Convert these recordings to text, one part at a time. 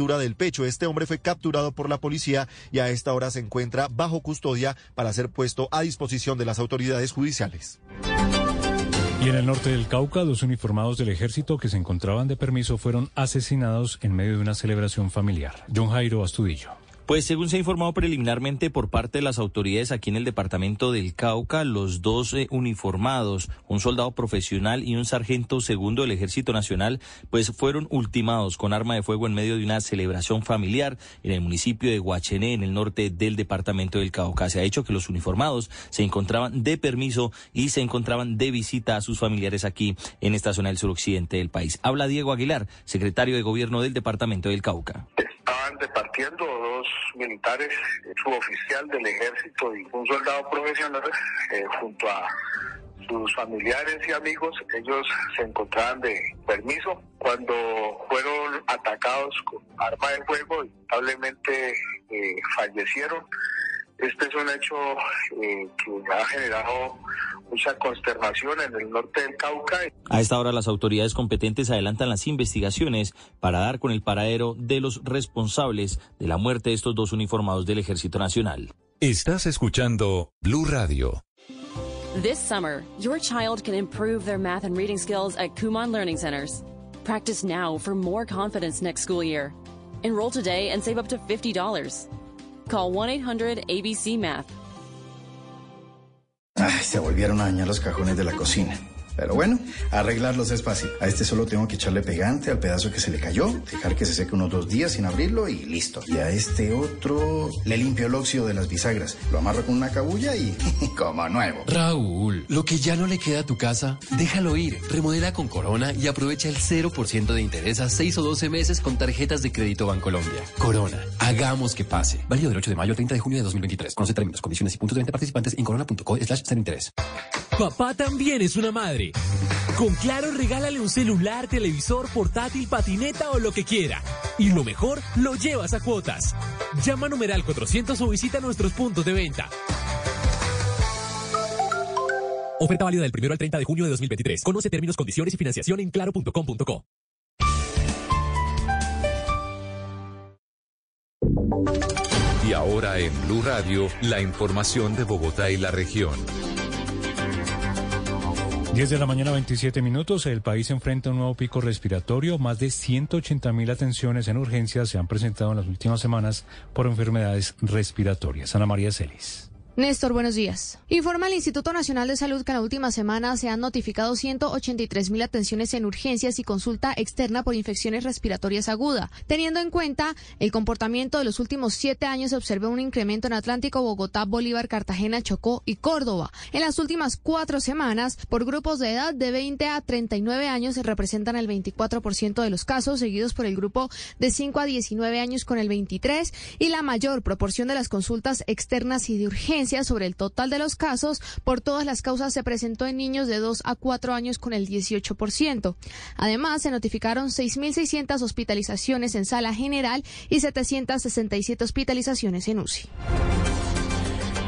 del pecho. Este hombre fue capturado por la policía y a esta hora se encuentra bajo custodia para ser puesto a disposición de las autoridades judiciales. Y en el norte del Cauca, dos uniformados del ejército que se encontraban de permiso fueron asesinados en medio de una celebración familiar. John Jairo Astudillo. Pues según se ha informado preliminarmente por parte de las autoridades aquí en el departamento del Cauca, los dos eh, uniformados, un soldado profesional y un sargento segundo del Ejército Nacional, pues fueron ultimados con arma de fuego en medio de una celebración familiar en el municipio de Guachené, en el norte del departamento del Cauca. Se ha dicho que los uniformados se encontraban de permiso y se encontraban de visita a sus familiares aquí en esta zona del suroccidente del país. Habla Diego Aguilar, secretario de Gobierno del departamento del Cauca estaban departiendo dos militares, suboficial del ejército y un soldado profesional, eh, junto a sus familiares y amigos, ellos se encontraban de permiso cuando fueron atacados con arma de fuego lamentablemente eh, fallecieron. Este es un hecho eh, que ha generado mucha consternación en el norte del Cauca. A esta hora las autoridades competentes adelantan las investigaciones para dar con el paradero de los responsables de la muerte de estos dos uniformados del Ejército Nacional. Estás escuchando Blue Radio. This summer, your child can improve their math and reading skills at Kumon Learning Centers. Practice now for more confidence next school year. Enroll today and save up to $50. Call 1-800-ABC-MATH. Ay, se volvieron a dañar los cajones de la cocina. Pero bueno, arreglarlos es fácil. A este solo tengo que echarle pegante al pedazo que se le cayó, dejar que se seque unos dos días sin abrirlo y listo. Y a este otro le limpio el óxido de las bisagras, lo amarro con una cabulla y como nuevo. Raúl, lo que ya no le queda a tu casa, déjalo ir. Remodela con Corona y aprovecha el 0% de interés a 6 o 12 meses con tarjetas de crédito Bancolombia. Corona, hagamos que pase. Válido del 8 de mayo al 30 de junio de 2023. Conoce términos, condiciones y puntos de venta participantes en corona.co slash interés. Papá también es una madre. Con Claro, regálale un celular, televisor, portátil, patineta o lo que quiera. Y lo mejor, lo llevas a cuotas. Llama a numeral 400 o visita nuestros puntos de venta. Oferta válida del 1 al 30 de junio de 2023. Conoce términos, condiciones y financiación en claro.com.co. Y ahora en Blue Radio, la información de Bogotá y la región. 10 de la mañana, 27 minutos. El país enfrenta un nuevo pico respiratorio. Más de 180 mil atenciones en urgencias se han presentado en las últimas semanas por enfermedades respiratorias. Ana María Celis. Néstor, buenos días. Informa el Instituto Nacional de Salud que en la última semana se han notificado 183 mil atenciones en urgencias y consulta externa por infecciones respiratorias agudas. Teniendo en cuenta el comportamiento de los últimos siete años, se observó un incremento en Atlántico, Bogotá, Bolívar, Cartagena, Chocó y Córdoba. En las últimas cuatro semanas, por grupos de edad de 20 a 39 años, se representan el 24% de los casos, seguidos por el grupo de 5 a 19 años con el 23 y la mayor proporción de las consultas externas y de sobre el total de los casos por todas las causas se presentó en niños de 2 a 4 años con el 18%. Además, se notificaron 6.600 hospitalizaciones en sala general y 767 hospitalizaciones en UCI.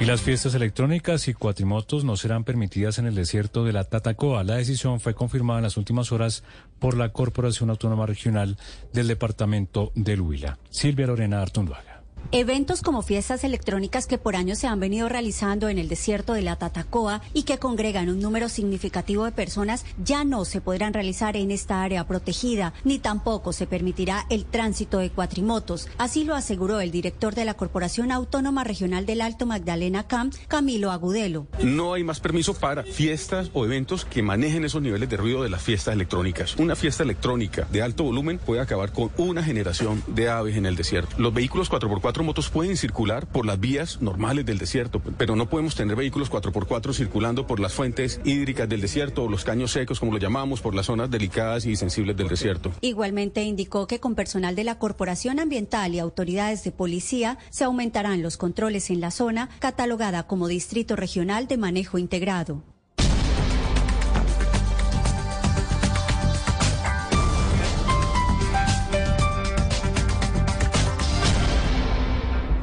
Y las fiestas electrónicas y cuatrimotos no serán permitidas en el desierto de la Tatacoa. La decisión fue confirmada en las últimas horas por la Corporación Autónoma Regional del Departamento del Huila. Silvia Lorena Artunduaga. Eventos como fiestas electrónicas que por años se han venido realizando en el desierto de la Tatacoa y que congregan un número significativo de personas ya no se podrán realizar en esta área protegida, ni tampoco se permitirá el tránsito de cuatrimotos. Así lo aseguró el director de la Corporación Autónoma Regional del Alto Magdalena Camp, Camilo Agudelo. No hay más permiso para fiestas o eventos que manejen esos niveles de ruido de las fiestas electrónicas. Una fiesta electrónica de alto volumen puede acabar con una generación de aves en el desierto. Los vehículos 4x4 motos pueden circular por las vías normales del desierto, pero no podemos tener vehículos 4x4 circulando por las fuentes hídricas del desierto o los caños secos, como lo llamamos, por las zonas delicadas y sensibles del desierto. Igualmente indicó que con personal de la Corporación Ambiental y autoridades de policía se aumentarán los controles en la zona catalogada como Distrito Regional de Manejo Integrado.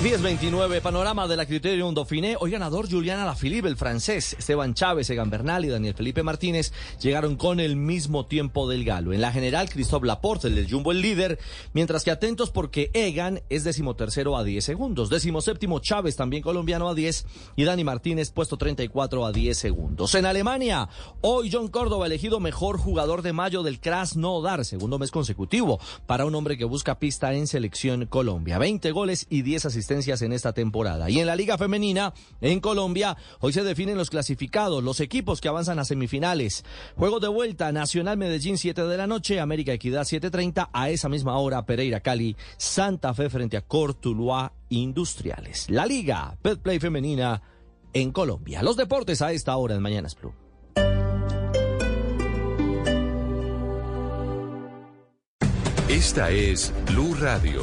1029, panorama de la Criterium Dauphiné. Hoy ganador Juliana Lafilippe, el francés. Esteban Chávez, Egan Bernal y Daniel Felipe Martínez llegaron con el mismo tiempo del galo. En la general, Christophe Laporte, el del Jumbo, el líder. Mientras que atentos porque Egan es decimotercero a 10 segundos. Décimo séptimo Chávez, también colombiano a 10. Y Dani Martínez, puesto 34 a 10 segundos. En Alemania, hoy John Córdoba elegido mejor jugador de mayo del Krasnodar, segundo mes consecutivo, para un hombre que busca pista en selección Colombia. 20 goles y 10 asistencias en esta temporada. Y en la Liga Femenina, en Colombia, hoy se definen los clasificados, los equipos que avanzan a semifinales. Juego de vuelta, Nacional Medellín 7 de la noche, América Equidad 7.30, a esa misma hora Pereira Cali, Santa Fe frente a Cortuluá Industriales. La Liga Petplay Femenina en Colombia. Los deportes a esta hora en Mañanas Blue. Esta es Blue Radio.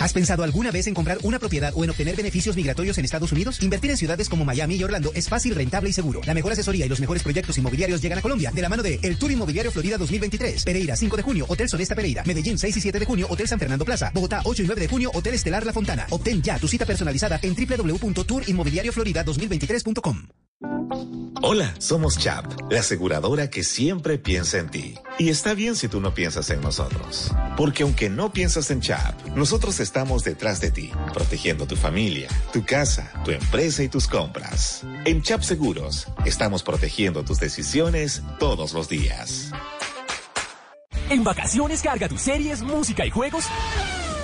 ¿Has pensado alguna vez en comprar una propiedad o en obtener beneficios migratorios en Estados Unidos? Invertir en ciudades como Miami y Orlando es fácil, rentable y seguro. La mejor asesoría y los mejores proyectos inmobiliarios llegan a Colombia de la mano de El Tour Inmobiliario Florida 2023. Pereira 5 de junio, Hotel Sonesta Pereira. Medellín 6 y 7 de junio, Hotel San Fernando Plaza. Bogotá 8 y 9 de junio, Hotel Estelar La Fontana. Obtén ya tu cita personalizada en www.tourinmobiliarioflorida2023.com. Hola, somos Chap, la aseguradora que siempre piensa en ti. Y está bien si tú no piensas en nosotros. Porque aunque no piensas en Chap, nosotros estamos detrás de ti, protegiendo tu familia, tu casa, tu empresa y tus compras. En Chap Seguros, estamos protegiendo tus decisiones todos los días. En vacaciones carga tus series, música y juegos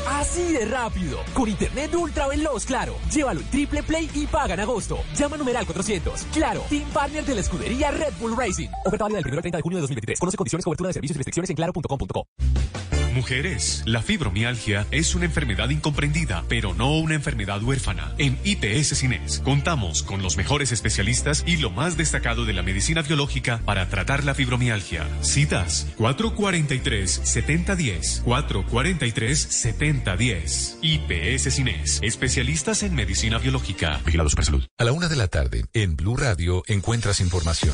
Así de rápido. Con internet ultra veloz, claro. Llévalo en Triple Play y paga en agosto. Llama numeral 400. Claro, Team Partner de la escudería Red Bull Racing. Oferta válida del 1 al 30 de junio de 2023. Conoce condiciones, cobertura de servicios y restricciones en claro.com.co. Mujeres, la fibromialgia es una enfermedad incomprendida, pero no una enfermedad huérfana. En IPS Cines contamos con los mejores especialistas y lo más destacado de la medicina biológica para tratar la fibromialgia. Citas 443-7010, 443-7010. IPS Cines, especialistas en medicina biológica. Vigilados para salud. A la una de la tarde, en Blue Radio, encuentras información.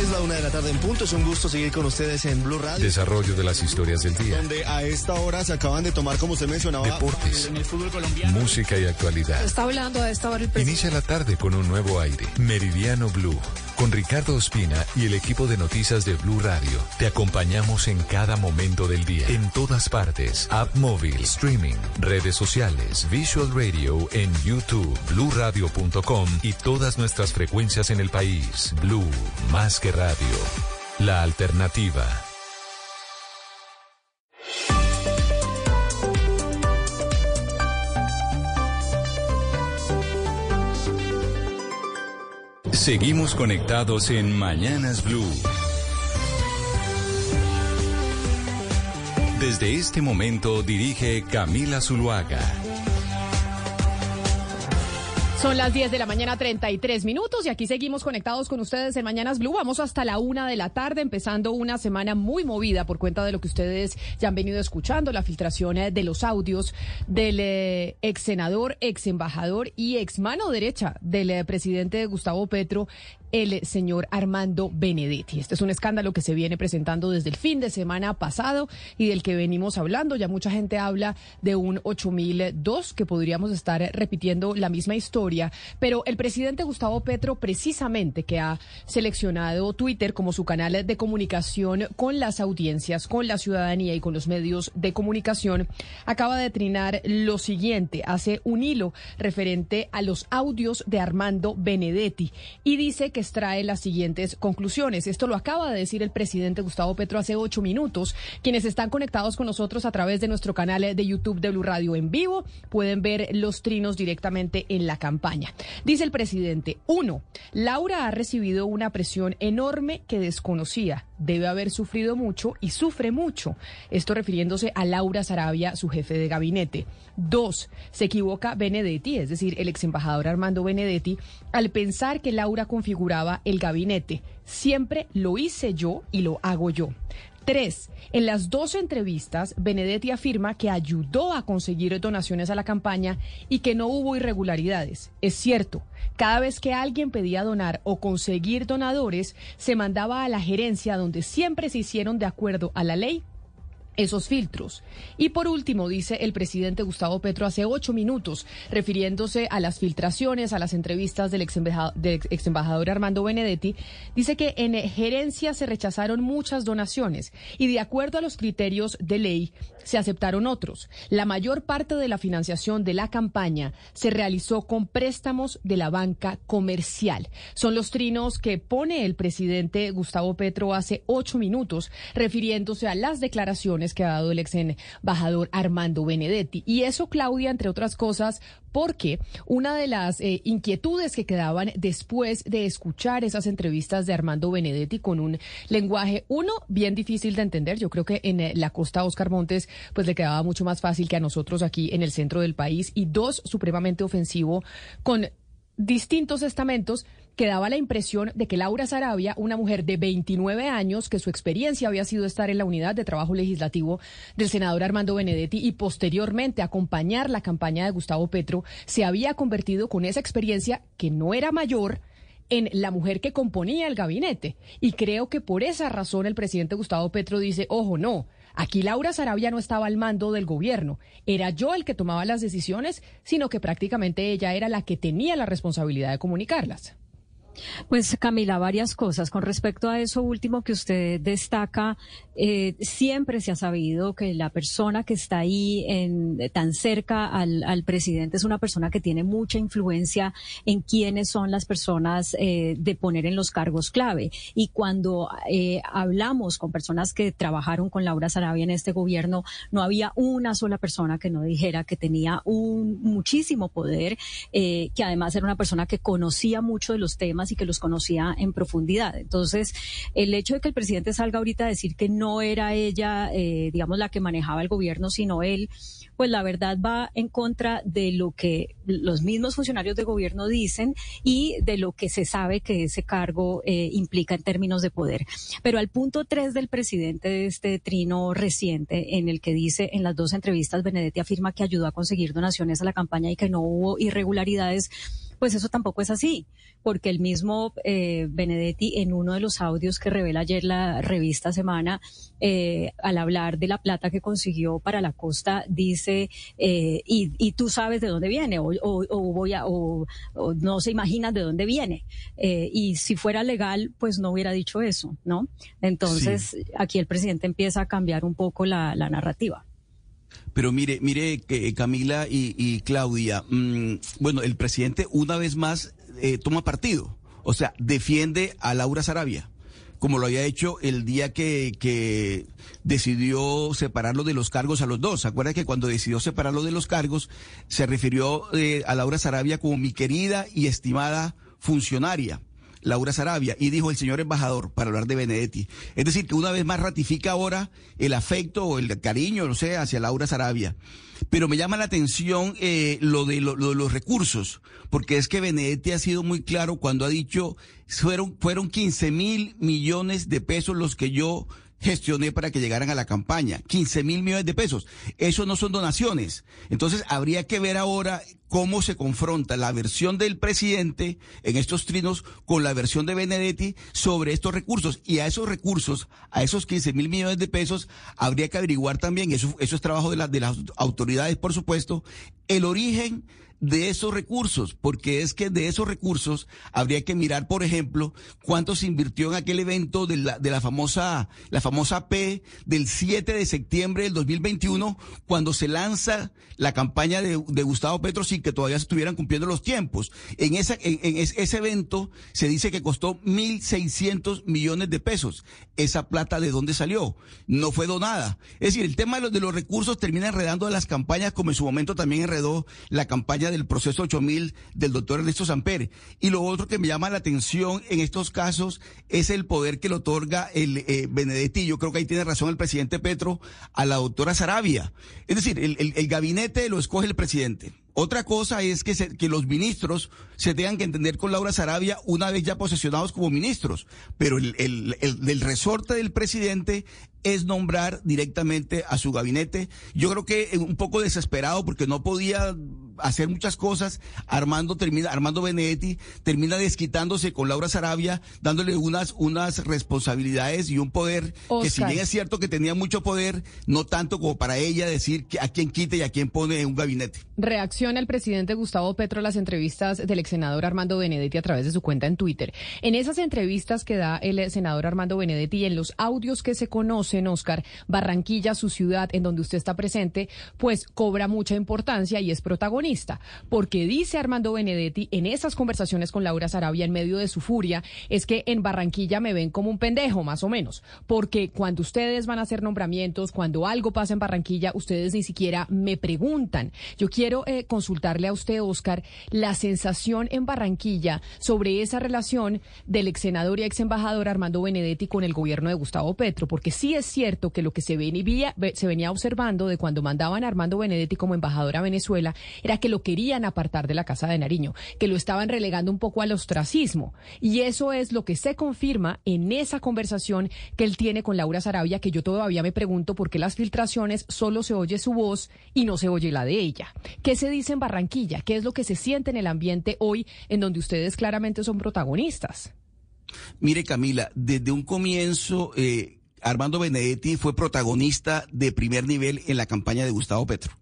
Es la una de la tarde en punto. Es un gusto seguir con ustedes en Blue Radio. Desarrollo de las historias del día. Donde a esta hora se acaban de tomar, como usted mencionaba, deportes, en el fútbol colombiano. Música y actualidad. Está hablando a esta hora el presidente. Inicia la tarde con un nuevo aire. Meridiano Blue. Con Ricardo Ospina y el equipo de noticias de Blue Radio. Te acompañamos en cada momento del día. En todas partes. App móvil, streaming, redes sociales, Visual Radio en YouTube, bluradio.com y todas nuestras frecuencias en el país. Blue, más que radio. La alternativa. Seguimos conectados en Mañanas Blue. Desde este momento dirige Camila Zuluaga. Son las 10 de la mañana, 33 minutos, y aquí seguimos conectados con ustedes en Mañanas Blue. Vamos hasta la una de la tarde, empezando una semana muy movida por cuenta de lo que ustedes ya han venido escuchando, la filtración eh, de los audios del eh, ex senador, ex embajador y ex mano derecha del eh, presidente Gustavo Petro el señor Armando Benedetti. Este es un escándalo que se viene presentando desde el fin de semana pasado y del que venimos hablando. Ya mucha gente habla de un 8002 que podríamos estar repitiendo la misma historia, pero el presidente Gustavo Petro precisamente que ha seleccionado Twitter como su canal de comunicación con las audiencias, con la ciudadanía y con los medios de comunicación, acaba de trinar lo siguiente, hace un hilo referente a los audios de Armando Benedetti y dice que extrae las siguientes conclusiones. Esto lo acaba de decir el presidente Gustavo Petro hace ocho minutos. Quienes están conectados con nosotros a través de nuestro canal de YouTube de Blue Radio en vivo pueden ver los trinos directamente en la campaña. Dice el presidente, uno, Laura ha recibido una presión enorme que desconocía. Debe haber sufrido mucho y sufre mucho. Esto refiriéndose a Laura Sarabia, su jefe de gabinete. Dos, se equivoca Benedetti, es decir, el ex embajador Armando Benedetti, al pensar que Laura configura el gabinete. Siempre lo hice yo y lo hago yo. Tres, en las dos entrevistas, Benedetti afirma que ayudó a conseguir donaciones a la campaña y que no hubo irregularidades. Es cierto, cada vez que alguien pedía donar o conseguir donadores, se mandaba a la gerencia donde siempre se hicieron de acuerdo a la ley esos filtros. Y por último, dice el presidente Gustavo Petro hace ocho minutos, refiriéndose a las filtraciones, a las entrevistas del ex, embajador, Armando Benedetti, dice que en gerencia se rechazaron muchas donaciones y de acuerdo a los criterios de ley se aceptaron otros. La mayor parte de la financiación de la campaña se realizó con préstamos de la banca comercial. Son los trinos que pone el presidente Gustavo Petro hace ocho minutos, refiriéndose a las declaraciones que ha dado el ex embajador Armando Benedetti. Y eso, Claudia, entre otras cosas, porque una de las eh, inquietudes que quedaban después de escuchar esas entrevistas de Armando Benedetti con un lenguaje, uno, bien difícil de entender, yo creo que en eh, la costa Oscar Montes pues le quedaba mucho más fácil que a nosotros aquí en el centro del país, y dos, supremamente ofensivo con distintos estamentos que daba la impresión de que Laura Sarabia, una mujer de 29 años, que su experiencia había sido estar en la unidad de trabajo legislativo del senador Armando Benedetti y posteriormente acompañar la campaña de Gustavo Petro, se había convertido con esa experiencia que no era mayor en la mujer que componía el gabinete. Y creo que por esa razón el presidente Gustavo Petro dice, ojo, no, Aquí Laura Sarabia no estaba al mando del gobierno. Era yo el que tomaba las decisiones, sino que prácticamente ella era la que tenía la responsabilidad de comunicarlas. Pues Camila, varias cosas. Con respecto a eso último que usted destaca, eh, siempre se ha sabido que la persona que está ahí en, tan cerca al, presidente es una persona que tiene mucha influencia en quiénes son las personas eh, de poner en los cargos clave. Y cuando eh, hablamos con personas que trabajaron con Laura Sarabia en este gobierno, no había una sola persona que no dijera que tenía un muchísimo poder, que además era una persona que conocía mucho de los temas y que los conocía en profundidad. Entonces, el hecho de que el presidente salga ahorita a decir que no era ella, eh, digamos, la que manejaba el gobierno, sino él, pues la verdad va en contra de lo que los mismos funcionarios de gobierno dicen y de lo que se sabe que ese cargo eh, implica en términos de poder. Pero al punto tres del presidente de este trino reciente, en el que dice en las dos entrevistas, Benedetti afirma que ayudó a conseguir donaciones a la campaña y que no hubo irregularidades pues eso tampoco es así, porque el mismo eh, Benedetti en uno de los audios que revela ayer la revista Semana, eh, al hablar de la plata que consiguió para la costa, dice, eh, y, tú sabes de dónde viene, o, voy a, o, no se imaginan de dónde viene. y si fuera legal, pues no hubiera dicho eso, ¿no? Entonces, aquí el presidente empieza a cambiar un poco la narrativa. Pero mire, mire, eh, Camila y, Claudia, mm, bueno, el presidente una vez más eh, toma partido, o sea, defiende a Laura Sarabia, como lo había hecho el día que, que decidió separarlo de los cargos a los dos. ¿Se acuerda que cuando decidió separarlo de los cargos, se refirió eh, a Laura Sarabia como mi querida y estimada funcionaria? Laura Sarabia, y dijo el señor embajador para hablar de Benedetti. Es decir, que una vez más ratifica ahora el afecto o el cariño, no sé, hacia Laura Sarabia. Pero me llama la atención eh, lo, de, lo, de los recursos, porque es que Benedetti ha sido muy claro cuando ha dicho, fueron, fueron 15 mil millones de pesos los que yo gestioné para que llegaran a la campaña. 15 mil millones de pesos. Eso no son donaciones. Entonces habría que ver ahora cómo se confronta la versión del presidente en estos trinos con la versión de Benedetti sobre estos recursos. Y a esos recursos, a esos 15 mil millones de pesos, habría que averiguar también, eso, eso es trabajo de, de las autoridades, por supuesto, el origen de esos recursos, porque es que de esos recursos habría que mirar, por ejemplo, cuánto se invirtió en aquel evento de la, de la famosa, la famosa P del 7 de septiembre del 2021, cuando se lanza la campaña de, Gustavo Petro sin que todavía se estuvieran cumpliendo los tiempos. En, esa, en, ese evento se dice que costó 1.600 millones de pesos. Esa plata de dónde salió? No fue donada. Es decir, el tema de los, de los recursos termina enredando las campañas como en su momento también enredó la campaña del proceso 8000 del doctor Ernesto Samper. Y lo otro que me llama la atención en estos casos es el poder que le otorga el eh, Benedetti. Yo creo que ahí tiene razón el presidente Petro a la doctora Sarabia. Es decir, el, el, gabinete lo escoge el presidente. Otra cosa es que, que los ministros se tengan que entender con Laura Sarabia una vez ya posesionados como ministros, pero el, el, el resorte del presidente es nombrar directamente a su gabinete. Yo creo que un poco desesperado porque no podía hacer muchas cosas. Armando termina, Armando Benedetti termina desquitándose con Laura Sarabia, dándole unas, unas responsabilidades y un poder que si bien es cierto que tenía mucho poder, no tanto como para ella decir a quién quita y a quién pone en un gabinete. Reacciona el presidente Gustavo Petro las entrevistas del ex senador Armando Benedetti a través de su cuenta en Twitter. En esas entrevistas que da el senador Armando Benedetti y en los audios que se conocen, Oscar, Barranquilla, su ciudad en donde usted está presente, pues cobra mucha importancia y es protagonista porque dice Armando Benedetti en esas conversaciones con Laura Sarabia en medio de su furia, es que en Barranquilla me ven como un pendejo, más o menos, porque cuando ustedes van a hacer nombramientos, cuando algo pasa en Barranquilla, ustedes ni siquiera me preguntan. Yo quiero eh, consultarle a usted, Oscar, la sensación en Barranquilla sobre esa relación del ex senador y ex embajador Armando Benedetti con el gobierno de Gustavo Petro, porque sí es cierto que lo que se venía, se venía observando de cuando mandaban a Armando Benedetti como embajador a Venezuela era que lo querían apartar de la Casa de Nariño, que lo estaban relegando un poco al ostracismo. Y eso es lo que se confirma en esa conversación que él tiene con Laura Sarabia, que yo todavía me pregunto por qué las filtraciones solo se oye su voz y no se oye la de ella. ¿Qué se dice en Barranquilla? ¿Qué es lo que se siente en el ambiente hoy en donde ustedes claramente son protagonistas? Mire, Camila, desde un comienzo, eh, Armando Benedetti fue protagonista de primer nivel en la campaña de Gustavo Petro.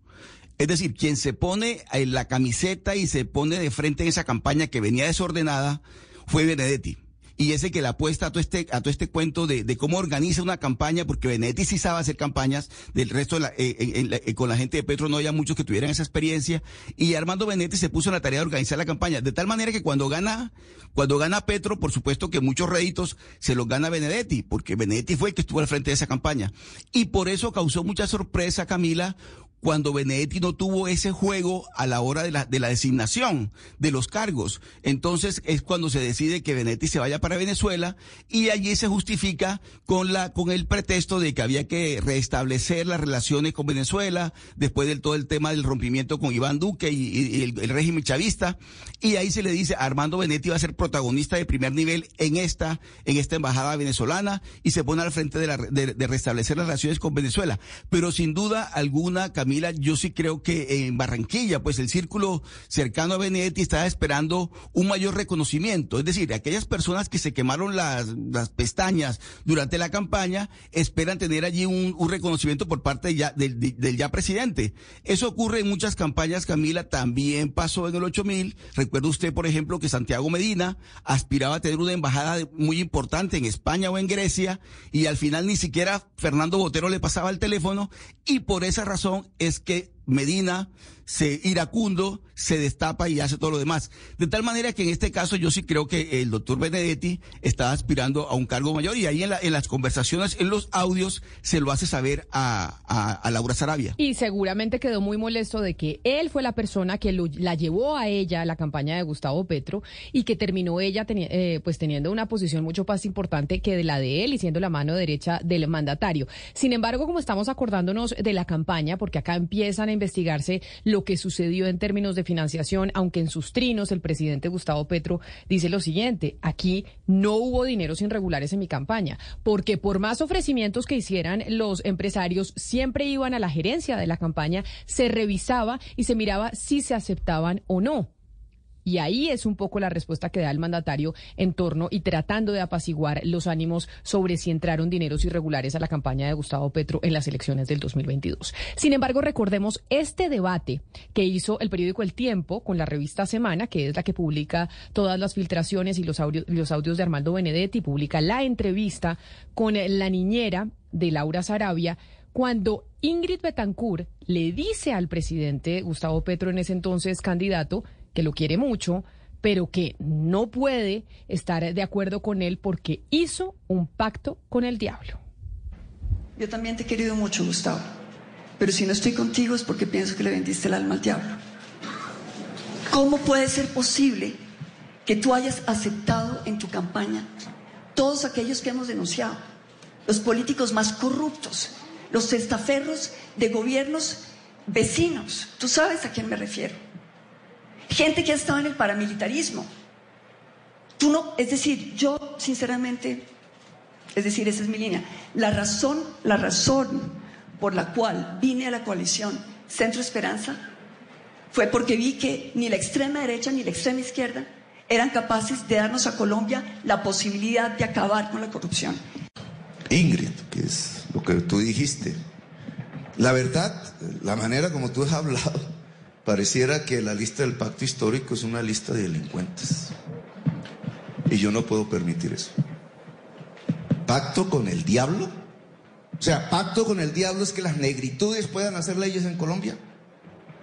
Es decir, quien se pone en la camiseta y se pone de frente en esa campaña que venía desordenada fue Benedetti y ese que le apuesta a todo este, a todo este cuento de, de, cómo organiza una campaña, porque Benedetti sí sabe hacer campañas, del resto de la, eh, eh, con la gente de Petro no había muchos que tuvieran esa experiencia, y Armando Benedetti se puso en la tarea de organizar la campaña, de tal manera que cuando gana, cuando gana Petro, por supuesto que muchos réditos se los gana Benedetti, porque Benedetti fue el que estuvo al frente de esa campaña, y por eso causó mucha sorpresa, Camila, cuando Benedetti no tuvo ese juego a la hora de la, de la designación de los cargos. Entonces es cuando se decide que Benedetti se vaya para Venezuela y allí se justifica con la, con el pretexto de que había que restablecer las relaciones con Venezuela después del todo el tema del rompimiento con Iván Duque y, el, régimen chavista. Y ahí se le dice Armando Benedetti va a ser protagonista de primer nivel en esta, en esta embajada venezolana y se pone al frente de, la, de, de restablecer las relaciones con Venezuela. Pero sin duda alguna, Mira, yo sí creo que en Barranquilla, pues el círculo cercano a Benedetti estaba esperando un mayor reconocimiento. Es decir, aquellas personas que se quemaron las, las pestañas durante la campaña esperan tener allí un, reconocimiento por parte del, del, ya presidente. Eso ocurre en muchas campañas, Camila, también pasó en el 8000. Recuerda usted, por ejemplo, que Santiago Medina aspiraba a tener una embajada muy importante en España o en Grecia y al final ni siquiera Fernando Botero le pasaba el teléfono y por esa razón es que Medina se iracundo, se destapa y hace todo lo demás. De tal manera que en este caso yo sí creo que el doctor Benedetti está aspirando a un cargo mayor y ahí en, las conversaciones, en los audios, se lo hace saber a, Laura Sarabia. Y seguramente quedó muy molesto de que él fue la persona que la llevó a ella a la campaña de Gustavo Petro y que terminó ella eh, pues teniendo una posición mucho más importante que la de él y siendo la mano derecha del mandatario. Sin embargo, como estamos acordándonos de la campaña, porque acá empiezan a investigarse lo que sucedió en términos de financiación, aunque en sus trinos el presidente Gustavo Petro dice lo siguiente, aquí no hubo dineros irregulares en mi campaña, porque por más ofrecimientos que hicieran los empresarios, siempre iban a la gerencia de la campaña, se revisaba y se miraba si se aceptaban o no. Y ahí es un poco la respuesta que da el mandatario en torno y tratando de apaciguar los ánimos sobre si entraron dineros irregulares a la campaña de Gustavo Petro en las elecciones del 2022. Sin embargo, recordemos este debate que hizo el periódico El Tiempo con la revista Semana, que es la que publica todas las filtraciones y los audios, los audios de Armando Benedetti, publica la entrevista con la niñera de Laura Sarabia cuando Ingrid Betancourt le dice al presidente Gustavo Petro, en ese entonces candidato, que lo quiere mucho, pero que no puede estar de acuerdo con él porque hizo un pacto con el diablo. Yo también te he querido mucho, Gustavo, pero si no estoy contigo es porque pienso que le vendiste el alma al diablo. ¿Cómo puede ser posible que tú hayas aceptado en tu campaña todos aquellos que hemos denunciado, los políticos más corruptos, los testaferros de gobiernos vecinos? Tú sabes a quién me refiero gente que ha estado en el paramilitarismo. Tú no, es decir, yo sinceramente, es decir, esa es mi línea. La razón, la razón por la cual vine a la coalición Centro Esperanza fue porque vi que ni la extrema derecha ni la extrema izquierda eran capaces de darnos a Colombia la posibilidad de acabar con la corrupción. Ingrid, que es lo que tú dijiste. La verdad, la manera como tú has hablado, pareciera que la lista del pacto histórico es una lista de delincuentes. Y yo no puedo permitir eso. ¿Pacto con el diablo? O sea, pacto con el diablo es que las negritudes puedan hacer leyes en Colombia.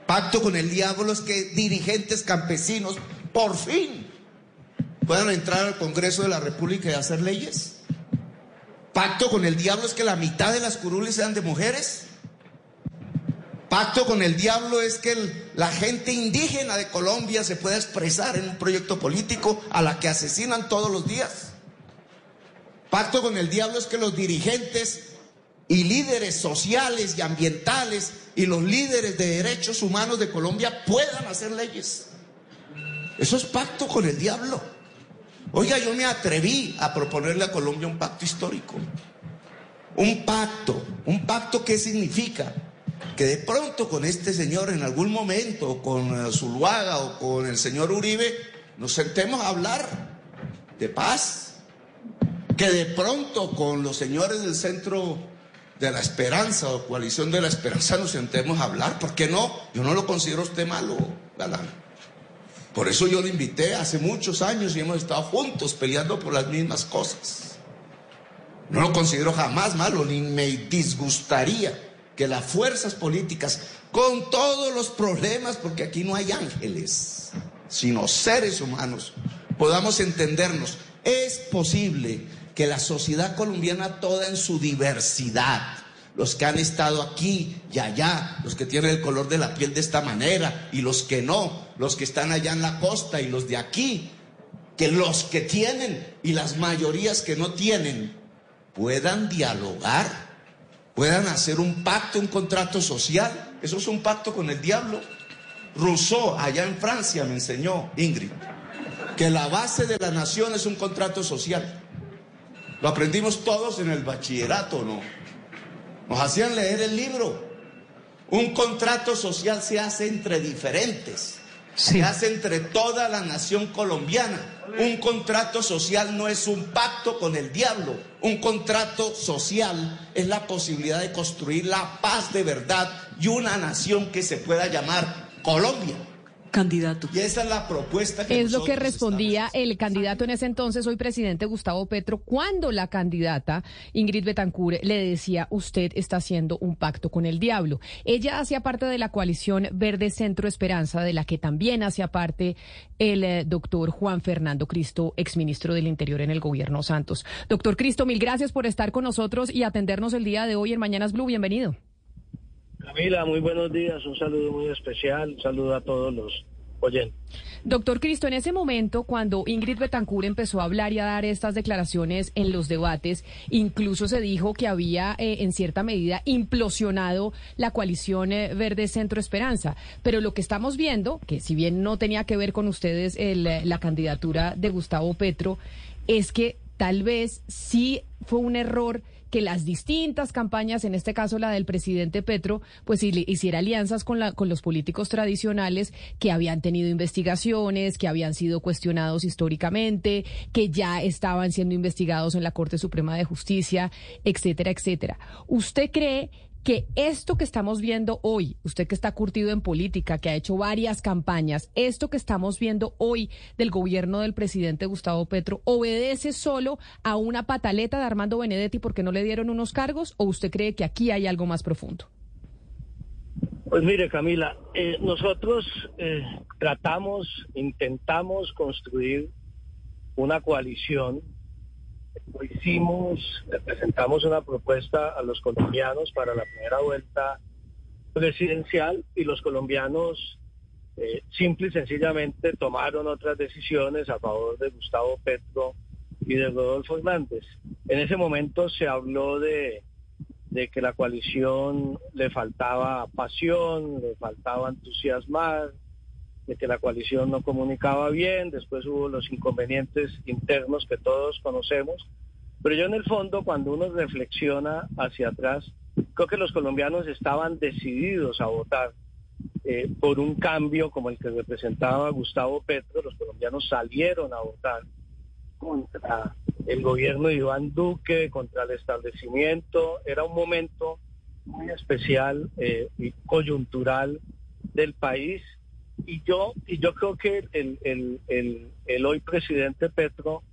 Pacto con el diablo es que dirigentes campesinos, por fin, puedan entrar al Congreso de la República y hacer leyes. Pacto con el diablo es que la mitad de las curules sean de mujeres. Pacto con el diablo es que la gente indígena de Colombia se pueda expresar en un proyecto político a la que asesinan todos los días. Pacto con el diablo es que los dirigentes y líderes sociales y ambientales y los líderes de derechos humanos de Colombia puedan hacer leyes. Eso es pacto con el diablo. Oiga, yo me atreví a proponerle a Colombia un pacto histórico. Un pacto. ¿Un pacto qué significa? Que de pronto con este señor en algún momento, con eh, Zuluaga o con el señor Uribe, nos sentemos a hablar de paz. Que de pronto con los señores del Centro de la Esperanza o Coalición de la Esperanza nos sentemos a hablar. ¿Por qué no? Yo no lo considero usted malo, Galán. Por eso yo lo invité hace muchos años y hemos estado juntos peleando por las mismas cosas. No lo considero jamás malo, ni me disgustaría que las fuerzas políticas, con todos los problemas, porque aquí no hay ángeles, sino seres humanos, podamos entendernos. Es posible que la sociedad colombiana toda en su diversidad, los que han estado aquí y allá, los que tienen el color de la piel de esta manera y los que no, los que están allá en la costa y los de aquí, que los que tienen y las mayorías que no tienen puedan dialogar, puedan hacer un pacto, un contrato social. Eso es un pacto con el diablo. Rousseau, allá en Francia, me enseñó, Ingrid, que la base de la nación es un contrato social. Lo aprendimos todos en el bachillerato, ¿no? Nos hacían leer el libro. Un contrato social se hace entre diferentes. Se hace entre toda la nación colombiana. Un contrato social no es un pacto con el diablo. Un contrato social es la posibilidad de construir la paz de verdad y una nación que se pueda llamar Colombia candidato. Y esa es la propuesta que Es lo que respondía el candidato en ese entonces, hoy presidente Gustavo Petro, cuando la candidata Ingrid Betancourt le decía, usted está haciendo un pacto con el diablo. Ella hacía parte de la coalición Verde Centro Esperanza, de la que también hacía parte el eh, doctor Juan Fernando Cristo, exministro del Interior en el gobierno Santos. Doctor Cristo, mil gracias por estar con nosotros y atendernos el día de hoy en Mañanas Blue. Bienvenido. Camila, muy buenos días, un saludo muy especial, saludo a todos los oyentes. Doctor Cristo, en ese momento, cuando Ingrid Betancourt empezó a hablar y a dar estas declaraciones en los debates, incluso se dijo que había, eh, en cierta medida, implosionado la coalición eh, Verde Centro Esperanza. Pero lo que estamos viendo, que si bien no tenía que ver con ustedes el, la candidatura de Gustavo Petro, es que tal vez sí fue un error que las distintas campañas, en este caso la del presidente Petro, pues hiciera alianzas con, la, con los políticos tradicionales que habían tenido investigaciones, que habían sido cuestionados históricamente, que ya estaban siendo investigados en la Corte Suprema de Justicia, etcétera, etcétera. ¿Usted cree que esto que estamos viendo hoy, usted que está curtido en política, que ha hecho varias campañas, esto que estamos viendo hoy del gobierno del presidente Gustavo Petro, obedece solo a una pataleta de Armando Benedetti porque no le dieron unos cargos o usted cree que aquí hay algo más profundo? Pues mire, Camila, eh, nosotros eh, tratamos, intentamos construir una coalición hicimos, presentamos una propuesta a los colombianos para la primera vuelta presidencial y los colombianos eh, simple y sencillamente tomaron otras decisiones a favor de Gustavo Petro y de Rodolfo Hernández. En ese momento se habló de, de que la coalición le faltaba pasión, le faltaba entusiasmar, de que la coalición no comunicaba bien, después hubo los inconvenientes internos que todos conocemos, pero yo en el fondo cuando uno reflexiona hacia atrás, creo que los colombianos estaban decididos a votar eh, por un cambio como el que representaba Gustavo Petro, los colombianos salieron a votar contra el gobierno de Iván Duque, contra el establecimiento, era un momento muy especial eh, y coyuntural del país y yo y yo creo que el, el, el, hoy presidente Petro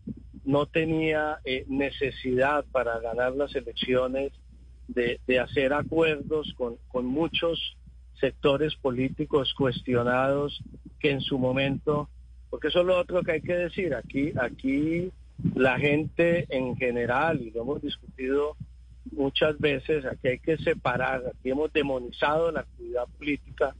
no tenía eh, necesidad para ganar las elecciones de, de hacer acuerdos con, con, muchos sectores políticos cuestionados que en su momento, porque eso es lo otro que hay que decir, aquí, aquí la gente en general, y lo hemos discutido muchas veces, aquí hay que separar, aquí hemos demonizado la actividad política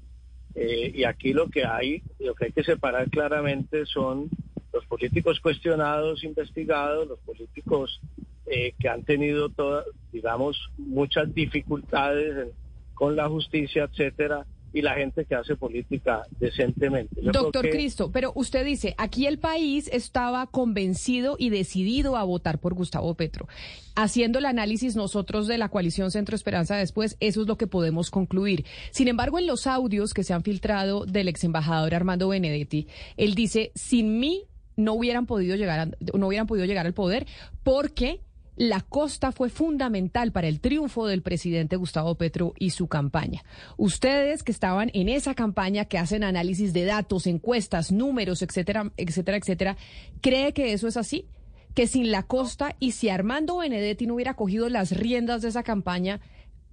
eh, y aquí lo que hay, lo que hay que separar claramente son los políticos cuestionados, investigados, los políticos eh, que han tenido todas, digamos, muchas dificultades con la justicia, etcétera, y la gente que hace política decentemente. Doctor Cristo, pero usted dice, aquí el país estaba convencido y decidido a votar por Gustavo Petro. Haciendo el análisis nosotros de la coalición Centro Esperanza después, eso es lo que podemos concluir. Sin embargo, en los audios que se han filtrado del ex embajador Armando Benedetti, él dice, sin mí no hubieran podido llegar no hubieran podido llegar al poder porque la costa fue fundamental para el triunfo del presidente Gustavo Petro y su campaña. Ustedes que estaban en esa campaña, que hacen análisis de datos, encuestas, números, etcétera, etcétera, etcétera, ¿cree que eso es así? Que sin la costa y si Armando Benedetti no hubiera cogido las riendas de esa campaña,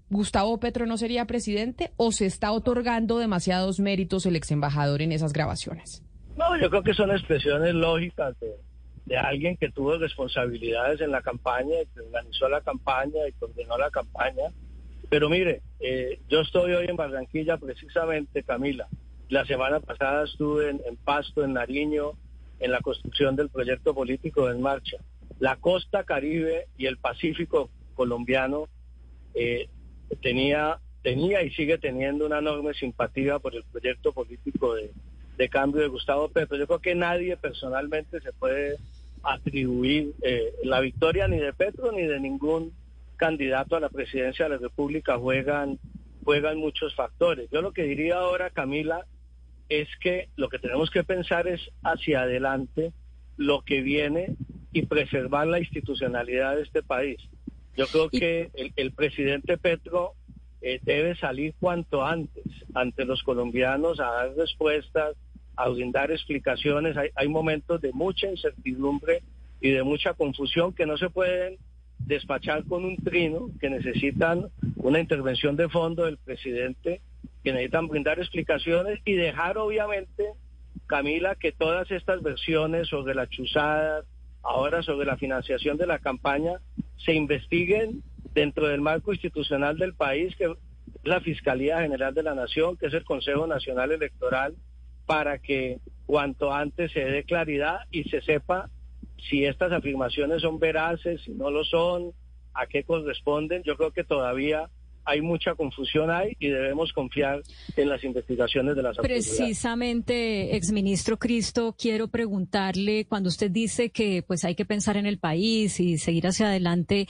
Gustavo Petro no sería presidente o se está otorgando demasiados méritos el ex embajador en esas grabaciones? No, yo creo que son expresiones lógicas de de alguien que tuvo responsabilidades en la campaña, que organizó la campaña y coordinó la campaña. Pero mire, eh, yo estoy hoy en Barranquilla precisamente, Camila. La semana pasada estuve en, Pasto, en Nariño, en la construcción del proyecto político En Marcha. La costa caribe y el Pacífico colombiano eh, tenía, tenía y sigue teniendo una enorme simpatía por el proyecto político de, de cambio de Gustavo Petro. Yo creo que nadie personalmente se puede atribuir eh, la victoria ni de Petro ni de ningún candidato a la presidencia de la República juegan juegan muchos factores. Yo lo que diría ahora, Camila, es que lo que tenemos que pensar es hacia adelante lo que viene y preservar la institucionalidad de este país. Yo creo que el, presidente Petro eh, debe salir cuanto antes ante los colombianos a dar respuestas, a brindar explicaciones. Hay, hay momentos de mucha incertidumbre y de mucha confusión que no se pueden despachar con un trino, que necesitan una intervención de fondo del presidente, que necesitan brindar explicaciones y dejar obviamente, Camila, que todas estas versiones sobre la chuzada, ahora sobre la financiación de la campaña, se investiguen dentro del marco institucional del país, que es la Fiscalía General de la Nación, que es el Consejo Nacional Electoral, para que cuanto antes se dé claridad y se sepa si estas afirmaciones son veraces, si no lo son, a qué corresponden. Yo creo que todavía hay mucha confusión ahí y debemos confiar en las investigaciones de las autoridades. Precisamente, exministro Cristo, quiero preguntarle, cuando usted dice que pues hay que pensar en el país y seguir hacia adelante,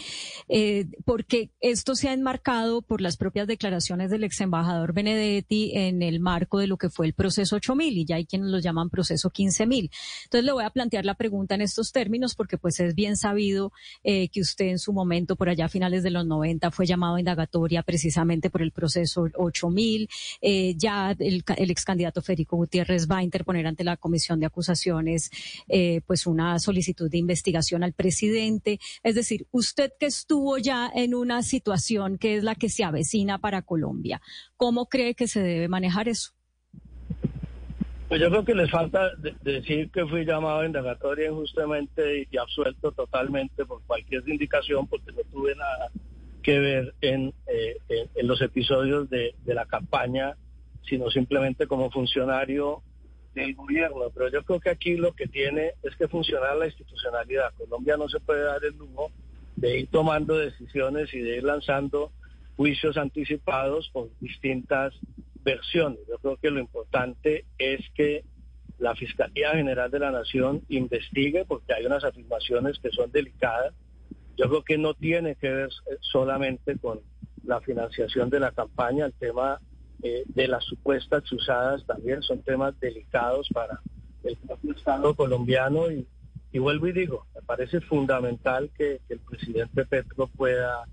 eh, porque esto se ha enmarcado por las propias declaraciones del ex embajador Benedetti en el marco de lo que fue el proceso 8000 y ya hay quienes lo llaman proceso 15000. Entonces le voy a plantear la pregunta en estos términos porque pues es bien sabido eh, que usted en su momento, por allá a finales de los 90, fue llamado a indagatoria precisamente por el proceso 8000. Eh, ya el, ex candidato Federico Gutiérrez va a interponer ante la Comisión de Acusaciones eh, pues una solicitud de investigación al presidente. Es decir, usted que estuvo ya en una situación que es la que se avecina para Colombia, ¿cómo cree que se debe manejar eso? Pues yo creo que les falta decir que fui llamado a indagatoria injustamente y absuelto totalmente por cualquier indicación porque no tuve nada que ver en, eh, en, los episodios de, de, la campaña, sino simplemente como funcionario del gobierno. Pero yo creo que aquí lo que tiene es que funcionar la institucionalidad. Colombia no se puede dar el lujo de ir tomando decisiones y de ir lanzando juicios anticipados por distintas versiones. Yo creo que lo importante es que la Fiscalía General de la Nación investigue porque hay unas afirmaciones que son delicadas. Yo creo que no tiene que ver eh, solamente con la financiación de la campaña, el tema eh, de las supuestas usadas también son temas delicados para el propio Estado colombiano y, vuelvo y digo, me parece fundamental que, el presidente Petro pueda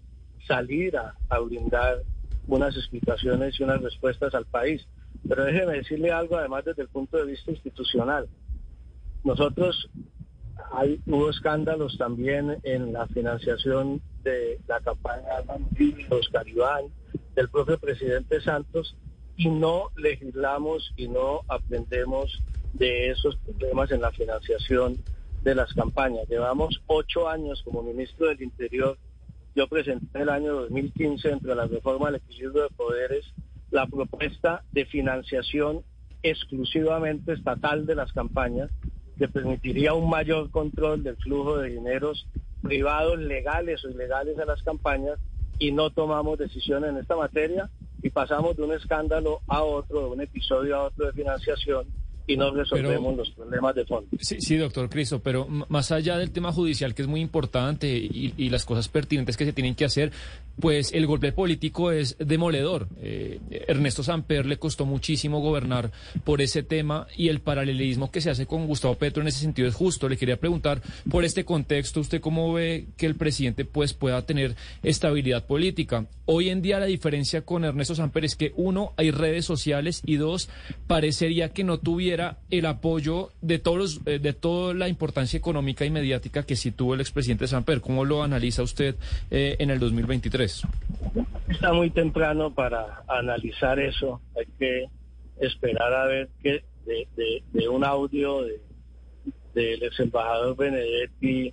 salir a, a brindar unas explicaciones y unas respuestas al país. Pero déjeme decirle algo, además desde el punto de vista institucional. Nosotros hay, hubo escándalos también en la financiación de la campaña de Oscar Iván, del propio presidente Santos, y no legislamos y no aprendemos de esos problemas en la financiación de las campañas. Llevamos ocho años como ministro del Interior. Yo presenté el año 2015 entre la reforma del equilibrio de poderes la propuesta de financiación exclusivamente estatal de las campañas, que permitiría un mayor control del flujo de dineros privados, legales o ilegales a las campañas, y no tomamos decisiones en esta materia y pasamos de un escándalo a otro, de un episodio a otro de financiación y no resolvemos los problemas de fondo. Sí, sí, doctor Cristo, pero más allá del tema judicial, que es muy importante, y, y, las cosas pertinentes que se tienen que hacer, pues el golpe político es demoledor. Eh, Ernesto Samper le costó muchísimo gobernar por ese tema y el paralelismo que se hace con Gustavo Petro en ese sentido es justo. Le quería preguntar, por este contexto, ¿usted cómo ve que el presidente pues pueda tener estabilidad política? Hoy en día la diferencia con Ernesto Samper es que uno, hay redes sociales y dos, parecería que no tuviera el apoyo de todos eh, de toda la importancia económica y mediática que sí tuvo el expresidente Samper. ¿Cómo lo analiza usted eh, en el 2023? Está muy temprano para analizar eso. Hay que esperar a ver que de, un audio del ex embajador Benedetti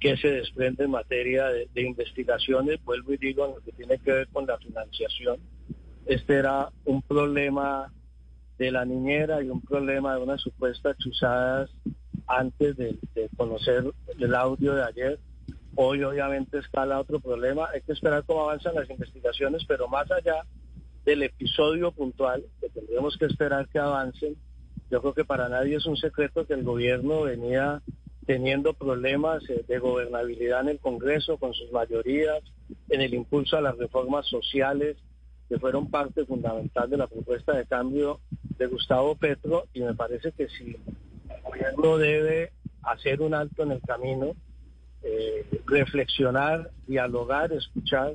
que se desprende en materia de, investigaciones. Vuelvo y digo, en lo que tiene que ver con la financiación. Este era un problema de la niñera y un problema de unas supuestas chuzadas antes de conocer el audio de ayer Hoy obviamente escala otro problema. Hay que esperar cómo avanzan las investigaciones, pero más allá del episodio puntual, que tendremos que esperar que avancen, yo creo que para nadie es un secreto que el gobierno venía teniendo problemas eh, de gobernabilidad en el Congreso con sus mayorías, en el impulso a las reformas sociales, que fueron parte fundamental de la propuesta de cambio de Gustavo Petro, y me parece que si el gobierno debe hacer un alto en el camino, eh, reflexionar, dialogar, escuchar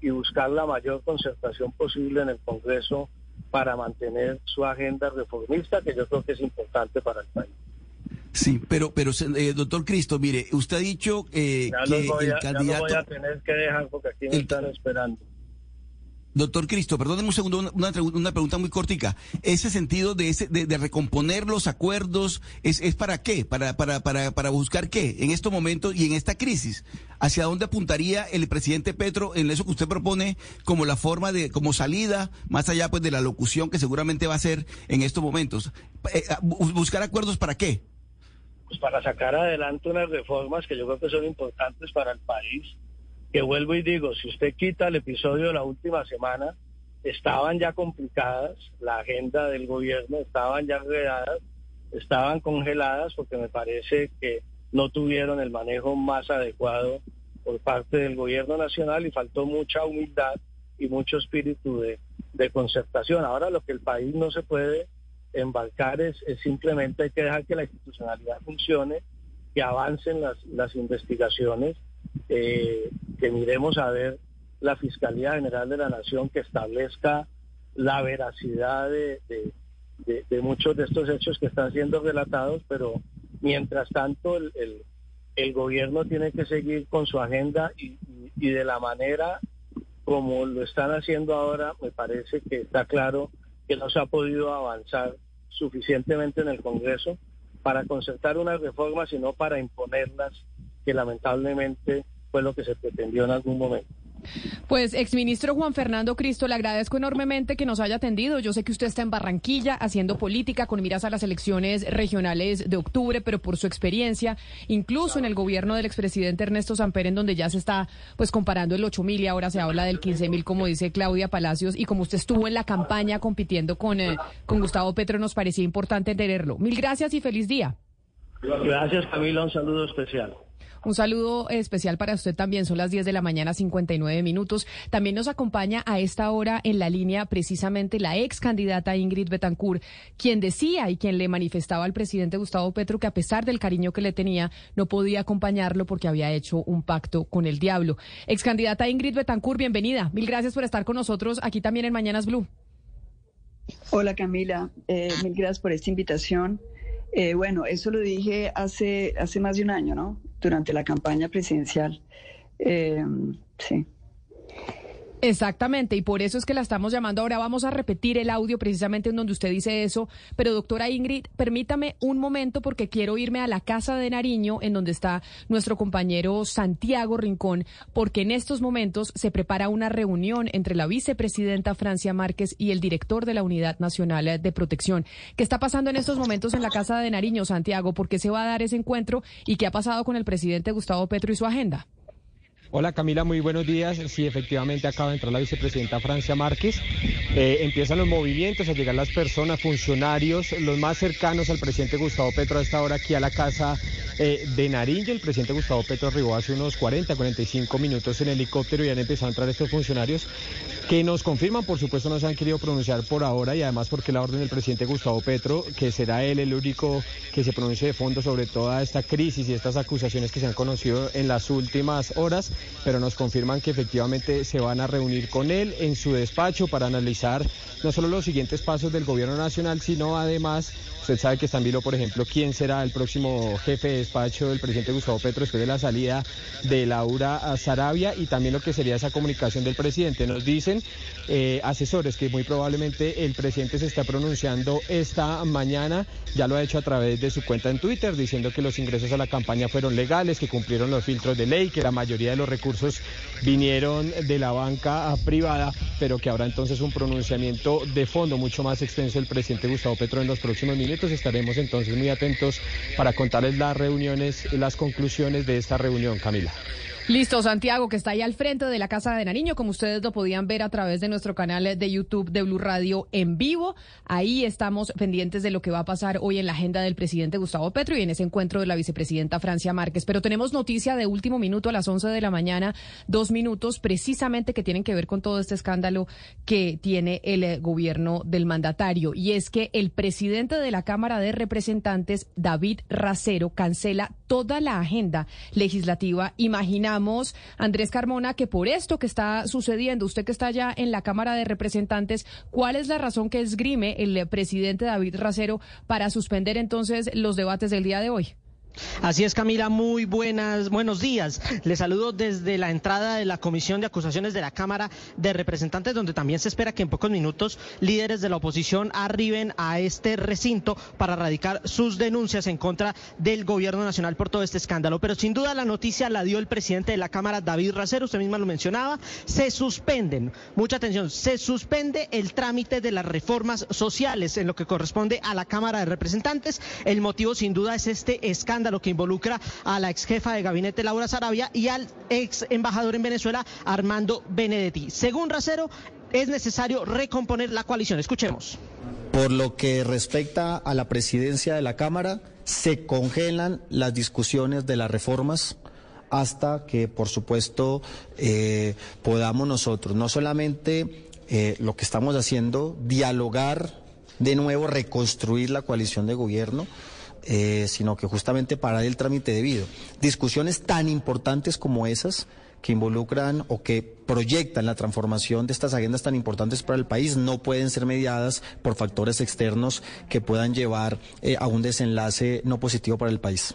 y buscar la mayor concertación posible en el Congreso para mantener su agenda reformista, que yo creo que es importante para el país. Sí, pero, pero eh, doctor Cristo, mire, usted ha dicho eh, que el candidato... Ya voy a tener que dejar porque aquí me están esperando. Doctor Cristo, perdóneme un segundo, una, pregunta muy cortica. Ese sentido de, ese, de, recomponer los acuerdos, ¿es, es para qué? ¿Para, para, para, ¿Para buscar qué en estos momentos y en esta crisis? ¿Hacia dónde apuntaría el presidente Petro en eso que usted propone como la forma de, como salida, más allá pues de la locución que seguramente va a ser en estos momentos? Eh, ¿Buscar acuerdos para qué? Pues para sacar adelante unas reformas que yo creo que son importantes para el país que vuelvo y digo, si usted quita el episodio de la última semana, estaban ya complicadas, la agenda del gobierno estaban ya enredadas, estaban congeladas porque me parece que no tuvieron el manejo más adecuado por parte del gobierno nacional y faltó mucha humildad y mucho espíritu de, concertación. Ahora lo que el país no se puede embarcar es, simplemente hay que dejar que la institucionalidad funcione, que avancen las, las investigaciones eh, que miremos a ver la Fiscalía General de la Nación que establezca la veracidad de, muchos de estos hechos que están siendo relatados, pero mientras tanto el, gobierno tiene que seguir con su agenda y, y, de la manera como lo están haciendo ahora, me parece que está claro que no se ha podido avanzar suficientemente en el Congreso para concertar unas reformas, sino para imponerlas que lamentablemente fue lo que se pretendió en algún momento. Pues, exministro Juan Fernando Cristo, le agradezco enormemente que nos haya atendido. Yo sé que usted está en Barranquilla haciendo política con miras a las elecciones regionales de octubre, pero por su experiencia, incluso en el gobierno del expresidente Ernesto Samper, en donde ya se está pues comparando el 8 mil y ahora se habla del 15 mil, como dice Claudia Palacios, y como usted estuvo en la campaña compitiendo con, eh, con Gustavo Petro, nos parecía importante tenerlo. Mil gracias y feliz día. Gracias, Camila. Un saludo especial. Un saludo especial para usted también. Son las 10 de la mañana, 59 minutos. También nos acompaña a esta hora en la línea precisamente la ex candidata Ingrid Betancourt, quien decía y quien le manifestaba al presidente Gustavo Petro que a pesar del cariño que le tenía, no podía acompañarlo porque había hecho un pacto con el diablo. Ex candidata Ingrid Betancourt, bienvenida. Mil gracias por estar con nosotros aquí también en Mañanas Blue. Hola Camila, eh, mil gracias por esta invitación. Eh, bueno, eso lo dije hace, hace más de un año, ¿no? Durante la campaña presidencial. Eh, sí. Exactamente, y por eso es que la estamos llamando. Ahora vamos a repetir el audio precisamente en donde usted dice eso. Pero doctora Ingrid, permítame un momento porque quiero irme a la casa de Nariño, en donde está nuestro compañero Santiago Rincón, porque en estos momentos se prepara una reunión entre la vicepresidenta Francia Márquez y el director de la Unidad Nacional de Protección. ¿Qué está pasando en estos momentos en la casa de Nariño, Santiago? ¿Por qué se va a dar ese encuentro y qué ha pasado con el presidente Gustavo Petro y su agenda? Hola Camila, muy buenos días. Sí, efectivamente acaba de entrar la vicepresidenta Francia Márquez. Eh, empiezan los movimientos a llegar las personas, funcionarios, los más cercanos al presidente Gustavo Petro a esta hora aquí a la casa eh, de Nariño. El presidente Gustavo Petro arribó hace unos 40, 45 minutos en helicóptero y han empezado a entrar estos funcionarios que nos confirman, por supuesto no se han querido pronunciar por ahora y además porque la orden del presidente Gustavo Petro, que será él el único que se pronuncie de fondo sobre toda esta crisis y estas acusaciones que se han conocido en las últimas horas, pero nos confirman que efectivamente se van a reunir con él en su despacho para analizar no solo los siguientes pasos del gobierno nacional, sino además, usted sabe que está en por ejemplo, quién será el próximo jefe de despacho del presidente Gustavo Petro después de la salida de Laura Sarabia y también lo que sería esa comunicación del presidente. Nos dicen eh, asesores que muy probablemente el presidente se está pronunciando esta mañana, ya lo ha hecho a través de su cuenta en Twitter, diciendo que los ingresos a la campaña fueron legales, que cumplieron los filtros de ley, que la mayoría de los recursos vinieron de la banca privada, pero que habrá entonces un pronunciamiento de fondo mucho más extenso del presidente Gustavo Petro en los próximos minutos. Estaremos entonces muy atentos para contarles las reuniones, las conclusiones de esta reunión, Camila. Listo, Santiago, que está ahí al frente de la Casa de Nariño, como ustedes lo podían ver a través de nuestro canal de YouTube de Blue Radio en vivo. Ahí estamos pendientes de lo que va a pasar hoy en la agenda del presidente Gustavo Petro y en ese encuentro de la vicepresidenta Francia Márquez. Pero tenemos noticia de último minuto a las 11 de la mañana, dos minutos precisamente que tienen que ver con todo este escándalo que tiene el eh, gobierno del mandatario. Y es que el presidente de la Cámara de Representantes, David Racero, cancela toda la agenda legislativa. Imagina Andrés Carmona, que por esto que está sucediendo, usted que está ya en la Cámara de Representantes, ¿cuál es la razón que esgrime el presidente David Racero para suspender entonces los debates del día de hoy? Así es, Camila, muy buenas, buenos días. Le saludo desde la entrada de la Comisión de Acusaciones de la Cámara de Representantes, donde también se espera que en pocos minutos líderes de la oposición arriben a este recinto para radicar sus denuncias en contra del Gobierno Nacional por todo este escándalo. Pero sin duda la noticia la dio el presidente de la Cámara, David Racero, usted misma lo mencionaba, se suspenden, mucha atención, se suspende el trámite de las reformas sociales en lo que corresponde a la Cámara de Representantes. El motivo sin duda es este escándalo lo que involucra a la ex jefa de gabinete Laura Sarabia y al ex embajador en Venezuela Armando Benedetti. Según Racero, es necesario recomponer la coalición. Escuchemos. Por lo que respecta a la presidencia de la Cámara, se congelan las discusiones de las reformas hasta que, por supuesto, eh, podamos nosotros, no solamente eh, lo que estamos haciendo, dialogar de nuevo, reconstruir la coalición de gobierno, eh, sino que justamente para el trámite debido. Discusiones tan importantes como esas que involucran o que proyectan la transformación de estas agendas tan importantes para el país no pueden ser mediadas por factores externos que puedan llevar eh, a un desenlace no positivo para el país.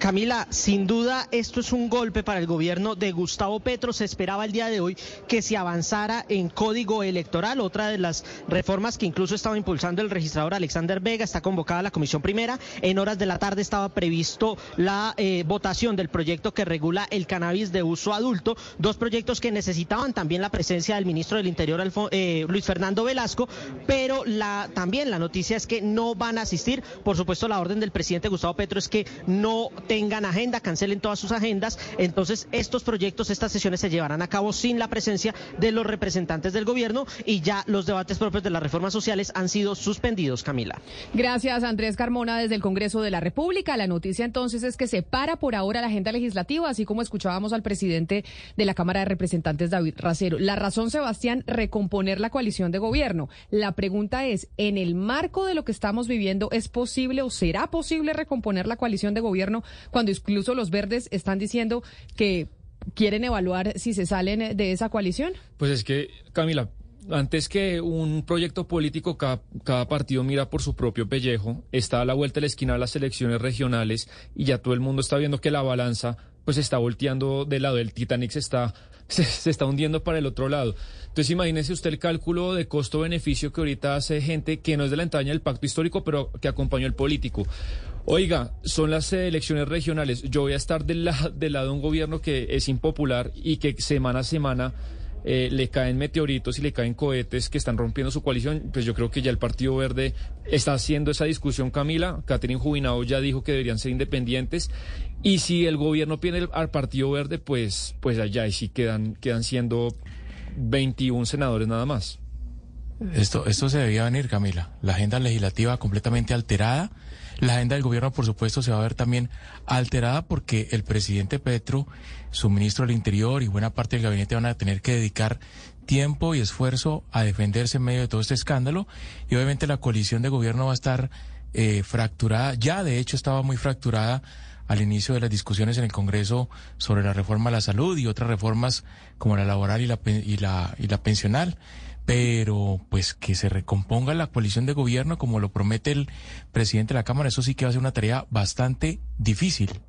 Camila, sin duda esto es un golpe para el gobierno de Gustavo Petro. Se esperaba el día de hoy que se avanzara en código electoral, otra de las reformas que incluso estaba impulsando el registrador Alexander Vega. Está convocada la comisión primera. En horas de la tarde estaba previsto la eh, votación del proyecto que regula el cannabis de uso adulto. Dos proyectos que necesitaban también la presencia del ministro del Interior, eh, Luis Fernando Velasco, pero también la noticia es que no van a asistir. Por supuesto, la orden del presidente Gustavo Petro es que no tengan agenda, cancelen todas sus agendas. Entonces, estos proyectos, estas sesiones se llevarán a cabo sin la presencia de los representantes del gobierno y ya los debates propios de las reformas sociales han sido suspendidos, Camila. Gracias, Andrés Carmona, desde el Congreso de la República. La noticia entonces es que se para por ahora la agenda legislativa, así como escuchábamos al presidente de la Cámara de Representantes, David Racero. La razón, Sebastián, recomponer la coalición de gobierno. La pregunta es, ¿en el marco de lo que estamos viviendo es posible o será posible recomponer la coalición de gobierno cuando incluso los verdes están diciendo que quieren evaluar si se salen de esa coalición? Pues es que, Camila, antes que un proyecto político, cada, partido mira por su propio pellejo, está a la vuelta de la esquina de las elecciones regionales y ya todo el mundo está viendo que la balanza pues está volteando del lado, el Titanic está, se, está hundiendo para el otro lado. Entonces imagínese usted el cálculo de costo-beneficio que ahorita hace gente que no es de la entraña del pacto histórico, pero que acompañó el político. Oiga, son las elecciones regionales. Yo voy a estar del, del lado de un gobierno que es impopular y que semana a semana eh, le caen meteoritos y le caen cohetes que están rompiendo su coalición, pues yo creo que ya el Partido Verde está haciendo esa discusión, Camila. Catherine Jubinado ya dijo que deberían ser independientes. Y si el gobierno pide al Partido Verde, pues, pues allá y sí quedan, quedan siendo 21 senadores nada más. Esto, esto se debía venir, Camila. La agenda legislativa completamente alterada la agenda del gobierno, por supuesto, se va a ver también alterada porque el presidente Petro, su ministro del Interior y buena parte del gabinete van a tener que dedicar tiempo y esfuerzo a defenderse en medio de todo este escándalo. Y obviamente la coalición de gobierno va a estar eh, fracturada, ya de hecho estaba muy fracturada al inicio de las discusiones en el Congreso sobre la reforma a la salud y otras reformas como la laboral y la, y la, y la pensional. Pero pues que se recomponga la coalición de gobierno como lo promete el presidente de la Cámara, eso sí que va a ser una tarea bastante difícil.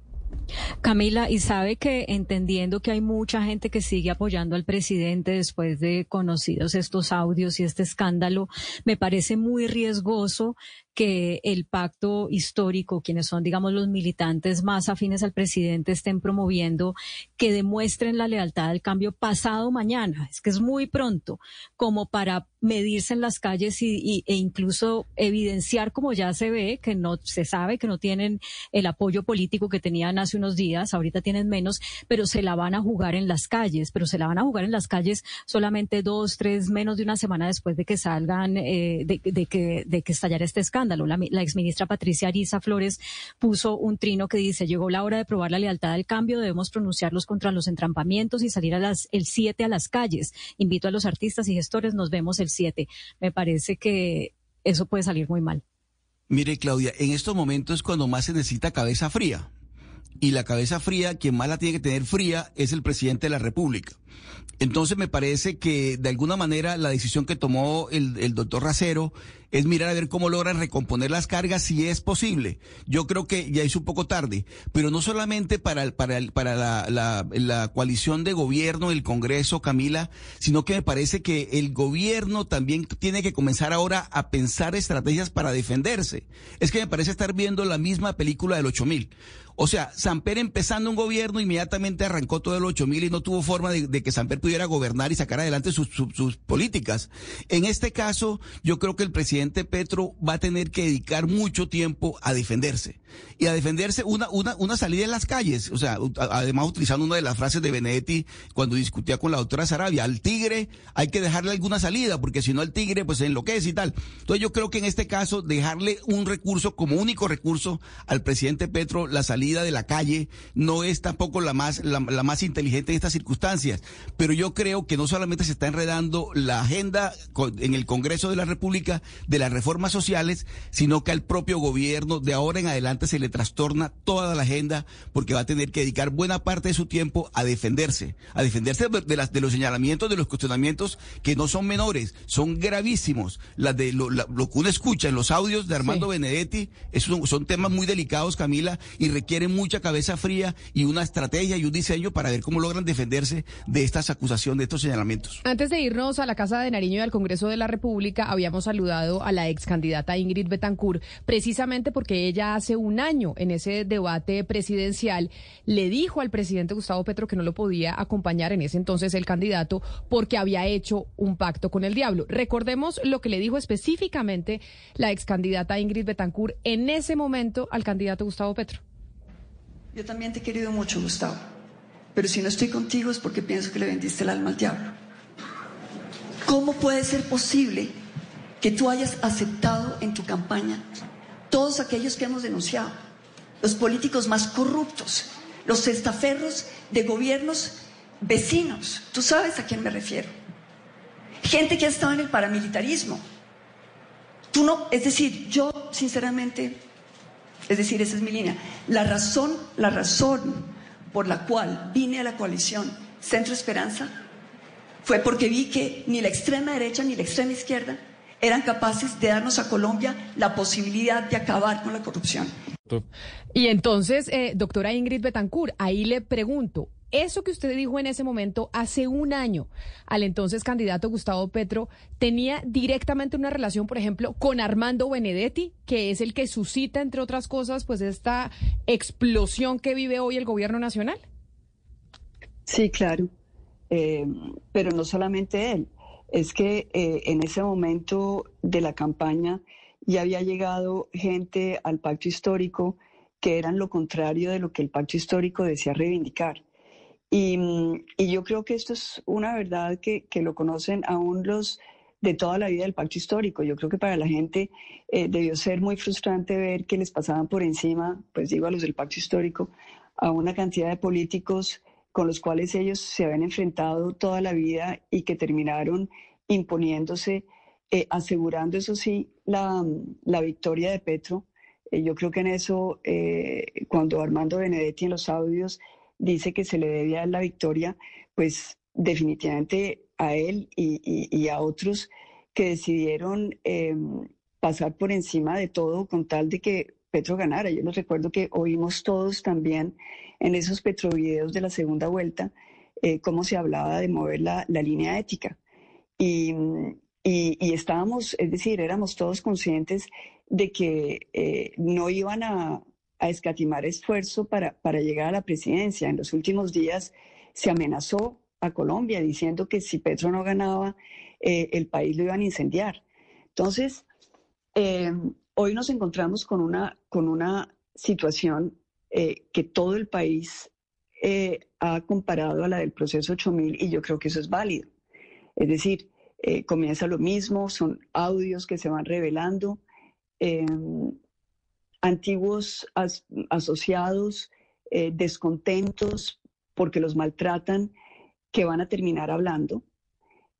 Camila, y sabe que entendiendo que hay mucha gente que sigue apoyando al presidente después de conocidos estos audios y este escándalo, me parece muy riesgoso que el pacto histórico, quienes son, digamos, los militantes más afines al presidente, estén promoviendo que demuestren la lealtad al cambio pasado mañana. Es que es muy pronto como para medirse en las calles y, e incluso evidenciar, como ya se ve, que no se sabe que no tienen el apoyo político que tenían hace unos días, ahorita tienen menos, pero se la van a jugar en las calles, pero se la van a jugar en las calles solamente dos, tres, menos de una semana después de que salgan, eh, de, que, de que estallara este escándalo. La, la exministra Patricia Ariza Flores puso un trino que dice, llegó la hora de probar la lealtad al cambio, debemos pronunciarlos contra los entrampamientos y salir a las, el 7 a las calles. Invito a los artistas y gestores, nos vemos el 7. Me parece que eso puede salir muy mal. Mire, Claudia, en estos momentos cuando más se necesita cabeza fría. Y la cabeza fría, quien más la tiene que tener fría, es el presidente de la República. Entonces me parece que de alguna manera la decisión que tomó el doctor Racero es mirar a ver cómo logran recomponer las cargas si es posible. Yo creo que ya es un poco tarde, pero no solamente para, para, para la, la, coalición de gobierno, el Congreso, Camila, sino que me parece que el gobierno también tiene que comenzar ahora a pensar estrategias para defenderse. Es que me parece estar viendo la misma película del 8000. O sea, Samper empezando un gobierno inmediatamente arrancó todo el 8000 y no tuvo forma de, que Samper pudiera gobernar y sacar adelante sus, sus, políticas. En este caso, yo creo que el presidente Petro va a tener que dedicar mucho tiempo a defenderse y a defenderse una, una, una salida en las calles. O sea, además utilizando una de las frases de Benedetti cuando discutía con la doctora Sarabia, al tigre hay que dejarle alguna salida porque si no el tigre pues se enloquece y tal. Entonces yo creo que en este caso dejarle un recurso como único recurso al presidente Petro, la salida de la calle no es tampoco la más, la, más inteligente en estas circunstancias. Pero yo creo que no solamente se está enredando la agenda en el Congreso de la República de las reformas sociales, sino que al propio gobierno de ahora en adelante se le trastorna toda la agenda porque va a tener que dedicar buena parte de su tiempo a defenderse, a defenderse de, las, de los señalamientos, de los cuestionamientos que no son menores, son gravísimos. Las de lo, que uno escucha en los audios de Armando Benedetti son, son temas muy delicados, Camila, y requieren mucha cabeza fría y una estrategia y un diseño para ver cómo logran defenderse de estas acusaciones, de estos señalamientos. Antes de irnos a la Casa de Nariño y al Congreso de la República, habíamos saludado a la ex candidata Ingrid Betancourt, precisamente porque ella hace un año en ese debate presidencial le dijo al presidente Gustavo Petro que no lo podía acompañar en ese entonces el candidato porque había hecho un pacto con el diablo. Recordemos lo que le dijo específicamente la ex candidata Ingrid Betancourt en ese momento al candidato Gustavo Petro. Yo también te he querido mucho, Gustavo. Pero si no estoy contigo es porque pienso que le vendiste el alma al diablo. ¿Cómo puede ser posible que tú hayas aceptado en tu campaña todos aquellos que hemos denunciado? Los políticos más corruptos, los estaferros de gobiernos vecinos. Tú sabes a quién me refiero. Gente que ha estado en el paramilitarismo. Tú no, es decir, yo sinceramente, es decir, esa es mi línea. La razón, la razón por la cual vine a la coalición Centro Esperanza fue porque vi que ni la extrema derecha ni la extrema izquierda eran capaces de darnos a Colombia la posibilidad de acabar con la corrupción. Y entonces, eh, doctora Ingrid Betancourt, ahí le pregunto, eso que usted dijo en ese momento, hace un año, al entonces candidato Gustavo Petro, ¿tenía directamente una relación, por ejemplo, con Armando Benedetti, que es el que suscita, entre otras cosas, pues esta explosión que vive hoy el gobierno nacional? Sí, claro. Eh, pero no solamente él. Es que eh, en ese momento de la campaña ya había llegado gente al pacto histórico que eran lo contrario de lo que el pacto histórico decía reivindicar. Y, yo creo que esto es una verdad que, lo conocen aún los de toda la vida del pacto histórico. Yo creo que para la gente eh, debió ser muy frustrante ver que les pasaban por encima, pues digo a los del pacto histórico, a una cantidad de políticos con los cuales ellos se habían enfrentado toda la vida y que terminaron imponiéndose, eh, asegurando, eso sí, la, victoria de Petro. Eh, yo creo que en eso, cuando Armando Benedetti en los audios dice que se le debía la victoria, pues definitivamente a él y, a otros que decidieron em, pasar por encima de todo con tal de que Petro ganara. Yo les recuerdo que oímos todos también en esos petrovideos de la segunda vuelta eh, cómo se hablaba de mover la, línea ética. Y, estábamos, es decir, éramos todos conscientes de que eh, no iban a, a escatimar esfuerzo para, para llegar a la presidencia. En los últimos días se amenazó a Colombia diciendo que si Petro no ganaba, eh, el país lo iban a incendiar. Entonces, hoy nos encontramos con una, con una situación eh, que todo el país ha comparado a la del proceso 8000 y yo creo que eso es válido. Es decir, comienza lo mismo, son audios que se van revelando antiguos asociados eh, descontentos porque los maltratan, que van a terminar hablando.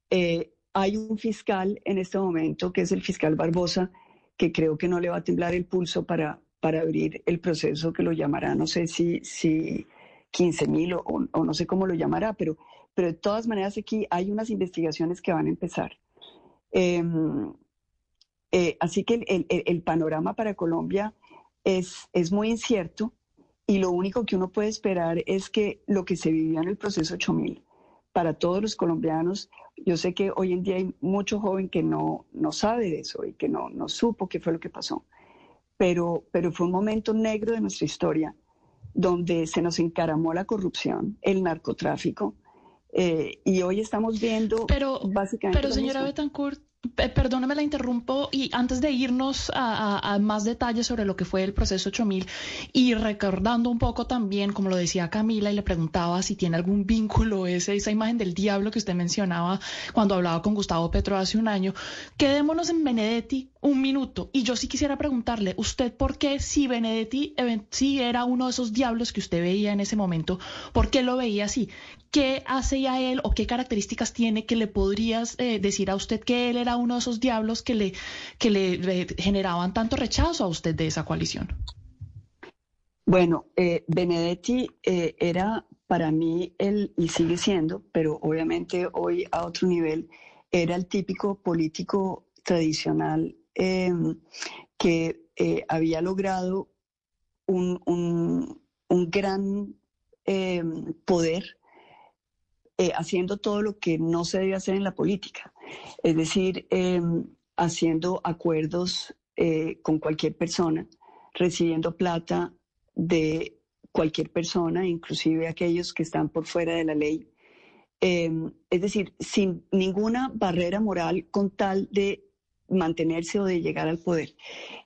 Eh, hay un fiscal en este momento, que es el fiscal Barbosa, que creo que no le va a temblar el pulso para, para abrir el proceso que lo llamará, no sé si, si 15 mil o, no sé cómo lo llamará, pero, pero de todas maneras aquí hay unas investigaciones que van a empezar. Em, eh, así que el, el, panorama para Colombia es, muy incierto y lo único que uno puede esperar es que lo que se vivió en el proceso 8000 para todos los colombianos, yo sé que hoy en día hay mucho joven que no, no sabe de eso y que no, no supo qué fue lo que pasó, pero, pero fue un momento negro de nuestra historia donde se nos encaramó la corrupción, el narcotráfico, eh, y hoy estamos viendo pero, básicamente... Pero señora Betancourt, Perdóname la interrumpo y antes de irnos a, más detalles sobre lo que fue el proceso 8000 y recordando un poco también, como lo decía Camila y le preguntaba si tiene algún vínculo ese, esa imagen del diablo que usted mencionaba cuando hablaba con Gustavo Petro hace un año, quedémonos en Benedetti un minuto y yo sí quisiera preguntarle, ¿usted por qué si Benedetti sí era uno de esos diablos que usted veía en ese momento, por qué lo veía así? ¿Qué hace a él o qué características tiene que le podrías eh, decir a usted que él era uno de esos diablos que le, que le, generaban tanto rechazo a usted de esa coalición. Bueno, eh, Benedetti eh, era para mí el, y sigue siendo, pero obviamente hoy a otro nivel, era el típico político tradicional em, que eh, había logrado un, un gran em, poder haciendo todo lo que no se debe hacer en la política, es decir, em, haciendo acuerdos eh, con cualquier persona, recibiendo plata de cualquier persona, inclusive aquellos que están por fuera de la ley. Em, es decir, sin ninguna barrera moral con tal de mantenerse o de llegar al poder.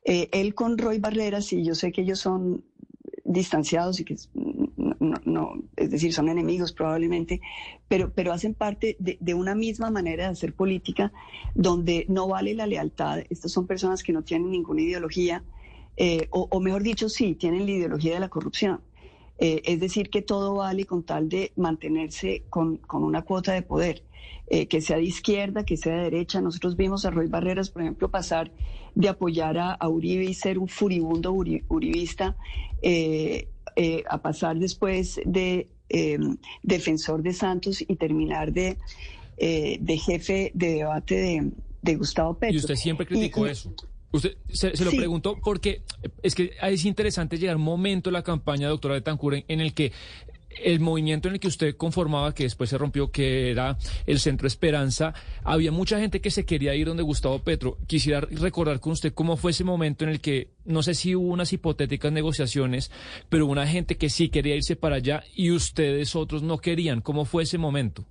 Eh, él con Roy Barreras, y yo sé que ellos son distanciados y que no, es decir, son enemigos probablemente, pero, pero hacen parte de, una misma manera de hacer política donde no vale la lealtad. Estas son personas que no tienen ninguna ideología, eh, o, mejor dicho, sí, tienen la ideología de la corrupción. Eh, es decir, que todo vale con tal de mantenerse con, una cuota de poder, eh, que sea de izquierda, que sea de derecha. Nosotros vimos a Roy Barreras, por ejemplo, pasar de apoyar a, Uribe y ser un furibundo uribista a pasar después de eh, defensor de Santos y terminar de, eh, de jefe de debate de, Gustavo Petro. Y usted siempre criticó eso. Usted se, lo preguntó porque es que es interesante llegar un momento en la campaña, doctora Betancourt, en el que el movimiento en el que usted conformaba, que después se rompió, que era el Centro Esperanza, había mucha gente que se quería ir donde Gustavo Petro. Quisiera recordar con usted cómo fue ese momento en el que, no sé si hubo unas hipotéticas negociaciones, pero una gente que sí quería irse para allá y ustedes otros no querían. ¿Cómo fue ese momento?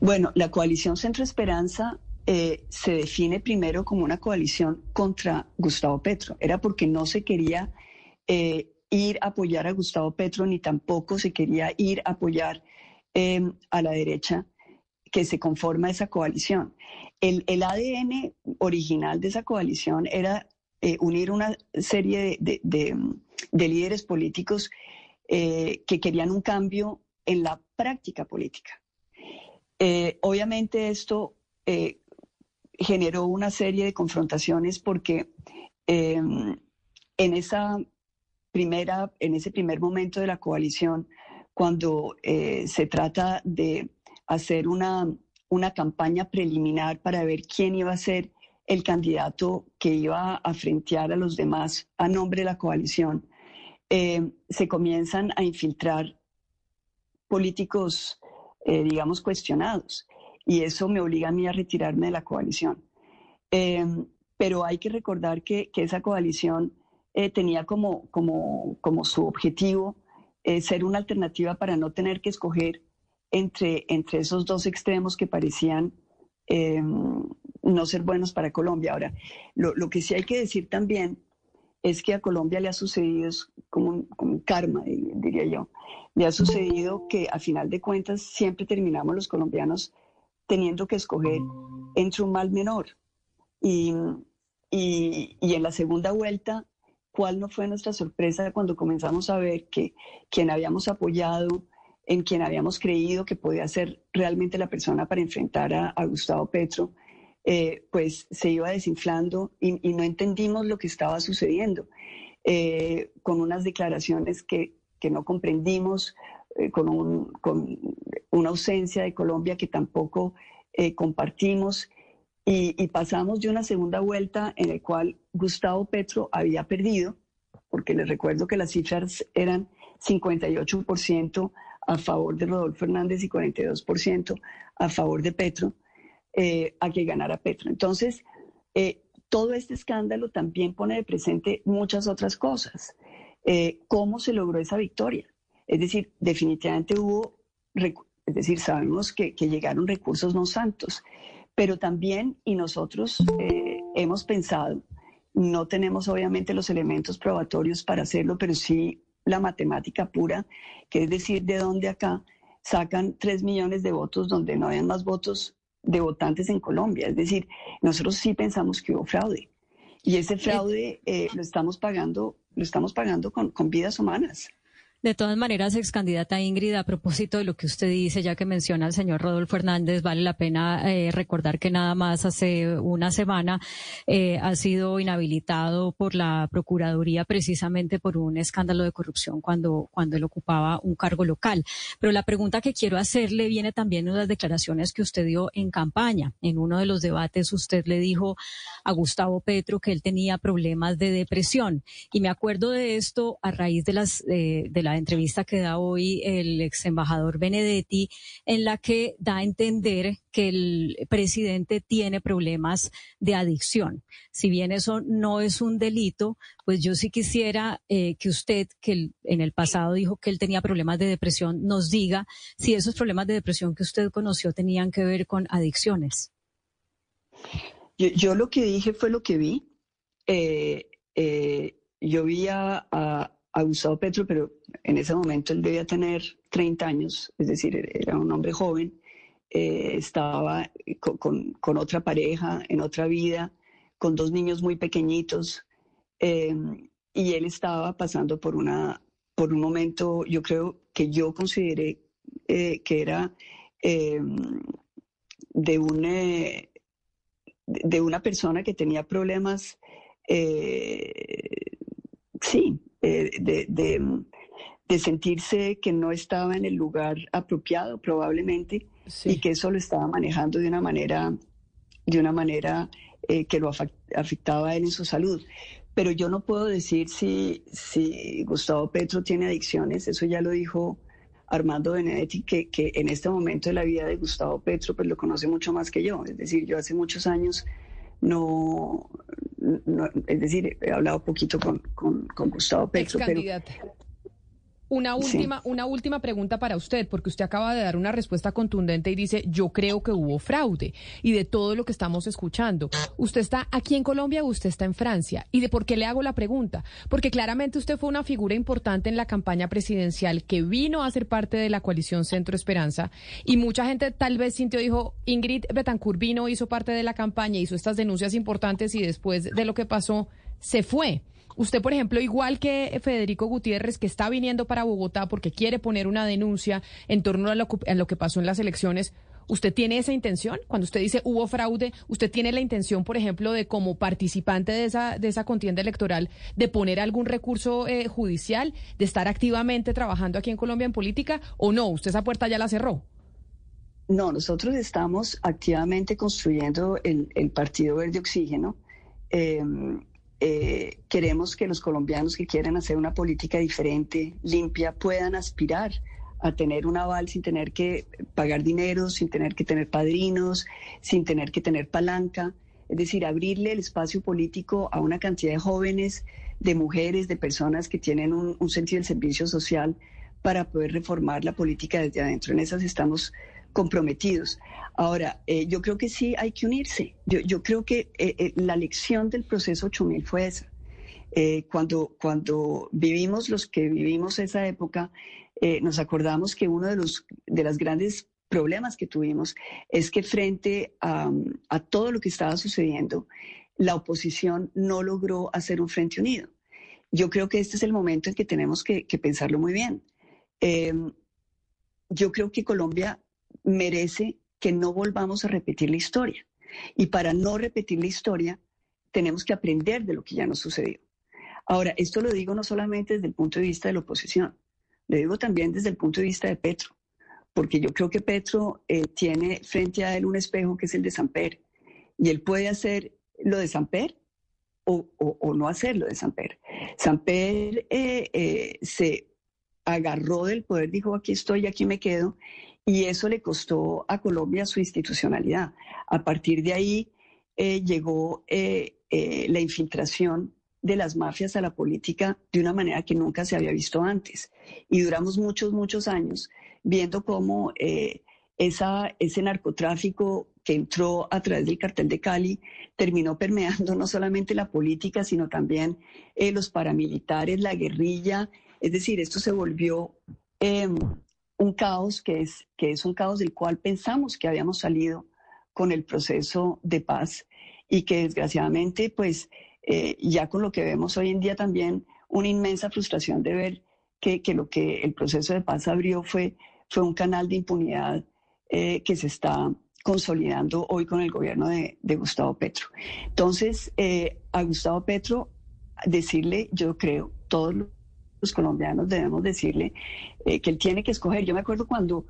Bueno, la coalición Centro Esperanza eh, se define primero como una coalición contra Gustavo Petro. Era porque no se quería... Eh, ir a apoyar a Gustavo Petro, ni tampoco se quería ir a apoyar em, a la derecha que se conforma esa coalición. El, ADN original de esa coalición era eh, unir una serie de, líderes políticos eh, que querían un cambio en la práctica política. Eh, obviamente esto generó una serie de confrontaciones porque em, en esa primera, en ese primer momento de la coalición, cuando eh, se trata de hacer una, una campaña preliminar para ver quién iba a ser el candidato que iba a frentear a los demás a nombre de la coalición, eh, se comienzan a infiltrar políticos, eh, digamos, cuestionados. Y eso me obliga a mí a retirarme de la coalición. pero hay que recordar que, que esa coalición eh, tenía como, como, como, su objetivo eh, ser una alternativa para no tener que escoger entre, entre esos dos extremos que parecían em, no ser buenos para Colombia. Ahora, lo, lo, que sí hay que decir también es que a Colombia le ha sucedido, como un, karma, diría yo, le ha sucedido que a final de cuentas siempre terminamos los colombianos teniendo que escoger entre un mal menor. Y, y, y en la segunda vuelta cuál no fue nuestra sorpresa cuando comenzamos a ver que quien habíamos apoyado, en quien habíamos creído que podía ser realmente la persona para enfrentar a, Gustavo Petro, eh, pues se iba desinflando y, no entendimos lo que estaba sucediendo, eh, con unas declaraciones que, no comprendimos, eh, con, con, una ausencia de Colombia que tampoco compartimos y, pasamos de una segunda vuelta en la cual Gustavo Petro había perdido, porque les recuerdo que las cifras eran 58% a favor de Rodolfo Hernández y 42% a favor de Petro, eh, a que ganara Petro. Entonces, eh, todo este escándalo también pone de presente muchas otras cosas. Eh, ¿Cómo se logró esa victoria? Es decir, definitivamente hubo, es decir, sabemos que, que llegaron recursos no santos, pero también, y nosotros eh, hemos pensado, no tenemos obviamente los elementos probatorios para hacerlo, pero sí la matemática pura, que es decir, de dónde acá sacan tres millones de votos donde no hayan más votos de votantes en Colombia. Es decir, nosotros sí pensamos que hubo fraude. Y ese fraude eh, lo estamos pagando, lo estamos pagando con, con vidas humanas. De todas maneras, ex candidata Ingrid, a propósito de lo que usted dice, ya que menciona al señor Rodolfo Hernández, vale la pena eh, recordar que nada más hace una semana eh, ha sido inhabilitado por la Procuraduría precisamente por un escándalo de corrupción cuando, cuando él ocupaba un cargo local. Pero la pregunta que quiero hacerle viene también de las declaraciones que usted dio en campaña. En uno de los debates usted le dijo a Gustavo Petro que él tenía problemas de depresión. Y me acuerdo de esto a raíz de las eh, de la entrevista que da hoy el ex embajador Benedetti, en la que da a entender que el presidente tiene problemas de adicción. Si bien eso no es un delito, pues yo sí quisiera eh, que usted, que en el pasado dijo que él tenía problemas de depresión, nos diga si esos problemas de depresión que usted conoció tenían que ver con adicciones. Yo, lo que dije fue lo que vi. Eh, eh, yo vi a, a Gustavo Petro, pero en ese momento él debía tener 30 años, es decir, era un hombre joven, eh, estaba con, otra pareja, en otra vida, con dos niños muy pequeñitos, eh, y él estaba pasando por, una, por un momento, yo creo que yo consideré eh, que era de, un, de una persona que tenía problemas, sí, eh, de, sentirse que no estaba en el lugar apropiado probablemente y que eso lo estaba manejando de una manera, de una manera eh, que lo afectaba a él en su salud. Pero yo no puedo decir si, si Gustavo Petro tiene adicciones, eso ya lo dijo Armando Benedetti, que, que en este momento de la vida de Gustavo Petro pues lo conoce mucho más que yo. Es decir, yo hace muchos años no, es decir, he hablado poquito con, con, con Gustavo Petro, pero una última, una última pregunta para usted, porque usted acaba de dar una respuesta contundente y dice, yo creo que hubo fraude. Y de todo lo que estamos escuchando, ¿usted está aquí en Colombia o usted está en Francia? ¿Y de por qué le hago la pregunta? Porque claramente usted fue una figura importante en la campaña presidencial que vino a ser parte de la coalición Centro Esperanza y mucha gente tal vez sintió, dijo, Ingrid Betancourt vino, hizo parte de la campaña, hizo estas denuncias importantes y después de lo que pasó, se fue. Usted, por ejemplo, igual que Federico Gutiérrez, que está viniendo para Bogotá porque quiere poner una denuncia en torno a lo, que pasó en las elecciones, ¿Usted tiene esa intención? Cuando usted dice hubo fraude, ¿usted tiene la intención, por ejemplo, de como participante de esa, de esa contienda electoral, de poner algún recurso eh, judicial, de estar activamente trabajando aquí en Colombia en política o no? ¿Usted esa puerta ya la cerró? No, nosotros estamos activamente construyendo el, Partido Verde Oxígeno. Em, eh, queremos que los colombianos que quieren hacer una política diferente, limpia, puedan aspirar a tener un aval sin tener que pagar dinero, sin tener que tener padrinos, sin tener que tener palanca. Es decir, abrirle el espacio político a una cantidad de jóvenes, de mujeres, de personas que tienen un, un sentido del servicio social para poder reformar la política desde adentro. En esas estamos comprometidos. Ahora, eh, yo creo que sí hay que unirse. Yo, creo que eh, eh, la lección del proceso 8000 fue esa. cuando, cuando vivimos, los que vivimos esa época, nos acordamos que uno de los de los grandes problemas que tuvimos es que frente a, todo lo que estaba sucediendo, la oposición no logró hacer un frente unido. Yo creo que este es el momento en que tenemos que, que pensarlo muy bien. yo creo que Colombia merece que no volvamos a repetir la historia. Y para no repetir la historia, tenemos que aprender de lo que ya nos sucedió. Ahora, esto lo digo no solamente desde el punto de vista de la oposición, lo digo también desde el punto de vista de Petro, porque yo creo que Petro eh, tiene frente a él un espejo que es el de Samper, y él puede hacer lo de Samper o, o, no hacer lo de Samper. Samper eh, eh, se agarró del poder, dijo, aquí estoy, aquí me quedo, y eso le costó a Colombia su institucionalidad. A partir de ahí eh, llegó eh, eh, la infiltración de las mafias a la política de una manera que nunca se había visto antes. Y duramos muchos, muchos años viendo cómo esa, ese narcotráfico que entró a través del cartel de Cali terminó permeando no solamente la política, sino también los paramilitares, la guerrilla. Es decir, esto se volvió em, un caos que es, que es un caos del cual pensamos que habíamos salido con el proceso de paz y que desgraciadamente, pues eh, ya con lo que vemos hoy en día también, una inmensa frustración de ver que, que lo que el proceso de paz abrió fue, fue un canal de impunidad eh, que se está consolidando hoy con el gobierno de, Gustavo Petro. Entonces, eh, a Gustavo Petro, decirle, yo creo, todos los colombianos debemos decirle eh, que él tiene que escoger. Yo me acuerdo cuando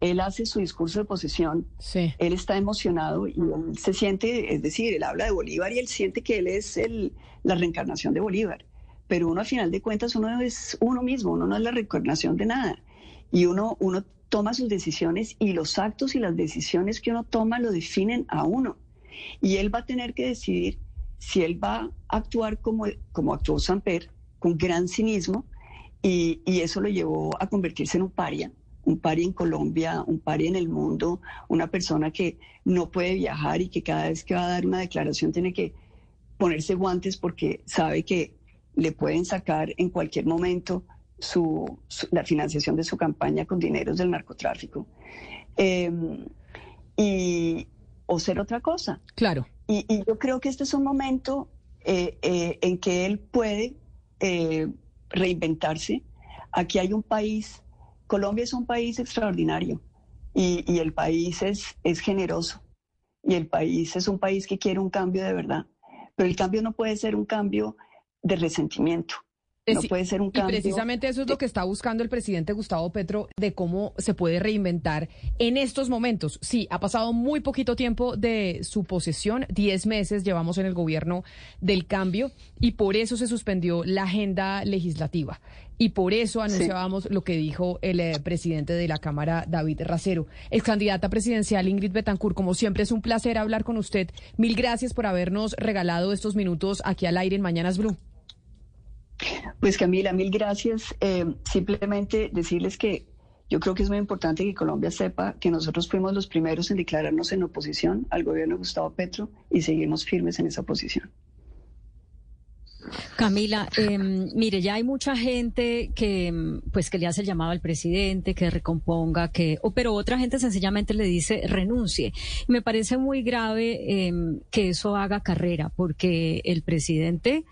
él hace su discurso de posesión, él está emocionado y él se siente, es decir, él habla de Bolívar y él siente que él es el, la reencarnación de Bolívar. Pero uno, a final de cuentas, uno es uno mismo, uno no es la reencarnación de nada. Y uno, uno toma sus decisiones y los actos y las decisiones que uno toma lo definen a uno. Y él va a tener que decidir si él va a actuar como, como actuó Samper, con gran cinismo, y, y eso lo llevó a convertirse en un paria, un paria en Colombia, un paria en el mundo, una persona que no puede viajar y que cada vez que va a dar una declaración tiene que ponerse guantes porque sabe que le pueden sacar en cualquier momento su, la financiación de su campaña con dineros del narcotráfico. Em, y, o ser otra cosa. Claro. Y, yo creo que este es un momento eh, eh, en que él puede eh, reinventarse. Aquí hay un país, Colombia es un país extraordinario y, el país es, es generoso y el país es un país que quiere un cambio de verdad. Pero el cambio no puede ser un cambio de resentimiento. No puede ser un cambio. Y precisamente eso es lo que está buscando el presidente Gustavo Petro de cómo se puede reinventar en estos momentos. Sí, ha pasado muy poquito tiempo de su posesión, diez meses llevamos en el gobierno del cambio y por eso se suspendió la agenda legislativa. Y por eso anunciábamos lo que dijo el eh, presidente de la Cámara, David Racero. Ex candidata presidencial Ingrid Betancourt, como siempre es un placer hablar con usted. Mil gracias por habernos regalado estos minutos aquí al aire en Mañanas Blue. Pues Camila, mil gracias. Eh, simplemente decirles que yo creo que es muy importante que Colombia sepa que nosotros fuimos los primeros en declararnos en oposición al gobierno de Gustavo Petro y seguimos firmes en esa posición. Camila, em, mire, ya hay mucha gente que, em, pues, que le hace el llamado al presidente, que recomponga, que, pero otra gente sencillamente le dice renuncie. Me parece muy grave em, que eso haga carrera, porque el presidente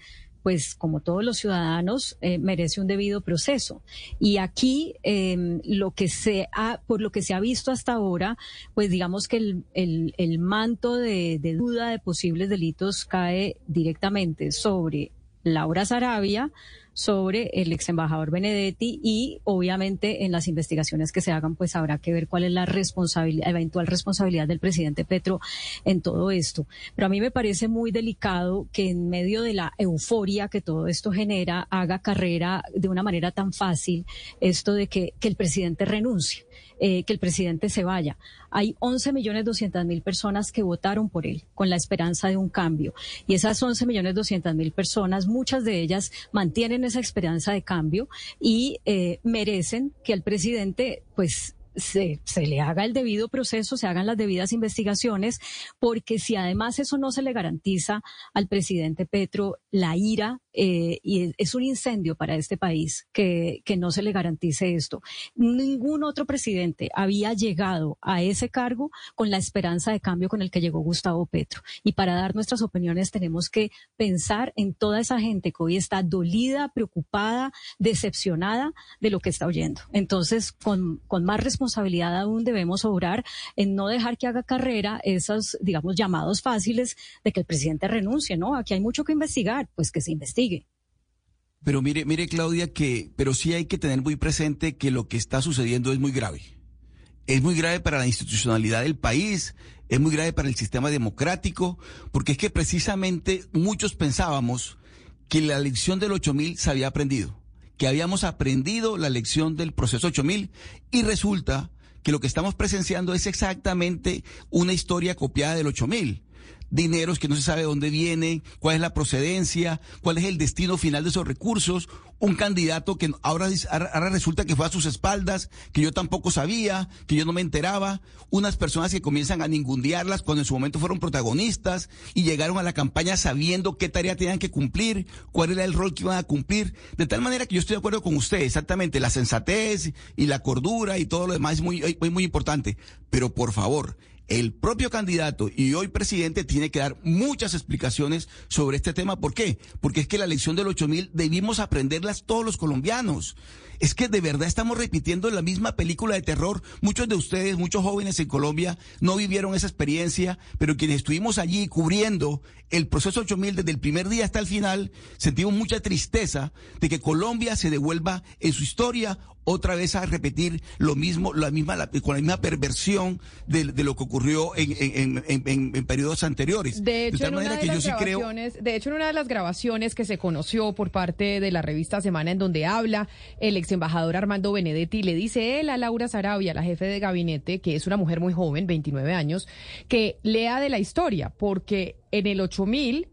pues como todos los ciudadanos, eh, merece un debido proceso. Y aquí em, lo que se ha, por lo que se ha visto hasta ahora, pues digamos que el, el, el manto de, de duda de posibles delitos cae directamente sobre Laura Sarabia, sobre el ex embajador Benedetti y obviamente en las investigaciones que se hagan pues habrá que ver cuál es la responsabilidad, eventual responsabilidad del presidente Petro en todo esto. Pero a mí me parece muy delicado que en medio de la euforia que todo esto genera haga carrera de una manera tan fácil esto de que, que el presidente renuncie. Eh, que el presidente se vaya. Hay 11 millones 200 mil personas que votaron por él con la esperanza de un cambio. Y esas 11 millones 200 mil personas, muchas de ellas mantienen esa esperanza de cambio y eh, merecen que el presidente, pues, se, se, le haga el debido proceso, se hagan las debidas investigaciones, porque si además eso no se le garantiza al presidente Petro la ira eh, y es un incendio para este país que, que no se le garantice esto. Ningún otro presidente había llegado a ese cargo con la esperanza de cambio con el que llegó Gustavo Petro. Y para dar nuestras opiniones tenemos que pensar en toda esa gente que hoy está dolida, preocupada, decepcionada de lo que está oyendo. Entonces, con, con más responsabilidad aún debemos obrar en no dejar que haga carrera esos, digamos, llamados fáciles de que el presidente renuncie, ¿no? Aquí hay mucho que investigar, pues que se investigue pero mire, mire Claudia, que, pero sí hay que tener muy presente que lo que está sucediendo es muy grave. Es muy grave para la institucionalidad del país, es muy grave para el sistema democrático, porque es que precisamente muchos pensábamos que la lección del 8000 se había aprendido, que habíamos aprendido la lección del proceso 8000 y resulta que lo que estamos presenciando es exactamente una historia copiada del 8000 dineros que no se sabe dónde vienen, cuál es la procedencia, cuál es el destino final de esos recursos, un candidato que ahora, resulta que fue a sus espaldas, que yo tampoco sabía, que yo no me enteraba, unas personas que comienzan a ningundiarlas cuando en su momento fueron protagonistas y llegaron a la campaña sabiendo qué tarea tenían que cumplir, cuál era el rol que iban a cumplir, de tal manera que yo estoy de acuerdo con usted, exactamente, la sensatez y la cordura y todo lo demás es muy, muy importante, pero por favor, el propio candidato y hoy presidente tiene que dar muchas explicaciones sobre este tema. ¿Por qué? Porque es que la elección del 8000 debimos aprenderlas todos los colombianos. Es que de verdad estamos repitiendo la misma película de terror. Muchos de ustedes, muchos jóvenes en Colombia, no vivieron esa experiencia, pero quienes estuvimos allí cubriendo el proceso 8000 desde el primer día hasta el final, sentimos mucha tristeza de que Colombia se devuelva en su historia otra vez a repetir lo mismo, la misma, con la misma perversión de, lo que ocurrió en, en, periodos anteriores. De hecho, en una de, las grabaciones, de hecho, en una de las grabaciones que se conoció por parte de la revista Semana, en donde habla el ex embajador Armando Benedetti, le dice él a Laura Sarabia, la jefe de gabinete, que es una mujer muy joven, 29 años, que lea de la historia, porque en el 8000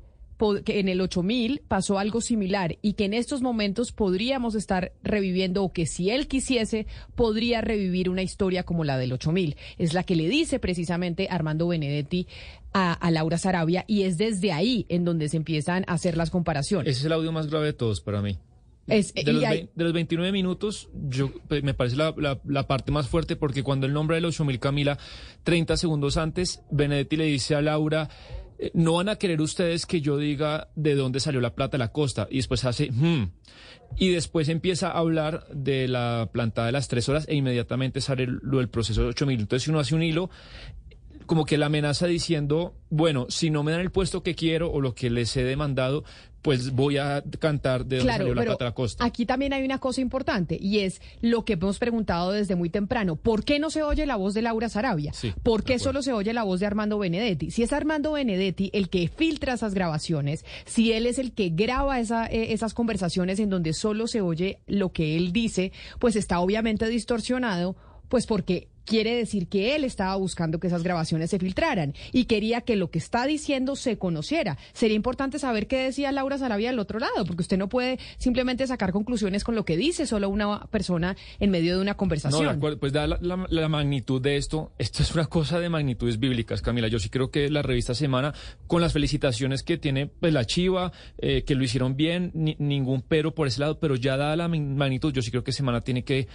que en el 8000 pasó algo similar y que en estos momentos podríamos estar reviviendo o que si él quisiese podría revivir una historia como la del 8000. Es la que le dice precisamente Armando Benedetti a, Laura Sarabia y es desde ahí en donde se empiezan a hacer las comparaciones. Ese es el audio más grave de todos para mí. de, los 29 minutos, yo me parece la, la, parte más fuerte porque cuando el nombre del 8000 Camila, 30 segundos antes, Benedetti le dice a Laura, no van a querer ustedes que yo diga de dónde salió la plata de la costa. Y después hace, hmm. y después empieza a hablar de la plantada de las tres horas e inmediatamente sale lo del proceso de 8000. Entonces, si uno hace un hilo, como que la amenaza diciendo, bueno, si no me dan el puesto que quiero o lo que les he demandado, pues voy a cantar de dónde salió la la costa. Aquí también hay una cosa importante y es lo que hemos preguntado desde muy temprano. ¿Por qué no se oye la voz de Laura Sarabia? ¿Por qué solo se oye la voz de Armando Benedetti? Si es Armando Benedetti el que filtra esas grabaciones, si él es el que graba esa, eh, esas conversaciones en donde solo se oye lo que él dice, pues está obviamente distorsionado, pues porque quiere decir que él estaba buscando que esas grabaciones se filtraran y quería que lo que está diciendo se conociera. Sería importante saber qué decía Laura Sarabia del otro lado, porque usted no puede simplemente sacar conclusiones con lo que dice solo una persona en medio de una conversación. No, pues da la, magnitud de esto. Esto es una cosa de magnitudes bíblicas, Camila. Yo sí creo que la revista Semana, con las felicitaciones que tiene pues, la Chiva, eh, que lo hicieron bien, ningún pero por ese lado, pero ya da la magnitud, yo sí creo que Semana tiene que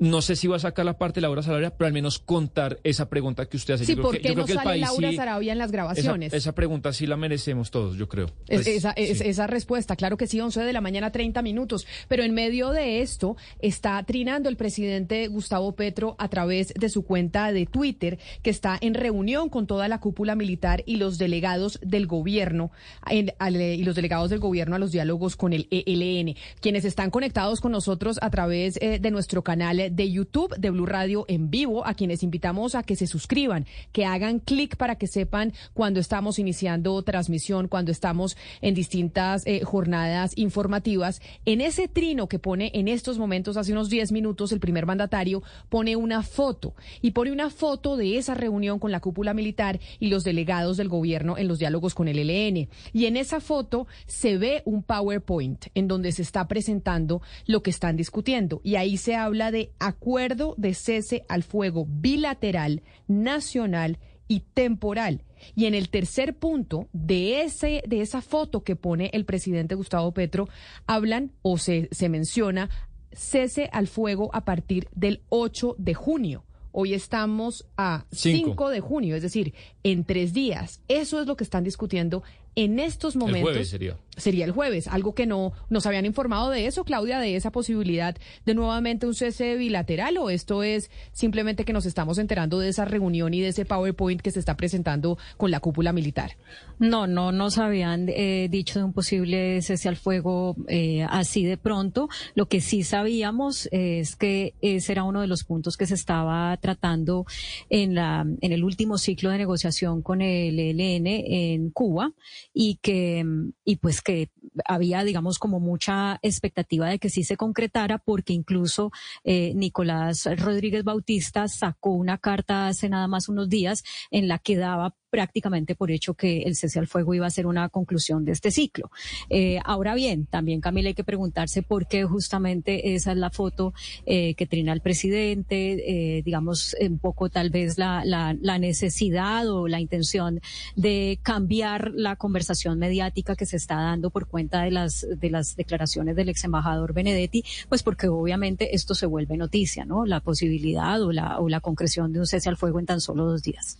no sé si va a sacar la parte de Laura Sarabia, pero al menos contar esa pregunta que usted hace. Sí, ¿por qué no sale Laura Sarabia en las grabaciones? Esa, pregunta sí la merecemos todos, yo creo. Pues, esa, esa respuesta, claro que sí, 11 de la mañana, 30 minutos. Pero en medio de esto está trinando el presidente Gustavo Petro a través de su cuenta de Twitter, que está en reunión con toda la cúpula militar y los delegados del gobierno, y los delegados del gobierno a los diálogos con el ELN, quienes están conectados con nosotros a través eh, de nuestro canal de YouTube de Blue Radio en vivo, a quienes invitamos a que se suscriban, que hagan clic para que sepan cuando estamos iniciando transmisión, cuando estamos en distintas eh, jornadas informativas. En ese trino que pone en estos momentos, hace unos 10 minutos, el primer mandatario pone una foto y pone una foto de esa reunión con la cúpula militar y los delegados del gobierno en los diálogos con el ELN. Y en esa foto se ve un PowerPoint en donde se está presentando lo que están discutiendo. Y ahí se habla de acuerdo de cese al fuego bilateral, nacional y temporal. Y en el tercer punto de, ese, de esa foto que pone el presidente Gustavo Petro, hablan o se, se menciona cese al fuego a partir del 8 de junio. Hoy estamos a 5 de junio, es decir, en tres días. Eso es lo que están discutiendo en estos momentos sería. sería. el jueves, algo que no nos habían informado de eso, Claudia, de esa posibilidad de nuevamente un cese bilateral o esto es simplemente que nos estamos enterando de esa reunión y de ese PowerPoint que se está presentando con la cúpula militar. No, no nos habían eh, dicho de un posible cese al fuego eh, así de pronto. Lo que sí sabíamos es que ese era uno de los puntos que se estaba tratando en la en el último ciclo de negociación con el ELN en Cuba y que, y pues que había, digamos, como mucha expectativa de que sí se concretara, porque incluso eh, Nicolás Rodríguez Bautista sacó una carta hace nada más unos días en la que daba prácticamente por hecho que el cese al fuego iba a ser una conclusión de este ciclo. Eh, ahora bien, también Camila hay que preguntarse por qué justamente esa es la foto eh, que trina el presidente, eh, digamos un poco tal vez la, la, la, necesidad o la intención de cambiar la conversación mediática que se está dando por cuenta de las de las declaraciones del ex embajador Benedetti, pues porque obviamente esto se vuelve noticia, ¿no? La posibilidad o la o la concreción de un cese al fuego en tan solo dos días.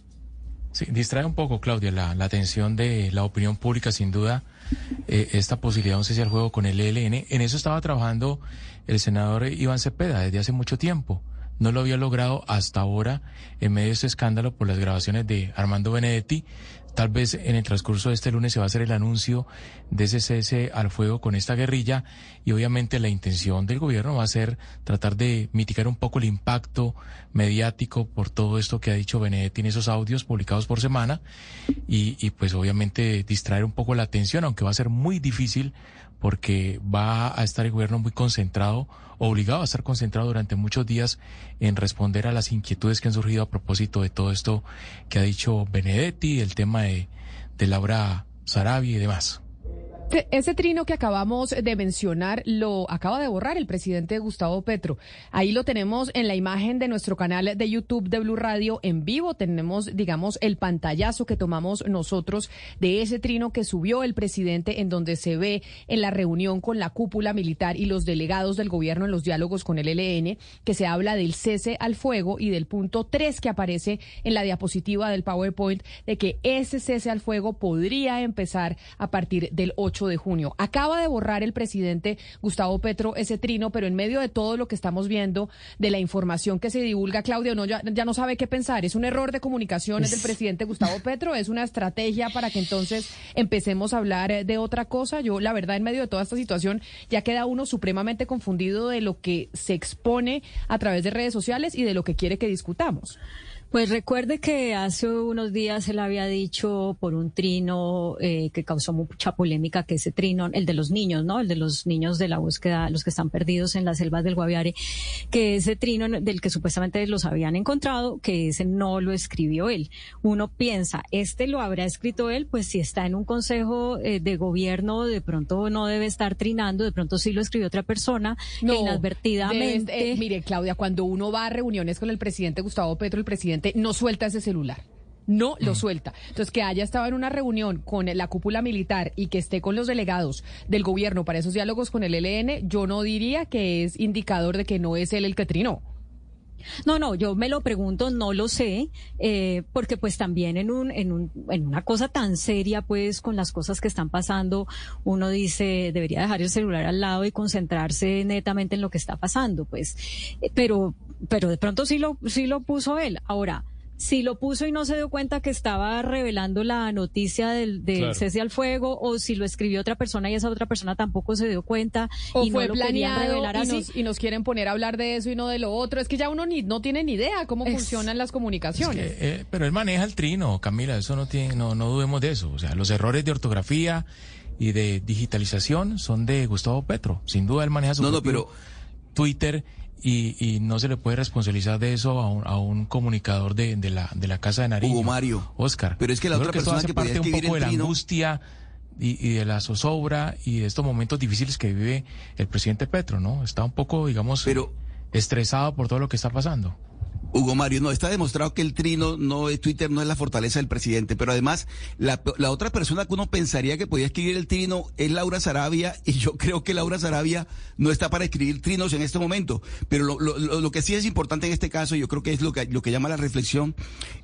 Sí, distrae un poco, Claudia, la, la atención de la opinión pública, sin duda, eh, esta posibilidad de un cese juego con el ELN. En eso estaba trabajando el senador Iván Cepeda desde hace mucho tiempo. No lo había logrado hasta ahora en medio de este escándalo por las grabaciones de Armando Benedetti. Tal vez en el transcurso de este lunes se va a hacer el anuncio de ese cese al fuego con esta guerrilla y obviamente la intención del gobierno va a ser tratar de mitigar un poco el impacto mediático por todo esto que ha dicho Benedetti en esos audios publicados por semana y, y pues obviamente distraer un poco la atención, aunque va a ser muy difícil porque va a estar el gobierno muy concentrado, obligado a estar concentrado durante muchos días en responder a las inquietudes que han surgido a propósito de todo esto que ha dicho Benedetti, el tema de, de Laura Sarabia y demás. Ese trino que acabamos de mencionar lo acaba de borrar el presidente Gustavo Petro. Ahí lo tenemos en la imagen de nuestro canal de YouTube de Blue Radio en vivo. Tenemos, digamos, el pantallazo que tomamos nosotros de ese trino que subió el presidente en donde se ve en la reunión con la cúpula militar y los delegados del gobierno en los diálogos con el ELN, que se habla del cese al fuego y del punto 3 que aparece en la diapositiva del PowerPoint de que ese cese al fuego podría empezar a partir del 8 de junio. Acaba de borrar el presidente Gustavo Petro ese trino, pero en medio de todo lo que estamos viendo, de la información que se divulga, Claudia, no, ya, ya no sabe qué pensar. ¿Es un error de comunicaciones del presidente Gustavo Petro? ¿Es una estrategia para que entonces empecemos a hablar de otra cosa? Yo, la verdad, en medio de toda esta situación, ya queda uno supremamente confundido de lo que se expone a través de redes sociales y de lo que quiere que discutamos. Pues recuerde que hace unos días él había dicho por un trino eh, que causó mucha polémica, que ese trino, el de los niños, ¿no? El de los niños de la búsqueda, los que están perdidos en las selvas del Guaviare, que ese trino del que supuestamente los habían encontrado, que ese no lo escribió él. Uno piensa, este lo habrá escrito él, pues si está en un consejo eh, de gobierno, de pronto no debe estar trinando, de pronto sí lo escribió otra persona, No, inadvertidamente. debes- eh, mire, Claudia, cuando uno va a reuniones con el presidente Gustavo Petro, el presidente no suelta ese celular. No lo suelta. Entonces, que haya estado en una reunión con la cúpula militar y que esté con los delegados del gobierno para esos diálogos con el ELN, yo no diría que es indicador de que no es él el que trinó. No, no, yo me lo pregunto, no lo sé, eh, porque pues también en un, en un, en una cosa tan seria, pues con las cosas que están pasando, uno dice debería dejar el celular al lado y concentrarse netamente en lo que está pasando, pues, Eh, pero, pero de pronto sí lo, sí lo puso él. Ahora. Si lo puso y no se dio cuenta que estaba revelando la noticia del, del Claro. cese al fuego, o si lo escribió otra persona y esa otra persona tampoco se dio cuenta O y fue no lo planeado revelar y así. nos, y nos quieren poner a hablar de eso y no de lo otro. Es que ya uno ni, no tiene ni idea cómo funcionan las comunicaciones. Eh, pero él maneja el trino, Camila, eso no tiene, no, no dudemos de eso. O sea, los errores de ortografía y de digitalización son de Gustavo Petro. Sin duda él maneja su No, no, propio Twitter y, y no se le puede responsabilizar de eso a un, a un comunicador de, de la, de la Casa de Nariño. Hugo Mario. Oscar. Pero es que la Yo otra creo esto persona hace que parte un poco de la trino- angustia y, y de la zozobra y de estos momentos difíciles que vive el presidente Petro, ¿no? Está un poco, digamos, estresado por todo lo que está pasando. Hugo Mario, no, está demostrado que el trino, no es Twitter, no es la fortaleza del presidente, pero además la, otra persona que uno pensaría que podía escribir el trino es Laura Sarabia, y yo creo que Laura Sarabia no está para escribir trinos en este momento. Pero lo, lo- lo- que sí es importante en este caso, yo creo que es lo que, lo que llama la reflexión,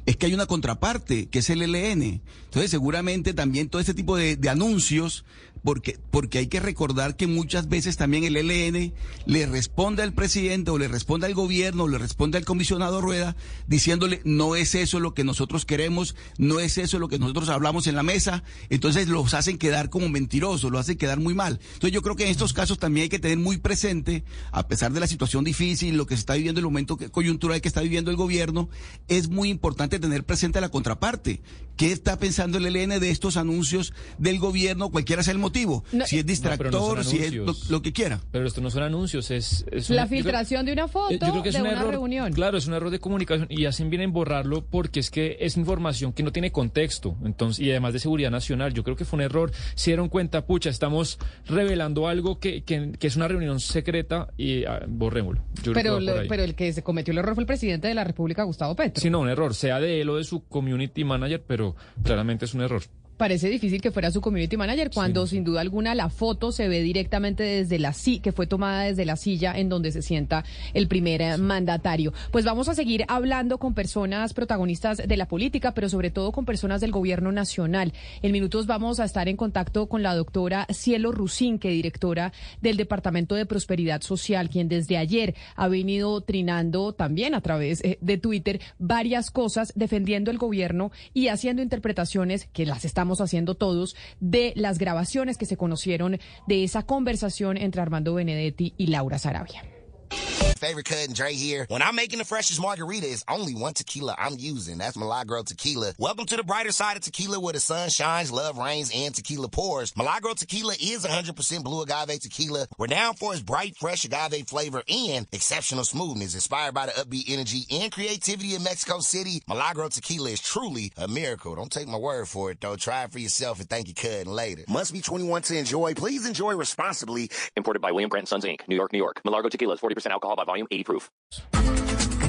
es que hay una contraparte, que es el LN. Entonces seguramente también todo este tipo de, de anuncios, porque, porque hay que recordar que muchas veces también el LN le responde al presidente o le responde al gobierno o le responde al comisionado Rueda diciéndole no es eso lo que nosotros queremos, no es eso lo que nosotros hablamos en la mesa, entonces los hacen quedar como mentirosos, los hacen quedar muy mal. Entonces yo creo que en estos casos también hay que tener muy presente, a pesar de la situación difícil, lo que se está viviendo, el momento coyuntural que está viviendo el gobierno, es muy importante tener presente la contraparte. ¿Qué está pensando el ELN de estos anuncios del gobierno, cualquiera sea el motivo? si es distractor, No, no son si es lo, lo que quiera. Pero esto no son anuncios, es... es La un- yo creo- filtración de una foto Eh, yo creo que es de un una error, reunión. Claro, es un error de comunicación y hacen bien en borrarlo porque es que es información que no tiene contexto. Entonces, y además de seguridad nacional, yo creo que fue un error. Se dieron cuenta, pucha, estamos revelando algo que, que, que es una reunión secreta y ah, borrémoslo. Yo Pero, lo- pero el que se cometió el error fue el presidente de la República, Gustavo Petro. Sí, no, un error, sea de él o de su community manager, pero claramente es un error. Parece difícil que fuera su community manager cuando sin duda alguna la foto se ve directamente desde la silla, que fue tomada desde la silla en donde se sienta el primer eh, mandatario. Pues vamos a seguir hablando con personas protagonistas de la política, pero sobre todo con personas del gobierno nacional. En minutos vamos a estar en contacto con la doctora Cielo Rusinque, directora del Departamento de Prosperidad Social, quien desde ayer ha venido trinando también a través eh, de Twitter varias cosas defendiendo el gobierno y haciendo interpretaciones que las estamos haciendo todos de las grabaciones que se conocieron de esa conversación entre Armando Benedetti y Laura Sarabia. Favorite cut and Dre here. When I'm making the freshest margarita, it's only one tequila I'm using. That's Milagro Tequila. Welcome to the brighter side of tequila where the sun shines, love rains, and tequila pours. Milagro Tequila is 100% blue agave tequila. We're for its bright, fresh agave flavor and exceptional smoothness. Inspired by the upbeat energy and creativity of Mexico City, Milagro Tequila is truly a miracle. Don't take my word for it, though. Try it for yourself and thank you, cousin, later. Must be 21 to enjoy. Please enjoy responsibly. Imported by William Grant Sons, Inc., New York, New York. Milagro Tequila is 40% alcohol by volume, 80 proof.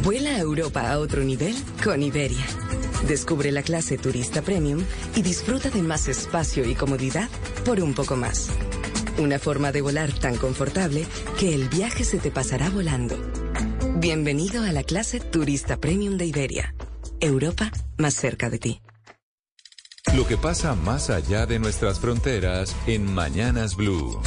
Vuela a Europa a otro nivel con Iberia. Descubre la clase turista premium y disfruta de más espacio y comodidad por un poco más. Una forma de volar tan confortable que el viaje se te pasará volando. Bienvenido a la clase turista premium de Iberia. Europa más cerca de ti. Lo que pasa más allá de nuestras fronteras en Mañanas Blue.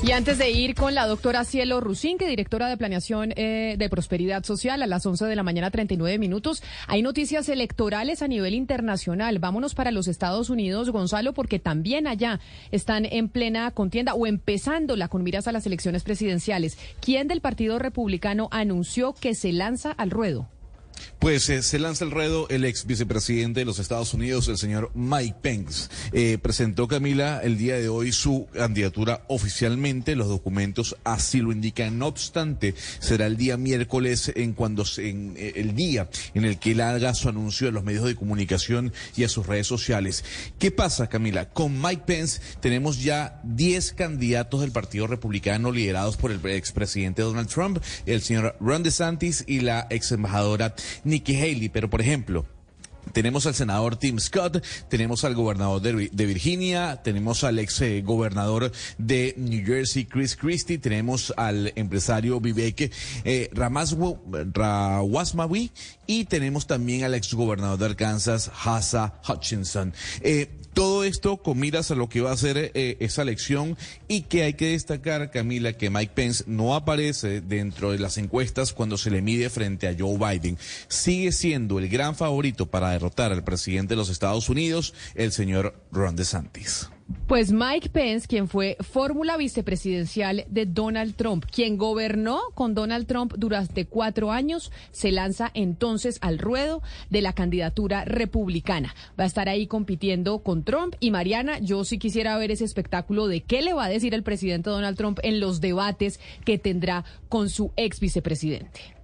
Y antes de ir con la doctora Cielo Rusín, que directora de Planeación eh, de Prosperidad Social, a las 11 de la mañana, 39 minutos, hay noticias electorales a nivel internacional. Vámonos para los Estados Unidos, Gonzalo, porque también allá están en plena contienda o empezándola con miras a las elecciones presidenciales. ¿Quién del Partido Republicano anunció que se lanza al ruedo? Pues eh, se lanza el ruedo el ex vicepresidente de los Estados Unidos, el señor Mike Pence. Eh, presentó Camila el día de hoy su candidatura oficialmente. Los documentos así lo indican. No obstante, será el día miércoles en cuando en, eh, el día en el que él haga su anuncio a los medios de comunicación y a sus redes sociales. ¿Qué pasa, Camila? Con Mike Pence tenemos ya 10 candidatos del Partido Republicano liderados por el expresidente Donald Trump, el señor Ron DeSantis y la ex embajadora Nikki Haley. Pero, por ejemplo, tenemos al senador Tim Scott, tenemos al gobernador de, Virginia, tenemos al ex eh, gobernador de New Jersey, Chris Christie, tenemos al empresario Vivek eh, Ramaswamy y tenemos también al ex gobernador de Arkansas, Hassa Hutchinson. Eh, todo esto con miras a lo que va a ser eh, esa elección y que hay que destacar, Camila, que Mike Pence no aparece dentro de las encuestas cuando se le mide frente a Joe Biden. Sigue siendo el gran favorito para derrotar al presidente de los Estados Unidos, el señor Ron DeSantis. Pues Mike Pence, quien fue fórmula vicepresidencial de Donald Trump, quien gobernó con Donald Trump durante cuatro años, se lanza entonces al ruedo de la candidatura republicana. Va a estar ahí compitiendo con Trump y Mariana. Yo sí quisiera ver ese espectáculo de qué le va a decir el presidente Donald Trump en los debates que tendrá con su ex vicepresidente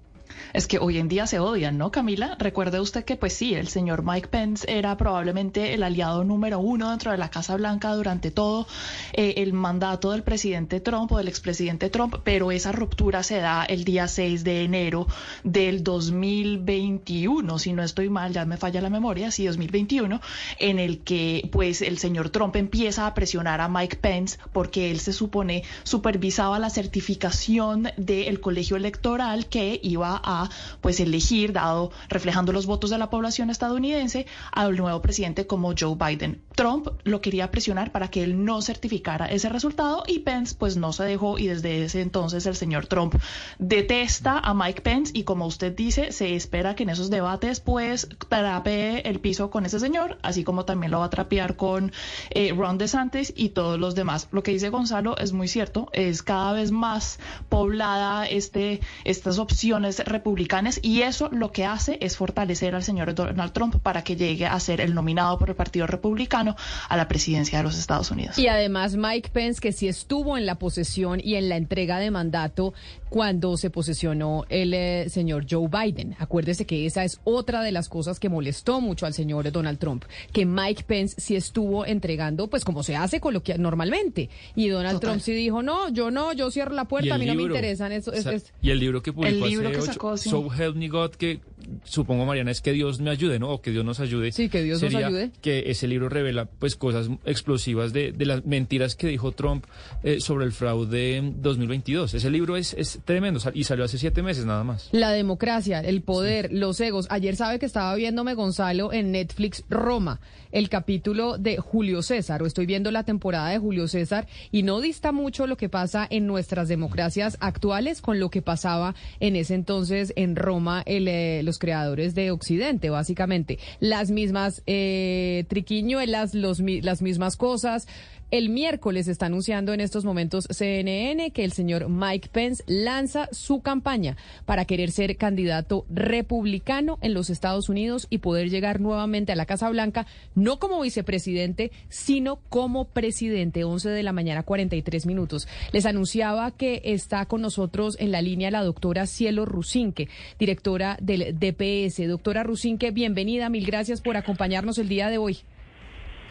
es que hoy en día se odian, ¿no, Camila? Recuerde usted que, pues sí, el señor Mike Pence era probablemente el aliado número uno dentro de la Casa Blanca durante todo eh, el mandato del presidente Trump o del expresidente Trump, pero esa ruptura se da el día 6 de enero del 2021, si no estoy mal, ya me falla la memoria, sí, 2021, en el que pues el señor Trump empieza a presionar a Mike Pence porque él se supone supervisaba la certificación del colegio electoral que iba a pues elegir, dado reflejando los votos de la población estadounidense, al nuevo presidente como Joe Biden. Trump lo quería presionar para que él no certificara ese resultado y Pence pues no se dejó y desde ese entonces el señor Trump detesta a Mike Pence y como usted dice, se espera que en esos debates pues trapee el piso con ese señor, así como también lo va a trapear con eh, Ron DeSantis y todos los demás. Lo que dice Gonzalo es muy cierto, es cada vez más poblada este, estas opciones republicanas y eso lo que hace es fortalecer al señor Donald Trump para que llegue a ser el nominado por el Partido Republicano a la presidencia de los Estados Unidos. Y además Mike Pence, que sí estuvo en la posesión y en la entrega de mandato cuando se posesionó el eh, señor Joe Biden. Acuérdese que esa es otra de las cosas que molestó mucho al señor Donald Trump, que Mike Pence sí estuvo entregando, pues como se hace coloquial normalmente. Y Donald Trump sí dijo, no, yo no, yo cierro la puerta, a mí no me interesan eso. y el libro que publicó el libro que sacó, So Help Me God, que supongo, Mariana, es que Dios me ayude, ¿no? O que Dios nos ayude. Sí, que Dios nos ayude. Que ese libro revela, pues, cosas explosivas de, de las mentiras que dijo Trump eh, sobre el fraude 2022. Ese libro es, es tremendo y salió hace siete meses nada más. La democracia, el poder, los egos. Ayer sabe que estaba viéndome Gonzalo en Netflix Roma, el capítulo de Julio César, o estoy viendo la temporada de Julio César, y no dista mucho lo que pasa en nuestras democracias actuales con lo que pasaba en ese entonces en Roma, el, eh, los creadores de Occidente, básicamente. Las mismas eh, triquiñuelas, los, las mismas cosas. El miércoles está anunciando en estos momentos CNN que el señor Mike Pence lanza su campaña para querer ser candidato republicano en los Estados Unidos y poder llegar nuevamente a la Casa Blanca, no como vicepresidente, sino como presidente. 11 de la mañana, 43 minutos. Les anunciaba que está con nosotros en la línea la doctora Cielo Rusinque, directora del DPS. Doctora Rusinque, bienvenida. Mil gracias por acompañarnos el día de hoy.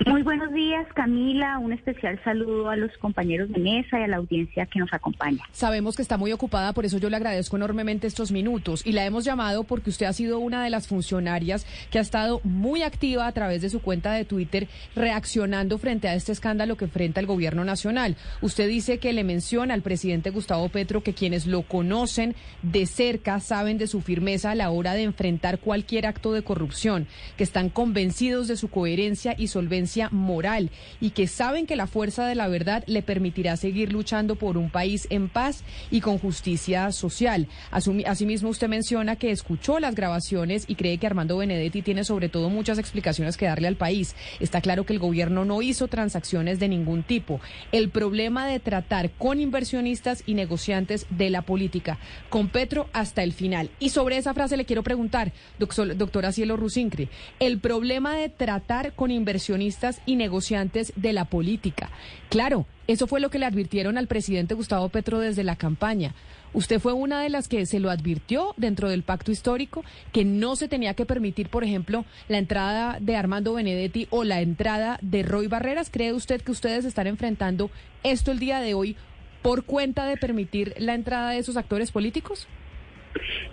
Muy buenos días, Camila. Un especial saludo a los compañeros de mesa y a la audiencia que nos acompaña. Sabemos que está muy ocupada, por eso yo le agradezco enormemente estos minutos y la hemos llamado porque usted ha sido una de las funcionarias que ha estado muy activa a través de su cuenta de Twitter reaccionando frente a este escándalo que enfrenta el gobierno nacional. Usted dice que le menciona al presidente Gustavo Petro que quienes lo conocen de cerca saben de su firmeza a la hora de enfrentar cualquier acto de corrupción, que están convencidos de su coherencia y solvencia moral y que saben que la fuerza de la verdad le permitirá seguir luchando por un país en paz y con justicia social. Asimismo, usted menciona que escuchó las grabaciones y cree que Armando Benedetti tiene sobre todo muchas explicaciones que darle al país. Está claro que el gobierno no hizo transacciones de ningún tipo. El problema de tratar con inversionistas y negociantes de la política, con Petro hasta el final. Y sobre esa frase le quiero preguntar, doctor- doctora Cielo Rusincre, el problema de tratar con inversionistas y negociantes de la política. Claro, eso fue lo que le advirtieron al presidente Gustavo Petro desde la campaña. Usted fue una de las que se lo advirtió dentro del pacto histórico que no se tenía que permitir, por ejemplo, la entrada de Armando Benedetti o la entrada de Roy Barreras. ¿Cree usted que ustedes están enfrentando esto el día de hoy por cuenta de permitir la entrada de esos actores políticos?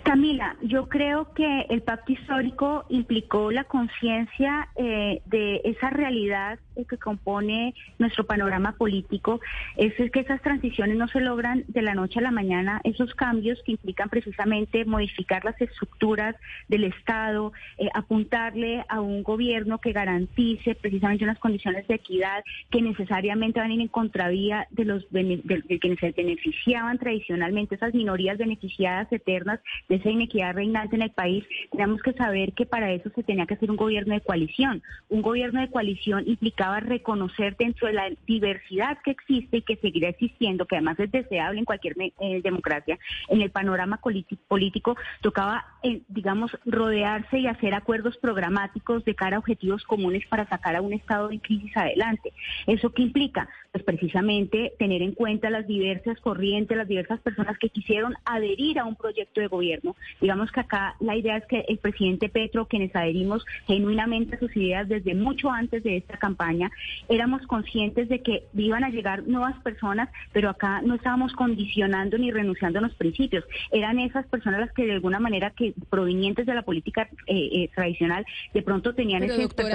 Camila, yo creo que el pacto histórico implicó la conciencia eh, de esa realidad eh, que compone nuestro panorama político. Es, que esas transiciones no se logran de la noche a la mañana, esos cambios que implican precisamente modificar las estructuras del Estado, eh, apuntarle a un gobierno que garantice precisamente unas condiciones de equidad que necesariamente van a ir en contravía de los de, de quienes se beneficiaban tradicionalmente, esas minorías beneficiadas eternas de esa inequidad reinante en el país. Tenemos que saber que para eso se tenía que hacer un gobierno de coalición. Un gobierno de coalición implicaba reconocer dentro de la diversidad que existe y que seguirá existiendo, que además es deseable en cualquier eh, democracia, en el panorama político, tocaba, eh, digamos, rodearse y hacer acuerdos programáticos de cara a objetivos comunes para sacar a un Estado en crisis adelante. ¿Eso qué implica? Pues precisamente tener en cuenta las diversas corrientes, las diversas personas que quisieron adherir a un proyecto de gobierno. Digamos que acá la idea es que el presidente Petro, quienes adherimos genuinamente a sus ideas desde mucho antes de esta campaña, éramos conscientes de que iban a llegar nuevas personas, pero acá no estábamos condicionando ni renunciando a los principios. Eran esas personas las que de alguna manera que provenientes de la política eh, eh, tradicional de pronto tenían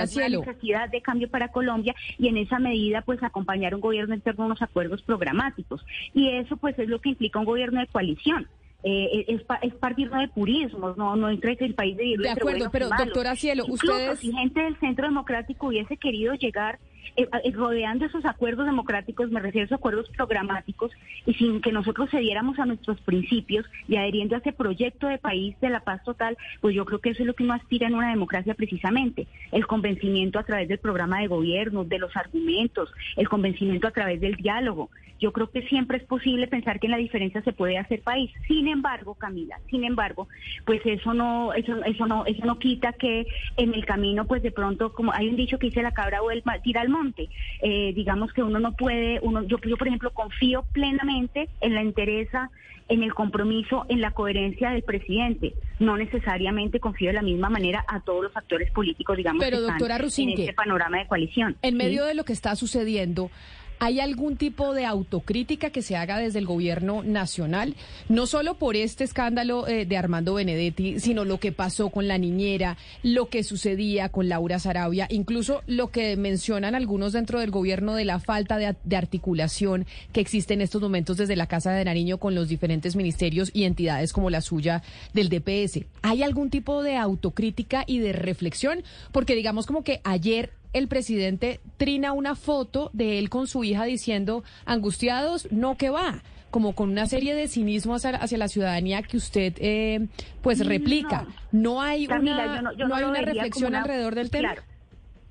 Cielo. necesidad de cambio para Colombia y en esa medida pues acompañar un gobierno en torno a unos acuerdos programáticos. Y eso pues es lo que implica un gobierno de coalición. Eh, es, pa- es partir no de purismos, no, no entre que el país de De acuerdo, pero doctora Cielo, Incluso ustedes... si gente del Centro Democrático hubiese querido llegar eh, eh, rodeando esos acuerdos democráticos, me refiero a esos acuerdos programáticos, y sin que nosotros cediéramos a nuestros principios y adheriendo a ese proyecto de país de la paz total, pues yo creo que eso es lo que uno aspira en una democracia precisamente, el convencimiento a través del programa de gobierno, de los argumentos, el convencimiento a través del diálogo. Yo creo que siempre es posible pensar que en la diferencia se puede hacer país. Sin embargo, Camila, sin embargo, pues eso no, eso, eso no, eso no quita que en el camino, pues de pronto, como hay un dicho que dice la cabra vuelva, tira al monte. Eh, digamos que uno no puede, uno, yo, yo por ejemplo confío plenamente en la entereza, en el compromiso, en la coherencia del presidente. No necesariamente confío de la misma manera a todos los actores políticos, digamos, Pero, que están doctora en Rusinque, este panorama de coalición. En ¿sí? medio de lo que está sucediendo, ¿Hay algún tipo de autocrítica que se haga desde el gobierno nacional? No solo por este escándalo eh, de Armando Benedetti, sino lo que pasó con la niñera, lo que sucedía con Laura Sarabia, incluso lo que mencionan algunos dentro del gobierno de la falta de, de articulación que existe en estos momentos desde la Casa de Nariño con los diferentes ministerios y entidades como la suya del DPS. ¿Hay algún tipo de autocrítica y de reflexión? Porque digamos como que ayer el presidente trina una foto de él con su hija diciendo, angustiados, no que va como con una serie de cinismo hacia, hacia la ciudadanía que usted eh, pues replica. No, hay una, no, hay una reflexión alrededor del tema. Claro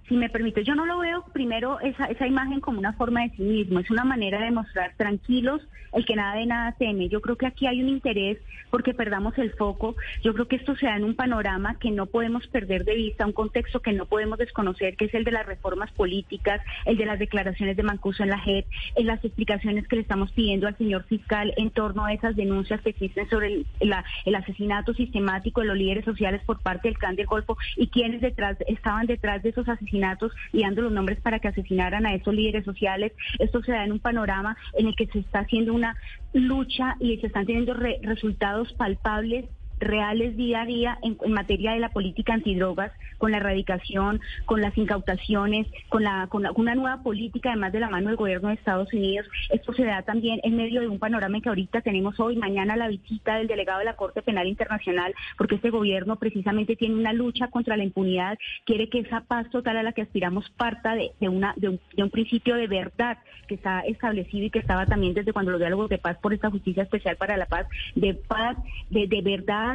si me permite, yo no lo veo primero esa, imagen como una forma de cinismo, es una manera de mostrar tranquilos el que nada de nada teme. Yo creo que aquí hay un interés porque perdamos el foco. Yo creo que esto se da en un panorama que no podemos perder de vista, un contexto que no podemos desconocer, que es el de las reformas políticas, el de las declaraciones de Mancuso en la JEP, en las explicaciones que le estamos pidiendo al señor fiscal en torno a esas denuncias que existen sobre el, el asesinato sistemático de los líderes sociales por parte del CAN del Golfo y quienes detrás estaban detrás de esos asesinatos y dando los nombres para que asesinaran a esos líderes sociales. Esto se da en un panorama en el que se está haciendo una lucha y se están teniendo resultados palpables reales día a día en, materia de la política antidrogas, con la erradicación, con las incautaciones, con, la, con, una nueva política, además de la mano del gobierno de Estados Unidos. Esto se da también en medio de un panorama que ahorita tenemos hoy, mañana la visita del delegado de la Corte Penal Internacional, porque este gobierno precisamente tiene una lucha contra la impunidad, quiere que esa paz total a la que aspiramos parta de, una, de un, de un principio de verdad que está establecido y que estaba también desde cuando los diálogos de paz por esta justicia especial para la paz, de paz, de, de verdad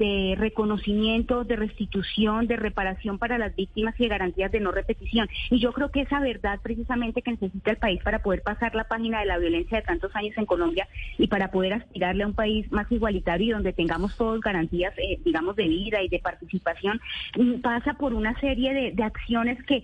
de reconocimiento, de restitución, de reparación para las víctimas y de garantías de no repetición. Y yo creo que esa verdad precisamente que necesita el país para poder pasar la página de la violencia de tantos años en Colombia y para poder aspirarle a un país más igualitario y donde tengamos todos garantías, eh, digamos, de vida y de participación, mm, pasa por una serie de, acciones que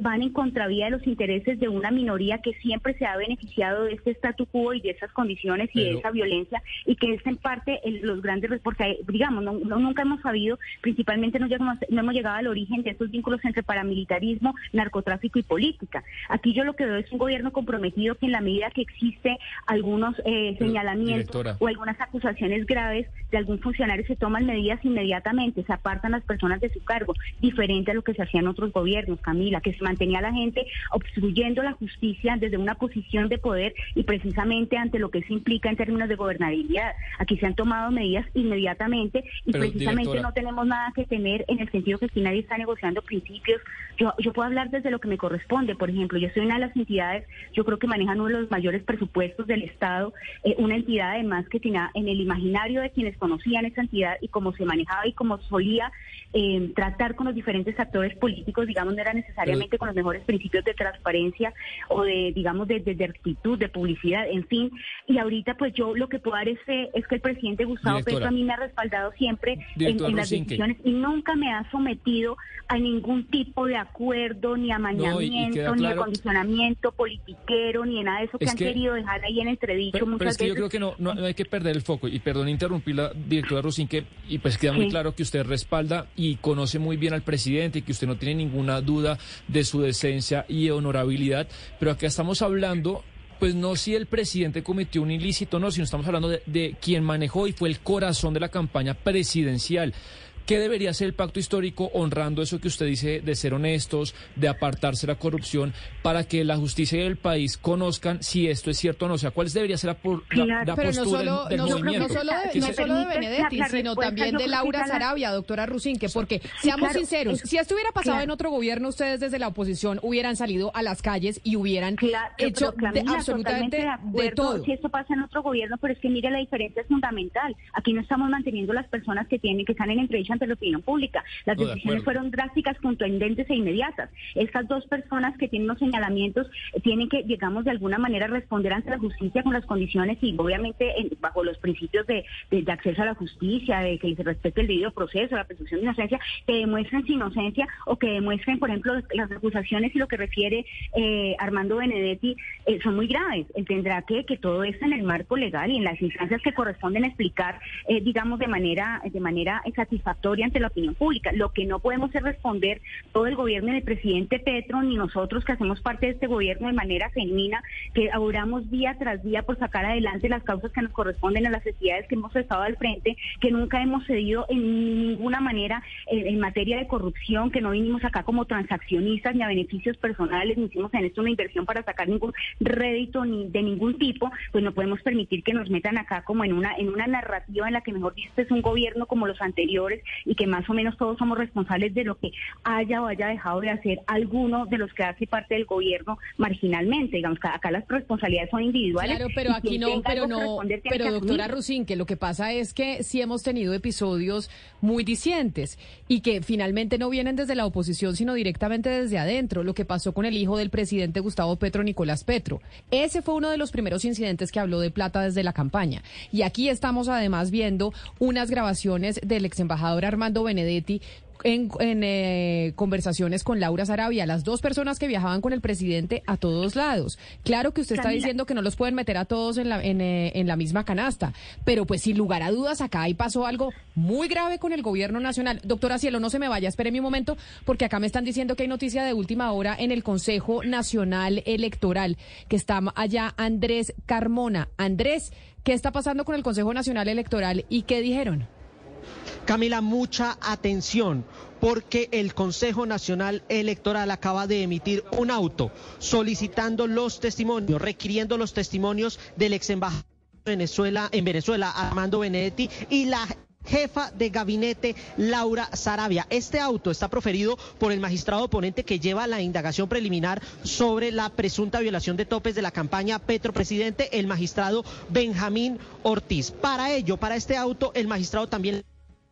van en contravía de los intereses de una minoría que siempre se ha beneficiado de este statu quo y de esas condiciones y de esa violencia y que es en parte los grandes, porque digamos, no, nunca hemos sabido, principalmente no, llegamos, no hemos llegado al origen de estos vínculos entre paramilitarismo, narcotráfico y política. Aquí yo lo que veo es un gobierno comprometido que en la medida que existe algunos eh, señalamientos o algunas acusaciones graves de algún funcionario se toman medidas inmediatamente, se apartan las personas de su cargo, diferente a lo que se hacía en otros gobiernos, Camila, que se mantenía la gente obstruyendo la justicia desde una posición de poder y precisamente ante lo que eso implica en términos de gobernabilidad. Aquí se han tomado medidas inmediatamente y precisamente no tenemos nada que tener en el sentido que si nadie está negociando principios. Yo, yo puedo hablar desde lo que me corresponde, por ejemplo, yo soy una de las entidades, yo creo que manejan uno de los mayores presupuestos del Estado, eh, una entidad además que tenía en el imaginario de quienes conocían esa entidad y cómo se manejaba y cómo solía eh, tratar con los diferentes actores políticos, digamos, no era necesariamente con los mejores principios de transparencia o de, digamos, de, de, actitud, de publicidad, en fin. Y ahorita, pues yo lo que puedo dar es, es que el presidente Gustavo Petro a mí me ha respaldado siempre en, las decisiones y nunca me ha sometido a ningún tipo de acuerdo, ni amañamiento, ni acondicionamiento politiquero, ni nada de eso que, han querido dejar ahí en entredicho muchas pero es que yo creo que no, no, hay que perder el foco. Y perdón interrumpir la directora Rosinque, y pues queda muy claro que usted respalda y conoce muy bien al presidente y que usted no tiene ninguna duda de su decencia y honorabilidad, pero acá estamos hablando pues no si el presidente cometió un ilícito, no, sino estamos hablando de, de quien manejó y fue el corazón de la campaña presidencial. ¿Qué debería ser el pacto histórico honrando eso que usted dice de ser honestos, de apartarse de la corrupción, para que la justicia y el país conozcan si esto es cierto o no? O sea, ¿cuál debería ser la, postura del, movimiento? No solo, de, no solo de Benedetti, sino también de Laura Sarabia, doctora Rusinque, porque seamos sinceros, si esto hubiera pasado en otro gobierno, ustedes desde la oposición hubieran salido a las calles y hubieran hecho absolutamente de, todo. Si esto pasa en otro gobierno, pero es que mire la diferencia es fundamental. Aquí no estamos manteniendo las personas que tienen que están en entrevista ante la opinión pública. Las decisiones fueron drásticas, contundentes e inmediatas. Estas dos personas que tienen los señalamientos eh, tienen que, digamos, de alguna manera responder ante la justicia con las condiciones y obviamente bajo los principios de, acceso a la justicia, de que se respete el debido proceso, la presunción de inocencia, que demuestren su inocencia o que demuestren, por ejemplo, las acusaciones y lo que refiere eh, Armando Benedetti eh, son muy graves. Él tendrá que que todo esto en el marco legal y en las instancias que corresponden explicar, digamos, de manera de manera satisfactoria ante la opinión pública. Lo que no podemos es responder todo el gobierno del presidente Petro, ni nosotros que hacemos parte de este gobierno de manera genuina, que oramos día tras día por sacar adelante las causas que nos corresponden a las necesidades que hemos estado al frente, que nunca hemos cedido en ninguna manera en, materia de corrupción, que no vinimos acá como transaccionistas ni a beneficios personales, ni hicimos en esto una inversión para sacar ningún rédito ni de ningún tipo, pues no podemos permitir que nos metan acá como en una en una narrativa en la que mejor dicho es un gobierno como los anteriores y que más o menos todos somos responsables de lo que haya o haya dejado de hacer alguno de los que hace parte del gobierno marginalmente. Digamos que acá las responsabilidades son individuales. Claro, pero aquí no, pero no, pero doctora Rusín, que lo que pasa es que sí hemos tenido episodios muy discientes y que finalmente no vienen desde la oposición, sino directamente desde adentro. Lo que pasó con el hijo del presidente Gustavo Petro, Nicolás Petro. Ese fue uno de los primeros incidentes que habló de plata desde la campaña. Y aquí estamos además viendo unas grabaciones del ex embajador Armando Benedetti en, eh, conversaciones con Laura Sarabia, las dos personas que viajaban con el presidente a todos lados. Claro que usted está diciendo que no los pueden meter a todos en la, eh, en, la misma canasta, pero pues sin lugar a dudas acá ahí pasó algo muy grave con el gobierno nacional. Doctora Cielo, no se me vaya, espere un momento, porque acá me están diciendo que hay noticia de última hora en el Consejo Nacional Electoral, que está allá Andrés Carmona. Andrés, ¿qué está pasando con el Consejo Nacional Electoral y qué dijeron? Camila, mucha atención porque el Consejo Nacional Electoral acaba de emitir un auto solicitando los testimonios, requiriendo los testimonios del ex embajador de Venezuela, en Venezuela, Armando Benedetti, y la jefa de gabinete Laura Sarabia. Este auto está proferido por el magistrado oponente que lleva la indagación preliminar sobre la presunta violación de topes de la campaña Petro Presidente, el magistrado Benjamín Ortiz. Para ello, para este auto, el magistrado también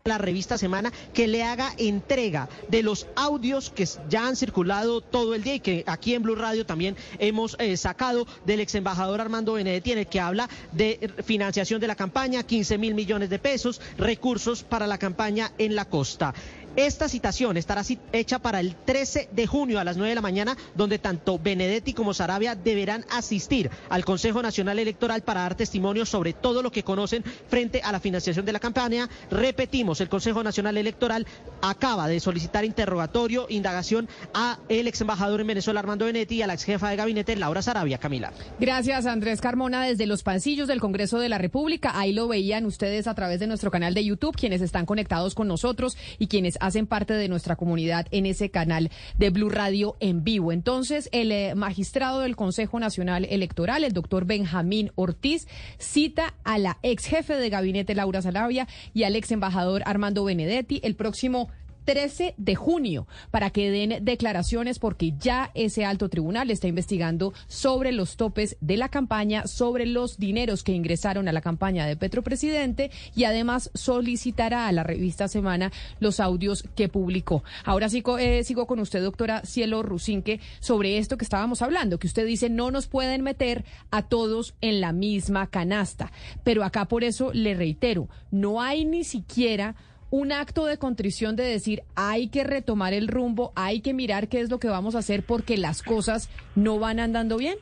la revista Semana que le haga entrega de los audios que ya han circulado todo el día y que aquí en Blue Radio también hemos eh, sacado del ex embajador Armando Benedetti en el que habla de financiación de la campaña, 15 mil millones de pesos, recursos para la campaña en la costa. Esta citación estará hecha para el 13 de junio a las 9 de la mañana, donde tanto Benedetti como Sarabia deberán asistir al Consejo Nacional Electoral para dar testimonio sobre todo lo que conocen frente a la financiación de la campaña. Repetimos, el Consejo Nacional Electoral acaba de solicitar interrogatorio, indagación a el ex embajador en Venezuela, Armando Benedetti, y a la ex jefa de gabinete, Laura Sarabia. Camila. Gracias, Andrés Carmona, desde los pasillos del Congreso de la República. Ahí lo veían ustedes a través de nuestro canal de YouTube, quienes están conectados con nosotros y quienes hacen parte de nuestra comunidad en ese canal de Blue Radio en vivo. Entonces, el eh, magistrado del Consejo Nacional Electoral, el doctor Benjamín Ortiz, cita a la ex jefe de gabinete Laura Salavia y al ex embajador Armando Benedetti el próximo 13 de junio para que den declaraciones porque ya ese alto tribunal está investigando sobre los topes de la campaña, sobre los dineros que ingresaron a la campaña de Petro Presidente y además solicitará a la revista Semana los audios que publicó. Ahora sí, eh, sigo con usted, doctora Cielo Rusinque, sobre esto que estábamos hablando, que usted dice no nos pueden meter a todos en la misma canasta. Pero acá por eso le reitero, no hay ni siquiera un acto de contrición de decir hay que retomar el rumbo, hay que mirar qué es lo que vamos a hacer porque las cosas no van andando bien?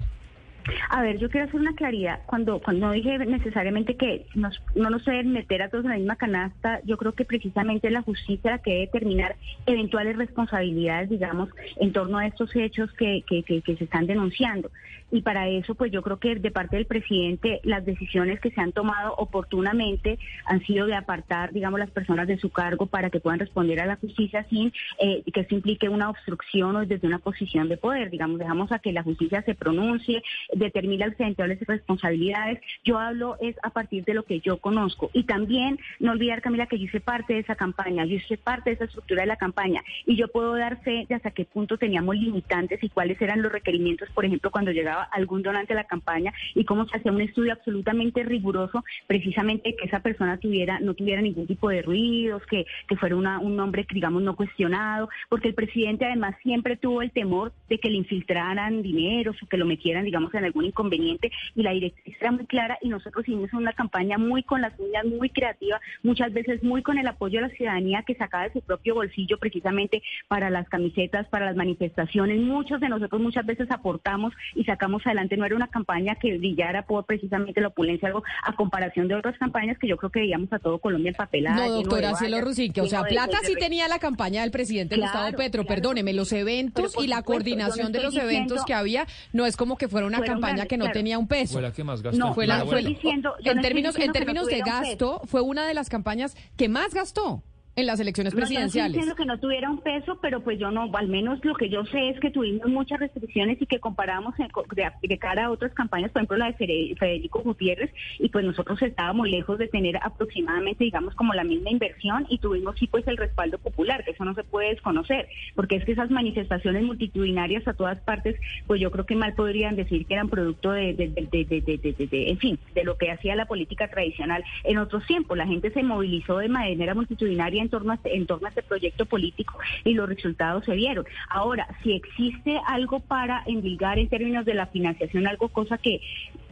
A ver, yo quiero hacer una claridad. Cuando cuando dije necesariamente que nos, no nos deben meter a todos en la misma canasta, yo creo que precisamente la justicia la que debe determinar eventuales responsabilidades, digamos, en torno a estos hechos que, que, que, se están denunciando. Y para eso, pues yo creo que de parte del presidente, las decisiones que se han tomado oportunamente han sido de apartar, digamos, las personas de su cargo para que puedan responder a la justicia sin eh, que eso implique una obstrucción o desde una posición de poder. Digamos, dejamos a que la justicia se pronuncie determina las eventuales responsabilidades. Yo hablo es a partir de lo que yo conozco. Y también no olvidar, Camila, que yo hice parte de esa campaña, yo hice parte de esa estructura de la campaña y yo puedo dar fe de hasta qué punto teníamos limitantes y cuáles eran los requerimientos, por ejemplo, cuando llegaba algún donante a la campaña y cómo se hacía un estudio absolutamente riguroso, precisamente que esa persona tuviera no tuviera ningún tipo de ruidos, que, que fuera una, un nombre, digamos, no cuestionado, porque el presidente además siempre tuvo el temor de que le infiltraran dinero o que lo metieran, digamos, en algún inconveniente y la directriz era muy clara y nosotros hicimos una campaña muy con las uñas, muy creativa, muchas veces muy con el apoyo de la ciudadanía que sacaba de su propio bolsillo precisamente para las camisetas, para las manifestaciones. Muchos de nosotros muchas veces aportamos y sacamos adelante. No era una campaña que brillara por precisamente la opulencia, algo a comparación de otras campañas que yo creo que veíamos a todo Colombia empapelada. No, doctora Cielo Rusin, que o sea, plata sí tenía la campaña del presidente Gustavo Petro, perdóneme, los eventos y la coordinación de los eventos que había no es como que fuera una campaña que no tenía un peso. Fue la que más gastó. No, fue la, diciendo, en términos, en términos de gasto, fue una de las campañas que más gastó en las elecciones presidenciales. No estoy que no tuviera un peso, pero pues yo no, al menos lo que yo sé es que tuvimos muchas restricciones y que comparamos de, cara a otras campañas, por ejemplo la de Federico Gutiérrez, y pues nosotros estábamos lejos de tener aproximadamente, digamos, como la misma inversión y tuvimos sí pues el respaldo popular, que eso no se puede desconocer, porque es que esas manifestaciones multitudinarias a todas partes, pues yo creo que mal podrían decir que eran producto de, de, de en fin, de lo que hacía la política tradicional en otros tiempos. La gente se movilizó de manera multitudinaria en torno, a, este, en torno a este proyecto político y los resultados se vieron. Ahora, si existe algo para endilgar en términos de la financiación, algo cosa que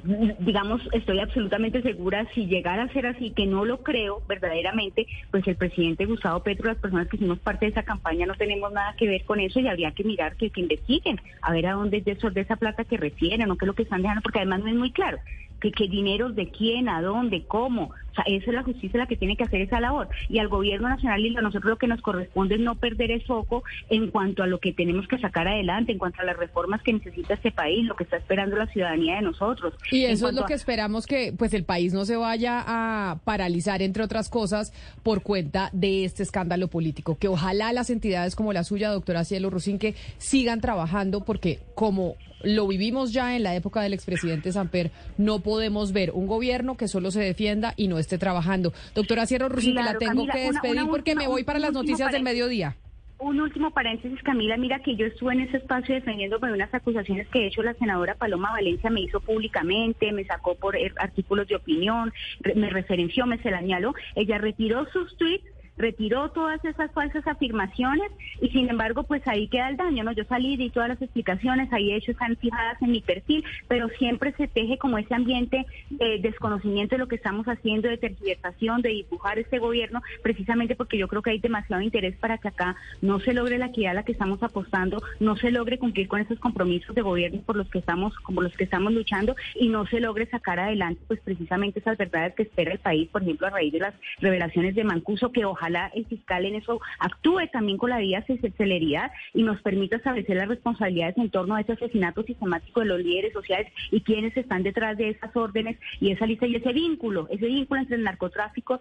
digamos, estoy absolutamente segura, si llegara a ser así, que no lo creo verdaderamente, pues el presidente Gustavo Petro, las personas que hicimos parte de esa campaña, no tenemos nada que ver con eso y habría que mirar que, que investiguen, a ver a dónde es de esa plata que refieren o qué es lo que están dejando, porque además no es muy claro que qué dinero de quién, a dónde, cómo. O sea, esa es la justicia la que tiene que hacer esa labor. Y al gobierno nacional y a nosotros lo que nos corresponde es no perder el foco en cuanto a lo que tenemos que sacar adelante, en cuanto a las reformas que necesita este país, lo que está esperando la ciudadanía de nosotros. Y eso es lo que esperamos que pues el país no se vaya a paralizar, entre otras cosas, por cuenta de este escándalo político. Que ojalá las entidades como la suya, doctora Cielo Rusinque, sigan trabajando porque como lo vivimos ya en la época del expresidente Samper, no podemos ver un gobierno que solo se defienda y no esté trabajando. Doctora Cielo Rusinque, la tengo que despedir porque me voy para las noticias del mediodía. Un último paréntesis, Camila, mira que yo estuve en ese espacio defendiéndome de unas acusaciones que de hecho la senadora Paloma Valencia me hizo públicamente, me sacó por er, artículos de opinión, me referenció, me señaló. Ella retiró sus tweets retiró todas esas falsas afirmaciones y sin embargo pues ahí queda el daño, ¿no? Yo salí, di todas las explicaciones, ahí de hecho están fijadas en mi perfil, pero siempre se teje como ese ambiente de desconocimiento de lo que estamos haciendo, de tergiversación, de dibujar este gobierno, precisamente porque yo creo que hay demasiado interés para que acá no se logre la equidad a la que estamos apostando, no se logre cumplir con esos compromisos de gobierno por los que estamos, como los que estamos luchando y no se logre sacar adelante pues precisamente esas verdades que espera el país, por ejemplo, a raíz de las revelaciones de Mancuso, que ojalá el fiscal en eso actúe también con la debida celeridad y nos permita establecer las responsabilidades en torno a ese asesinato sistemático de los líderes sociales y quienes están detrás de esas órdenes y esa lista y ese vínculo, ese vínculo entre el narcotráfico,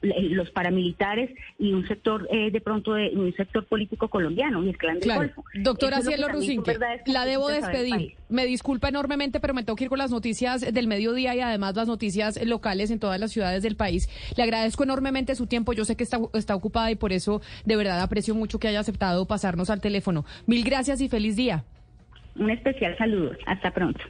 los paramilitares y un sector eh, de pronto de un sector político colombiano y el clan del Golfo. Doctora Cielo Rusinque, la debo despedir. Me disculpa enormemente, pero me tengo que ir con las noticias del mediodía y además las noticias locales en todas las ciudades del país. Le agradezco enormemente su tiempo. Yo sé que está, está ocupada y por eso de verdad aprecio mucho que haya aceptado pasarnos al teléfono. Mil gracias y feliz día. Un especial saludo. Hasta pronto.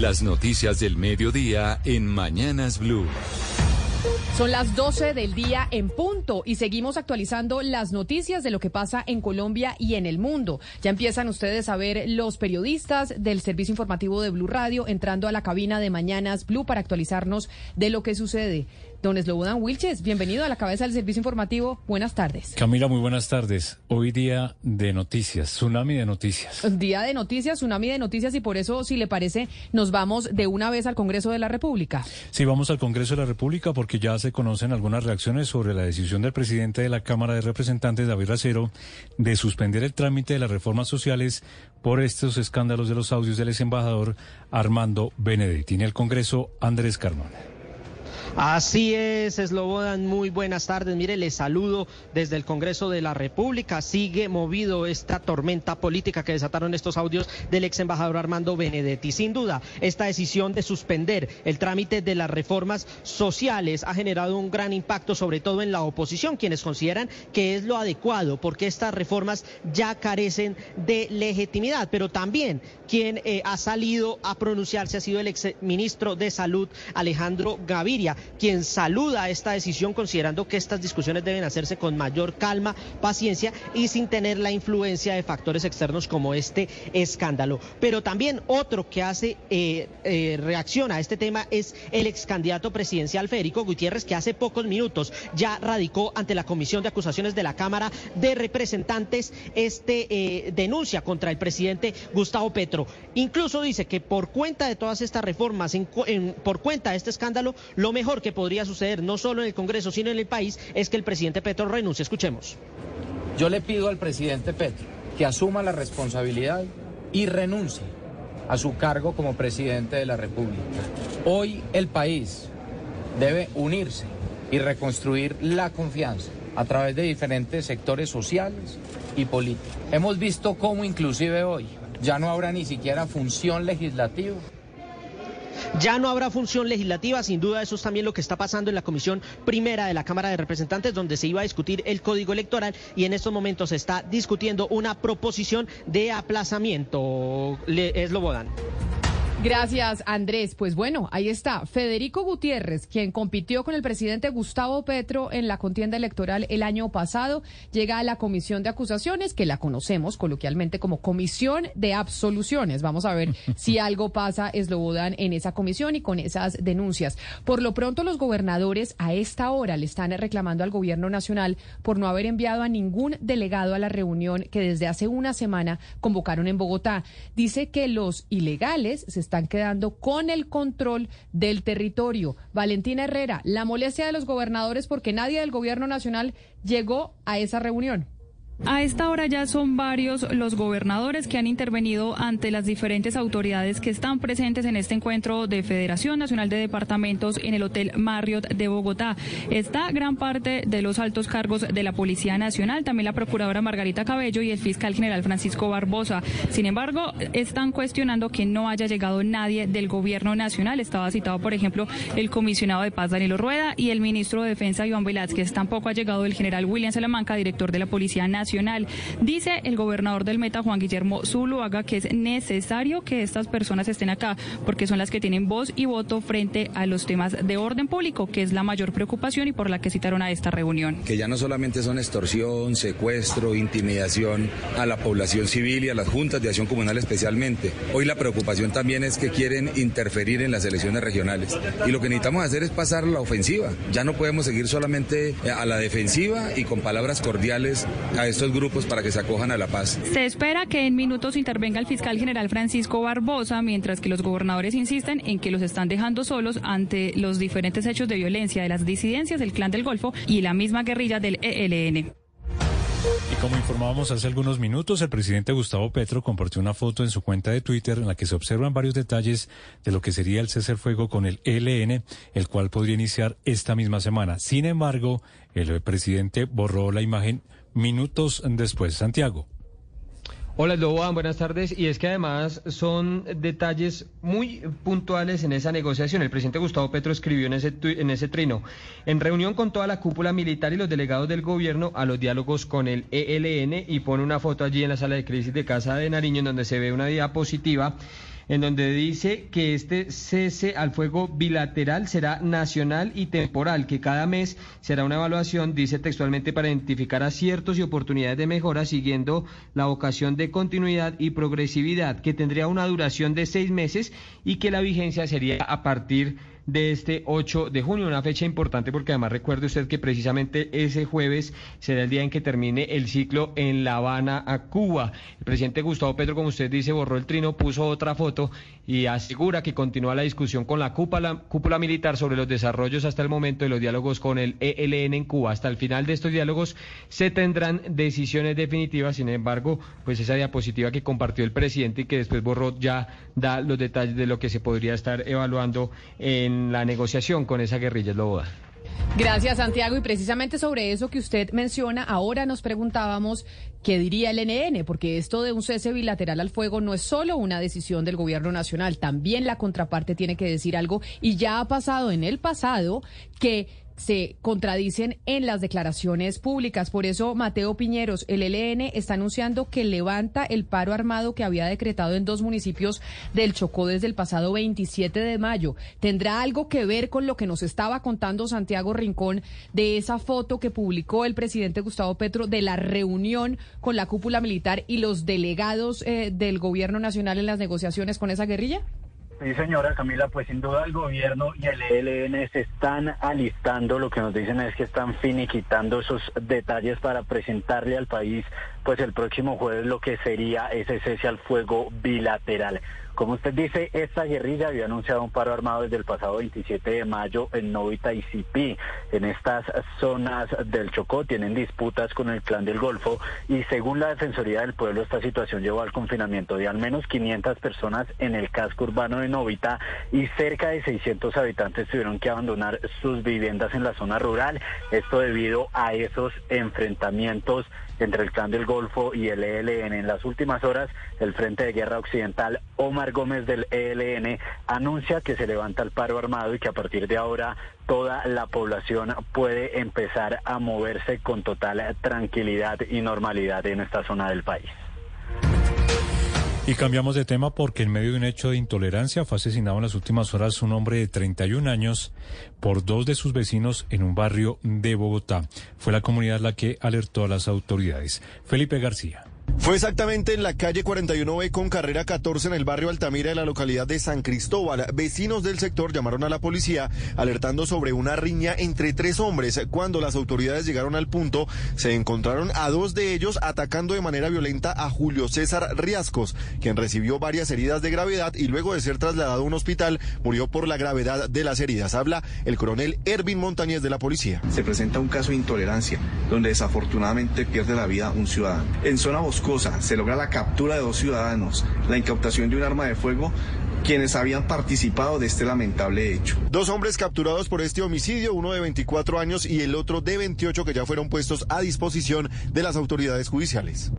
Las noticias del mediodía en Mañanas Blue. Son las 12 del día en punto y seguimos actualizando las noticias de lo que pasa en Colombia y en el mundo. Ya empiezan ustedes a ver los periodistas del servicio informativo de Blue Radio entrando a la cabina de Mañanas Blue para actualizarnos de lo que sucede. Don Slobodan Wilches, bienvenido a la cabeza del servicio informativo. Buenas tardes. Camila, muy buenas tardes. Hoy día de noticias, tsunami de noticias. Día de noticias, tsunami de noticias y por eso, si le parece, nos vamos de una vez al Congreso de la República. Sí, vamos al Congreso de la República porque ya se conocen algunas reacciones sobre la decisión del presidente de la Cámara de Representantes, David Racero, de suspender el trámite de las reformas sociales por estos escándalos de los audios del ex embajador Armando Benedetti. En el Congreso, Andrés Carmona. Así es, Slobodan, muy buenas tardes. Mire, le saludo desde el Congreso de la República. Sigue movido esta tormenta política que desataron estos audios del ex embajador Armando Benedetti. Sin duda, esta decisión de suspender el trámite de las reformas sociales ha generado un gran impacto, sobre todo en la oposición, quienes consideran que es lo adecuado, porque estas reformas ya carecen de legitimidad. Pero también quien eh, ha salido a pronunciarse ha sido el ex ministro de Salud, Alejandro Gaviria quien saluda esta decisión considerando que estas discusiones deben hacerse con mayor calma, paciencia y sin tener la influencia de factores externos como este escándalo. Pero también otro que hace eh, eh, reacción a este tema es el ex candidato presidencial Federico Gutiérrez, que hace pocos minutos ya radicó ante la Comisión de Acusaciones de la Cámara de Representantes este denuncia contra el presidente Gustavo Petro. Incluso dice que por cuenta de todas estas reformas, por cuenta de este escándalo, lo mejor que podría suceder no solo en el Congreso, sino en el país, es que el presidente Petro renuncie. Escuchemos. Yo le pido al presidente Petro que asuma la responsabilidad y renuncie a su cargo como presidente de la República. Hoy el país debe unirse y reconstruir la confianza a través de diferentes sectores sociales y políticos. Hemos visto cómo inclusive hoy ya no habrá ni siquiera función legislativa ya no habrá función legislativa, sin duda eso es también lo que está pasando en la Comisión Primera de la Cámara de Representantes, donde se iba a discutir el Código Electoral y en estos momentos se está discutiendo una proposición de aplazamiento. Es Lobodan. Gracias, Andrés. Pues bueno, ahí está. Federico Gutiérrez, quien compitió con el presidente Gustavo Petro en la contienda electoral el año pasado, llega a la comisión de acusaciones, que la conocemos coloquialmente como comisión de absoluciones. Vamos a ver si algo pasa, Eslobodan, en esa comisión y con esas denuncias. Por lo pronto, los gobernadores a esta hora le están reclamando al gobierno nacional por no haber enviado a ningún delegado a la reunión que desde hace una semana convocaron en Bogotá. Dice que los ilegales se están quedando con el control del territorio. Valentina Herrera, la molestia de los gobernadores porque nadie del gobierno nacional llegó a esa reunión. A esta hora ya son varios los gobernadores que han intervenido ante las diferentes autoridades que están presentes en este encuentro de Federación Nacional de Departamentos en el Hotel Marriott de Bogotá. Está gran parte de los altos cargos de la Policía Nacional, también la Procuradora Margarita Cabello y el fiscal general Francisco Barbosa. Sin embargo, están cuestionando que no haya llegado nadie del Gobierno Nacional. Estaba citado, por ejemplo, el comisionado de paz Danilo Rueda y el ministro de Defensa Iván Velázquez. Tampoco ha llegado el general William Salamanca, director de la Policía Nacional Dice el gobernador del Meta, Juan Guillermo Zuluaga, que es necesario que estas personas estén acá porque son las que tienen voz y voto frente a los temas de orden público, que es la mayor preocupación y por la que citaron a esta reunión. Que ya no solamente son extorsión, secuestro, intimidación a la población civil y a las juntas de acción comunal especialmente. Hoy la preocupación también es que quieren interferir en las elecciones regionales. Y lo que necesitamos hacer es pasar la ofensiva. Ya no podemos seguir solamente a la defensiva y con palabras cordiales a estos estos grupos para que se acojan a la paz. Se espera que en minutos intervenga el fiscal general Francisco Barbosa, mientras que los gobernadores insisten en que los están dejando solos ante los diferentes hechos de violencia de las disidencias del Clan del Golfo y la misma guerrilla del ELN. Y como informábamos hace algunos minutos, el presidente Gustavo Petro compartió una foto en su cuenta de Twitter en la que se observan varios detalles de lo que sería el cese fuego con el ELN, el cual podría iniciar esta misma semana. Sin embargo, el presidente borró la imagen minutos después. Santiago. Hola Loboan, buenas tardes. Y es que además son detalles muy puntuales en esa negociación. El presidente Gustavo Petro escribió en ese, en ese trino, en reunión con toda la cúpula militar y los delegados del gobierno a los diálogos con el ELN y pone una foto allí en la sala de crisis de Casa de Nariño en donde se ve una diapositiva en donde dice que este cese al fuego bilateral será nacional y temporal, que cada mes será una evaluación, dice textualmente, para identificar aciertos y oportunidades de mejora siguiendo la vocación de continuidad y progresividad, que tendría una duración de seis meses y que la vigencia sería a partir de de este 8 de junio, una fecha importante porque además recuerde usted que precisamente ese jueves será el día en que termine el ciclo en La Habana a Cuba. El presidente Gustavo Petro, como usted dice, borró el trino, puso otra foto y asegura que continúa la discusión con la cúpula, cúpula militar sobre los desarrollos hasta el momento de los diálogos con el ELN en Cuba. Hasta el final de estos diálogos se tendrán decisiones definitivas, sin embargo, pues esa diapositiva que compartió el presidente y que después borró ya da los detalles de lo que se podría estar evaluando en la negociación con esa guerrilla Loboda. Gracias, Santiago. Y precisamente sobre eso que usted menciona, ahora nos preguntábamos qué diría el NN, porque esto de un cese bilateral al fuego no es solo una decisión del gobierno nacional, también la contraparte tiene que decir algo. Y ya ha pasado en el pasado que se contradicen en las declaraciones públicas. Por eso, Mateo Piñeros, el ELN, está anunciando que levanta el paro armado que había decretado en dos municipios del Chocó desde el pasado 27 de mayo. ¿Tendrá algo que ver con lo que nos estaba contando Santiago Rincón de esa foto que publicó el presidente Gustavo Petro de la reunión con la cúpula militar y los delegados eh, del gobierno nacional en las negociaciones con esa guerrilla? Sí, señora Camila, pues sin duda el gobierno y el ELN se están alistando, lo que nos dicen es que están finiquitando esos detalles para presentarle al país pues el próximo jueves lo que sería ese cese al fuego bilateral. Como usted dice, esta guerrilla había anunciado un paro armado desde el pasado 27 de mayo en Novita y Cipí. En estas zonas del Chocó tienen disputas con el clan del Golfo y según la Defensoría del Pueblo esta situación llevó al confinamiento de al menos 500 personas en el casco urbano de Novita y cerca de 600 habitantes tuvieron que abandonar sus viviendas en la zona rural. Esto debido a esos enfrentamientos entre el clan del Golfo y el ELN. En las últimas horas, el Frente de Guerra Occidental, Omar Gómez del ELN, anuncia que se levanta el paro armado y que a partir de ahora toda la población puede empezar a moverse con total tranquilidad y normalidad en esta zona del país. Y cambiamos de tema porque en medio de un hecho de intolerancia fue asesinado en las últimas horas un hombre de 31 años por dos de sus vecinos en un barrio de Bogotá. Fue la comunidad la que alertó a las autoridades. Felipe García. Fue exactamente en la calle 41B con carrera 14 en el barrio Altamira de la localidad de San Cristóbal. Vecinos del sector llamaron a la policía alertando sobre una riña entre tres hombres. Cuando las autoridades llegaron al punto, se encontraron a dos de ellos atacando de manera violenta a Julio César Riascos, quien recibió varias heridas de gravedad y luego de ser trasladado a un hospital murió por la gravedad de las heridas. Habla el coronel Ervin Montañez de la policía. Se presenta un caso de intolerancia donde desafortunadamente pierde la vida un ciudadano. En zona Bosco se logra la captura de dos ciudadanos, la incautación de un arma de fuego quienes habían participado de este lamentable hecho. Dos hombres capturados por este homicidio, uno de 24 años y el otro de 28 que ya fueron puestos a disposición de las autoridades judiciales.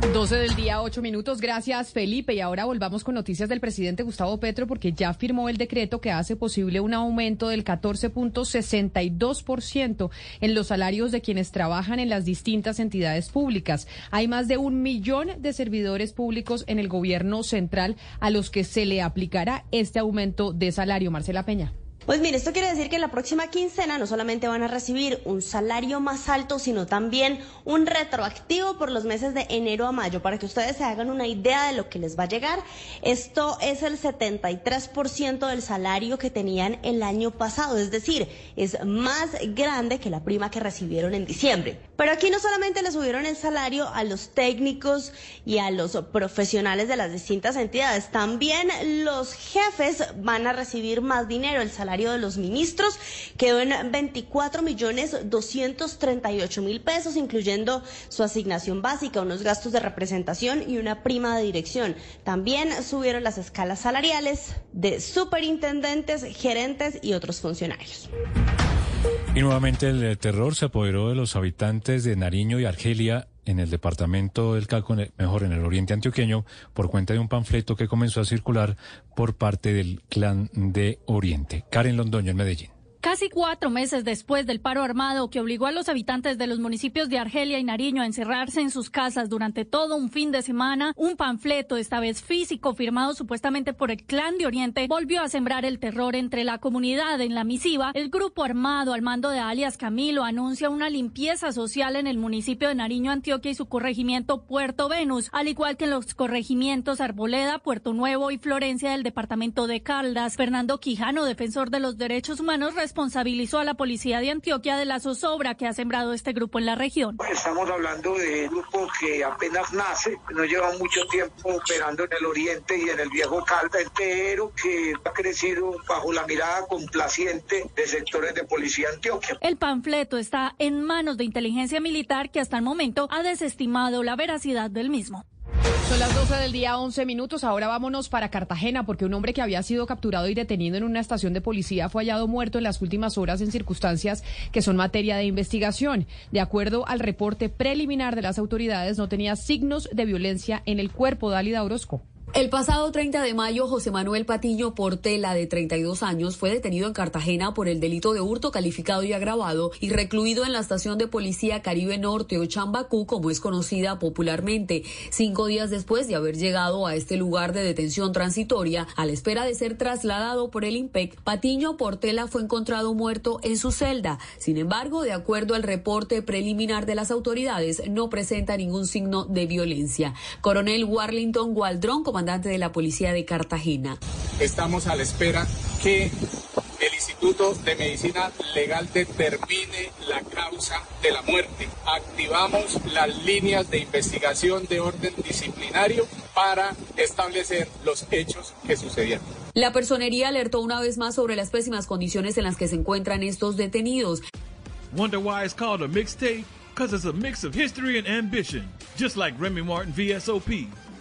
12 del día, 8 minutos. Gracias, Felipe. Y ahora volvamos con noticias del presidente Gustavo Petro, porque ya firmó el decreto que hace posible un aumento del 14.62% en los salarios de quienes trabajan en las distintas entidades públicas. Hay más de un millón de servidores públicos en el gobierno central a los que se le aplicará este aumento de salario. Marcela Peña. Pues mire, esto quiere decir que en la próxima quincena no solamente van a recibir un salario más alto, sino también un retroactivo por los meses de enero a mayo. Para que ustedes se hagan una idea de lo que les va a llegar, esto es el 73% del salario que tenían el año pasado, es decir, es más grande que la prima que recibieron en diciembre. Pero aquí no solamente le subieron el salario a los técnicos y a los profesionales de las distintas entidades, también los jefes van a recibir más dinero. El salario de los ministros quedó en 24 millones 238 mil pesos, incluyendo su asignación básica, unos gastos de representación y una prima de dirección. También subieron las escalas salariales de superintendentes, gerentes y otros funcionarios. Y nuevamente el terror se apoderó de los habitantes de Nariño y Argelia en el departamento del Calco, mejor en el oriente antioqueño, por cuenta de un panfleto que comenzó a circular por parte del clan de Oriente. Karen Londoño en Medellín. Casi cuatro meses después del paro armado que obligó a los habitantes de los municipios de Argelia y Nariño a encerrarse en sus casas durante todo un fin de semana, un panfleto, esta vez físico, firmado supuestamente por el Clan de Oriente, volvió a sembrar el terror entre la comunidad. En la misiva, el grupo armado al mando de alias Camilo anuncia una limpieza social en el municipio de Nariño, Antioquia y su corregimiento Puerto Venus, al igual que en los corregimientos Arboleda, Puerto Nuevo y Florencia del departamento de Caldas. Fernando Quijano, defensor de los derechos humanos, responsabilizó a la policía de Antioquia de la zozobra que ha sembrado este grupo en la región. Estamos hablando de un grupo que apenas nace, no lleva mucho tiempo operando en el oriente y en el viejo Calda, pero que ha crecido bajo la mirada complaciente de sectores de policía Antioquia. El panfleto está en manos de inteligencia militar que hasta el momento ha desestimado la veracidad del mismo. Son las 12 del día, 11 minutos. Ahora vámonos para Cartagena, porque un hombre que había sido capturado y detenido en una estación de policía fue hallado muerto en las últimas horas en circunstancias que son materia de investigación. De acuerdo al reporte preliminar de las autoridades, no tenía signos de violencia en el cuerpo. Dálida Orozco. El pasado 30 de mayo, José Manuel Patiño Portela, de 32 años, fue detenido en Cartagena por el delito de hurto calificado y agravado y recluido en la estación de policía Caribe Norte o Chambacú, como es conocida popularmente. Cinco días después de haber llegado a este lugar de detención transitoria, a la espera de ser trasladado por el IMPEC, Patiño Portela fue encontrado muerto en su celda. Sin embargo, de acuerdo al reporte preliminar de las autoridades, no presenta ningún signo de violencia. Coronel Warlington Waldron, comandante de la Policía de Cartagena. Estamos a la espera que el Instituto de Medicina Legal determine la causa de la muerte. Activamos las líneas de investigación de orden disciplinario para establecer los hechos que sucedieron. La personería alertó una vez más sobre las pésimas condiciones en las que se encuentran estos detenidos. Wonder why it's called a mixtape? Because it's a mix of history and ambition, just like Remy Martin VSOP.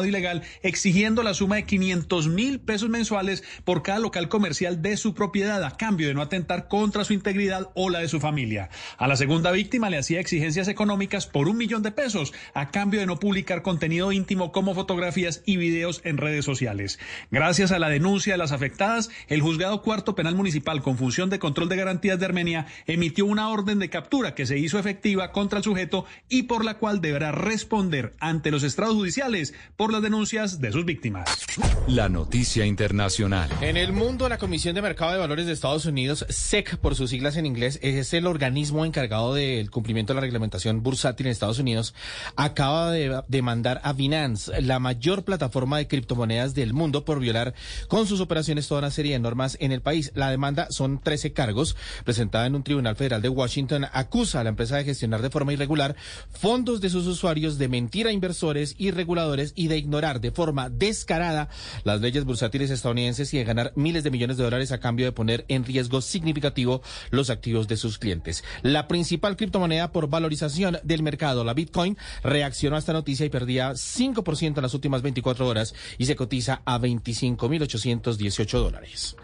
Ilegal exigiendo la suma de 500 mil pesos mensuales por cada local comercial de su propiedad a cambio de no atentar contra su integridad o la de su familia. A la segunda víctima le hacía exigencias económicas por un millón de pesos a cambio de no publicar contenido íntimo como fotografías y videos en redes sociales. Gracias a la denuncia de las afectadas, el juzgado cuarto penal municipal con función de control de garantías de Armenia emitió una orden de captura que se hizo efectiva contra el sujeto y por la cual deberá responder ante los estrados judiciales por las denuncias de sus víctimas. La noticia internacional. En el mundo, la Comisión de Mercado de Valores de Estados Unidos, SEC por sus siglas en inglés, es el organismo encargado del cumplimiento de la reglamentación bursátil en Estados Unidos, acaba de demandar a Binance, la mayor plataforma de criptomonedas del mundo, por violar con sus operaciones toda una serie de normas en el país. La demanda son 13 cargos, presentada en un tribunal federal de Washington, acusa a la empresa de gestionar de forma irregular fondos de sus usuarios, de mentir a inversores y reguladores y de ignorar de forma descarada las leyes bursátiles estadounidenses y de ganar miles de millones de dólares a cambio de poner en riesgo significativo los activos de sus clientes. La principal criptomoneda por valorización del mercado, la Bitcoin, reaccionó a esta noticia y perdía 5% en las últimas 24 horas y se cotiza a 25.818 dólares.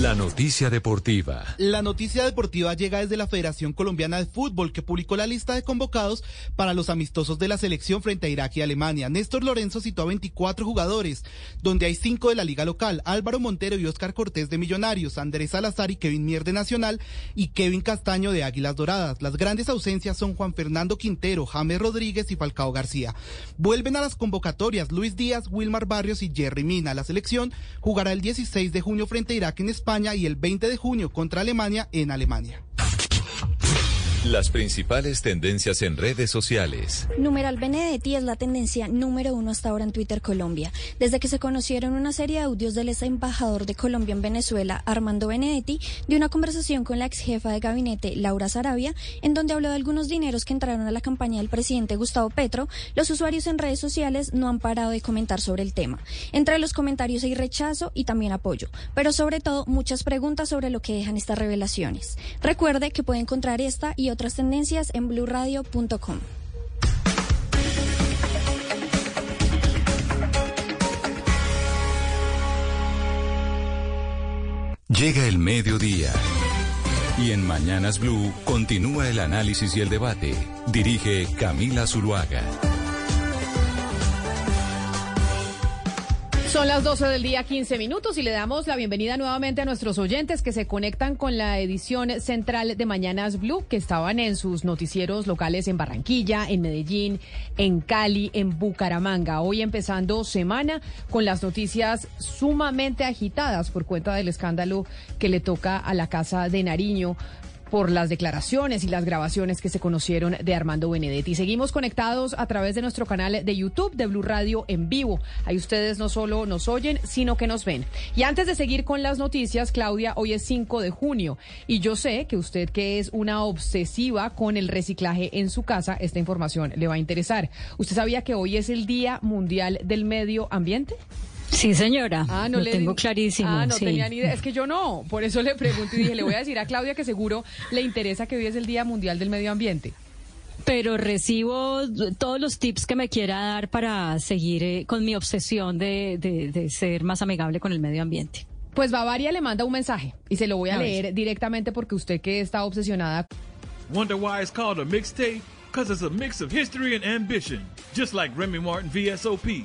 La noticia deportiva. La noticia deportiva llega desde la Federación Colombiana de Fútbol, que publicó la lista de convocados para los amistosos de la selección frente a Irak y Alemania. Néstor Lorenzo citó a 24 jugadores, donde hay 5 de la liga local, Álvaro Montero y Oscar Cortés de Millonarios, Andrés Salazar y Kevin Mier de Nacional y Kevin Castaño de Águilas Doradas. Las grandes ausencias son Juan Fernando Quintero, James Rodríguez y Falcao García. Vuelven a las convocatorias Luis Díaz, Wilmar Barrios y Jerry Mina. La selección jugará el 16 de junio frente a Irak en España Y el 20 de junio contra Alemania en Alemania. Las principales tendencias en redes sociales. Numeral Benedetti es la tendencia número uno hasta ahora en Twitter Colombia. Desde que se conocieron una serie de audios del ex embajador de Colombia en Venezuela, Armando Benedetti, de una conversación con la ex jefa de gabinete, Laura Sarabia, en donde habló de algunos dineros que entraron a la campaña del presidente Gustavo Petro, los usuarios en redes sociales no han parado de comentar sobre el tema. Entre los comentarios hay rechazo y también apoyo, pero sobre todo muchas preguntas sobre lo que dejan estas revelaciones. Recuerde que puede encontrar esta y otras tendencias en blurradio.com. Llega el mediodía. Y en Mañanas Blue continúa el análisis y el debate. Dirige Camila Zuluaga. Son las 12 del día, 15 minutos, y le damos la bienvenida nuevamente a nuestros oyentes que se conectan con la edición central de Mañanas Blue, que estaban en sus noticieros locales en Barranquilla, en Medellín, en Cali, en Bucaramanga. Hoy empezando semana con las noticias sumamente agitadas por cuenta del escándalo que le toca a la Casa de Nariño por las declaraciones y las grabaciones que se conocieron de Armando Benedetti. Seguimos conectados a través de nuestro canal de YouTube de Blue Radio en vivo. Ahí ustedes no solo nos oyen, sino que nos ven. Y antes de seguir con las noticias, Claudia, hoy es 5 de junio y yo sé que usted que es una obsesiva con el reciclaje en su casa, esta información le va a interesar. ¿Usted sabía que hoy es el Día Mundial del Medio Ambiente? Sí, señora. Ah, no lo tengo clarísimo. Ah, no sí. tenía ni idea. Es que yo no. Por eso le pregunto y dije, le voy a decir a Claudia que seguro le interesa que hoy es el Día Mundial del Medio Ambiente. Pero recibo todos los tips que me quiera dar para seguir eh, con mi obsesión de, de, de, ser más amigable con el medio ambiente. Pues Bavaria le manda un mensaje y se lo voy a, a leer ver. directamente porque usted que está obsesionada. Wonder why it's called a mixtape? Because it's a mix of history and ambition. Just like Remy Martin VSOP.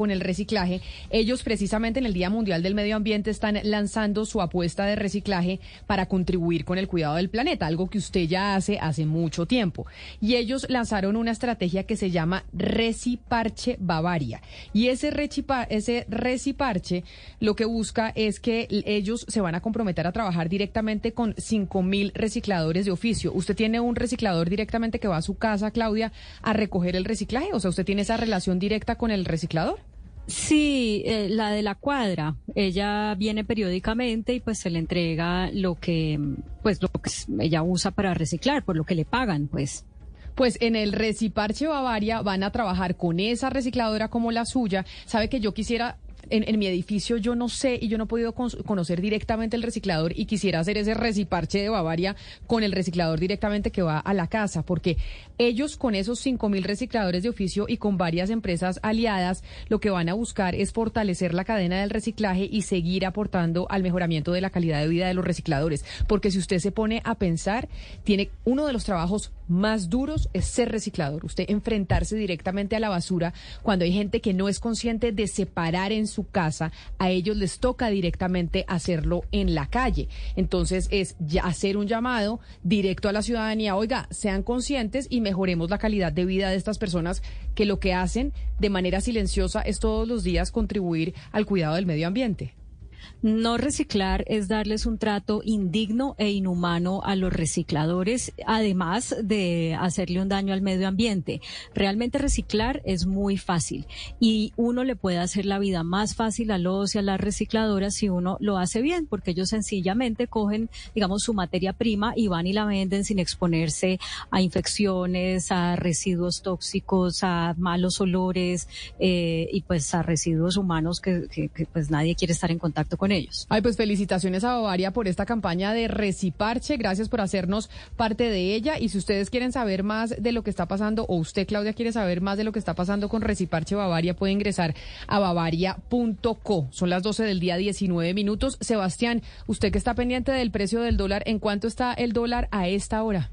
Con el reciclaje. Ellos precisamente en el Día Mundial del Medio Ambiente están lanzando su apuesta de reciclaje para contribuir con el cuidado del planeta, algo que usted ya hace hace mucho tiempo. Y ellos lanzaron una estrategia que se llama Reciparche Bavaria. Y ese, Recipa, ese Reciparche lo que busca es que ellos se van a comprometer a trabajar directamente con 5 mil recicladores de oficio. ¿Usted tiene un reciclador directamente que va a su casa, Claudia, a recoger el reciclaje? O sea, ¿usted tiene esa relación directa con el reciclador? Sí, eh, la de la cuadra. Ella viene periódicamente y pues se le entrega lo que, pues lo que ella usa para reciclar, por lo que le pagan, pues. Pues en el Reciparche Bavaria van a trabajar con esa recicladora como la suya. Sabe que yo quisiera en, mi edificio yo no sé y yo no he podido con, conocer directamente el reciclador y quisiera hacer ese reciparche de Bavaria con el reciclador directamente que va a la casa, porque ellos con esos cinco mil recicladores de oficio y con varias empresas aliadas, lo que van a buscar es fortalecer la cadena del reciclaje y seguir aportando al mejoramiento de la calidad de vida de los recicladores. Porque si usted se pone a pensar, tiene uno de los trabajos más duros es ser reciclador. Usted enfrentarse directamente a la basura cuando hay gente que no es consciente de separar en su casa, a ellos les toca directamente hacerlo en la calle. Entonces es hacer un llamado directo a la ciudadanía, oiga, sean conscientes y mejoremos la calidad de vida de estas personas que lo que hacen de manera silenciosa es todos los días contribuir al cuidado del medio ambiente. No reciclar es darles un trato indigno e inhumano a los recicladores, además de hacerle un daño al medio ambiente. Realmente reciclar es muy fácil y uno le puede hacer la vida más fácil a los y a las recicladoras si uno lo hace bien, porque ellos sencillamente cogen, digamos, su materia prima y van y la venden sin exponerse a infecciones, a residuos tóxicos, a malos olores eh, y pues a residuos humanos que, que, que pues nadie quiere estar en contacto con ellos. Ay, pues felicitaciones a Bavaria por esta campaña de Reciparche. Gracias por hacernos parte de ella. Y si ustedes quieren saber más de lo que está pasando, o usted, Claudia, quiere saber más de lo que está pasando con Reciparche Bavaria, puede ingresar a bavaria.co. Son las 12 del día, 19 minutos. Sebastián, usted que está pendiente del precio del dólar, ¿en cuánto está el dólar a esta hora?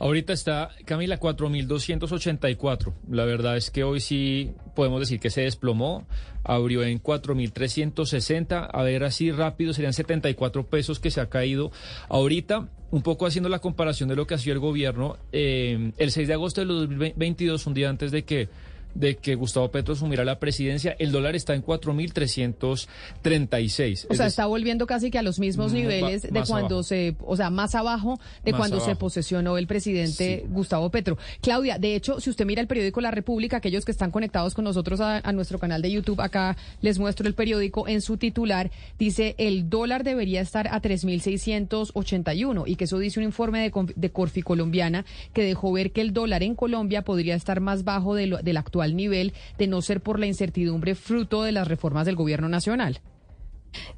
Ahorita está, Camila, 4.284. La verdad es que hoy sí podemos decir que se desplomó. Abrió en 4.360. A ver, así rápido serían 74 pesos que se ha caído. Ahorita, un poco haciendo la comparación de lo que ha sido el gobierno, eh, el 6 de agosto de 2022, un día antes de que de que Gustavo Petro asumiera la presidencia, el dólar está en 4.336. O sea, está volviendo casi que a los mismos niveles de cuando abajo. se, o sea, más abajo de más cuando abajo. se posesionó el presidente sí. Gustavo Petro. Claudia, de hecho, si usted mira el periódico La República, aquellos que están conectados con nosotros a, a nuestro canal de YouTube, acá les muestro el periódico, en su titular dice el dólar debería estar a 3.681 y que eso dice un informe de, de Corfi Colombiana que dejó ver que el dólar en Colombia podría estar más bajo de lo, del actual actual nivel de no ser por la incertidumbre fruto de las reformas del gobierno nacional.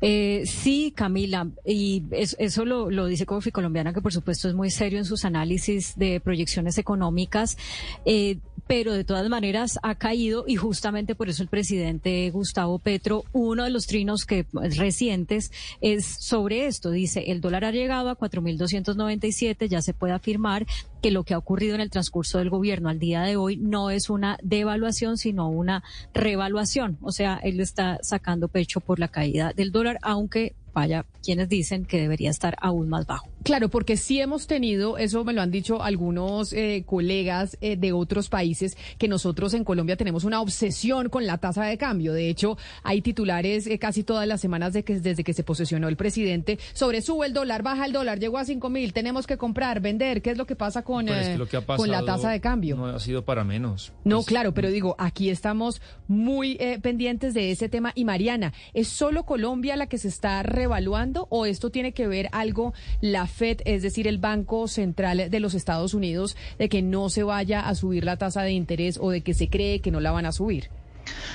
Eh, sí, Camila, y eso, eso lo, lo, dice Cofi Colombiana, que por supuesto es muy serio en sus análisis de proyecciones económicas, eh, pero de todas maneras ha caído y justamente por eso el presidente Gustavo Petro, uno de los trinos que recientes es sobre esto. Dice, el dólar ha llegado a 4.297, ya se puede afirmar que lo que ha ocurrido en el transcurso del gobierno al día de hoy no es una devaluación, sino una revaluación. O sea, él está sacando pecho por la caída del dólar, aunque vaya quienes dicen que debería estar aún más bajo. Claro, porque sí hemos tenido, eso me lo han dicho algunos eh, colegas eh, de otros países, que nosotros en Colombia tenemos una obsesión con la tasa de cambio. De hecho, hay titulares eh, casi todas las semanas de que desde que se posesionó el presidente sobre sube el dólar, baja el dólar, llegó a cinco mil, tenemos que comprar, vender. ¿Qué es lo que pasa con, con la tasa de cambio? No ha sido para menos. No, pues, claro, pero digo, aquí estamos muy pendientes de ese tema. Y Mariana, ¿es solo Colombia la que se está revaluando o esto tiene que ver algo la Fed, es decir, el Banco Central de los Estados Unidos, de que no se vaya a subir la tasa de interés o de que se cree que no la van a subir?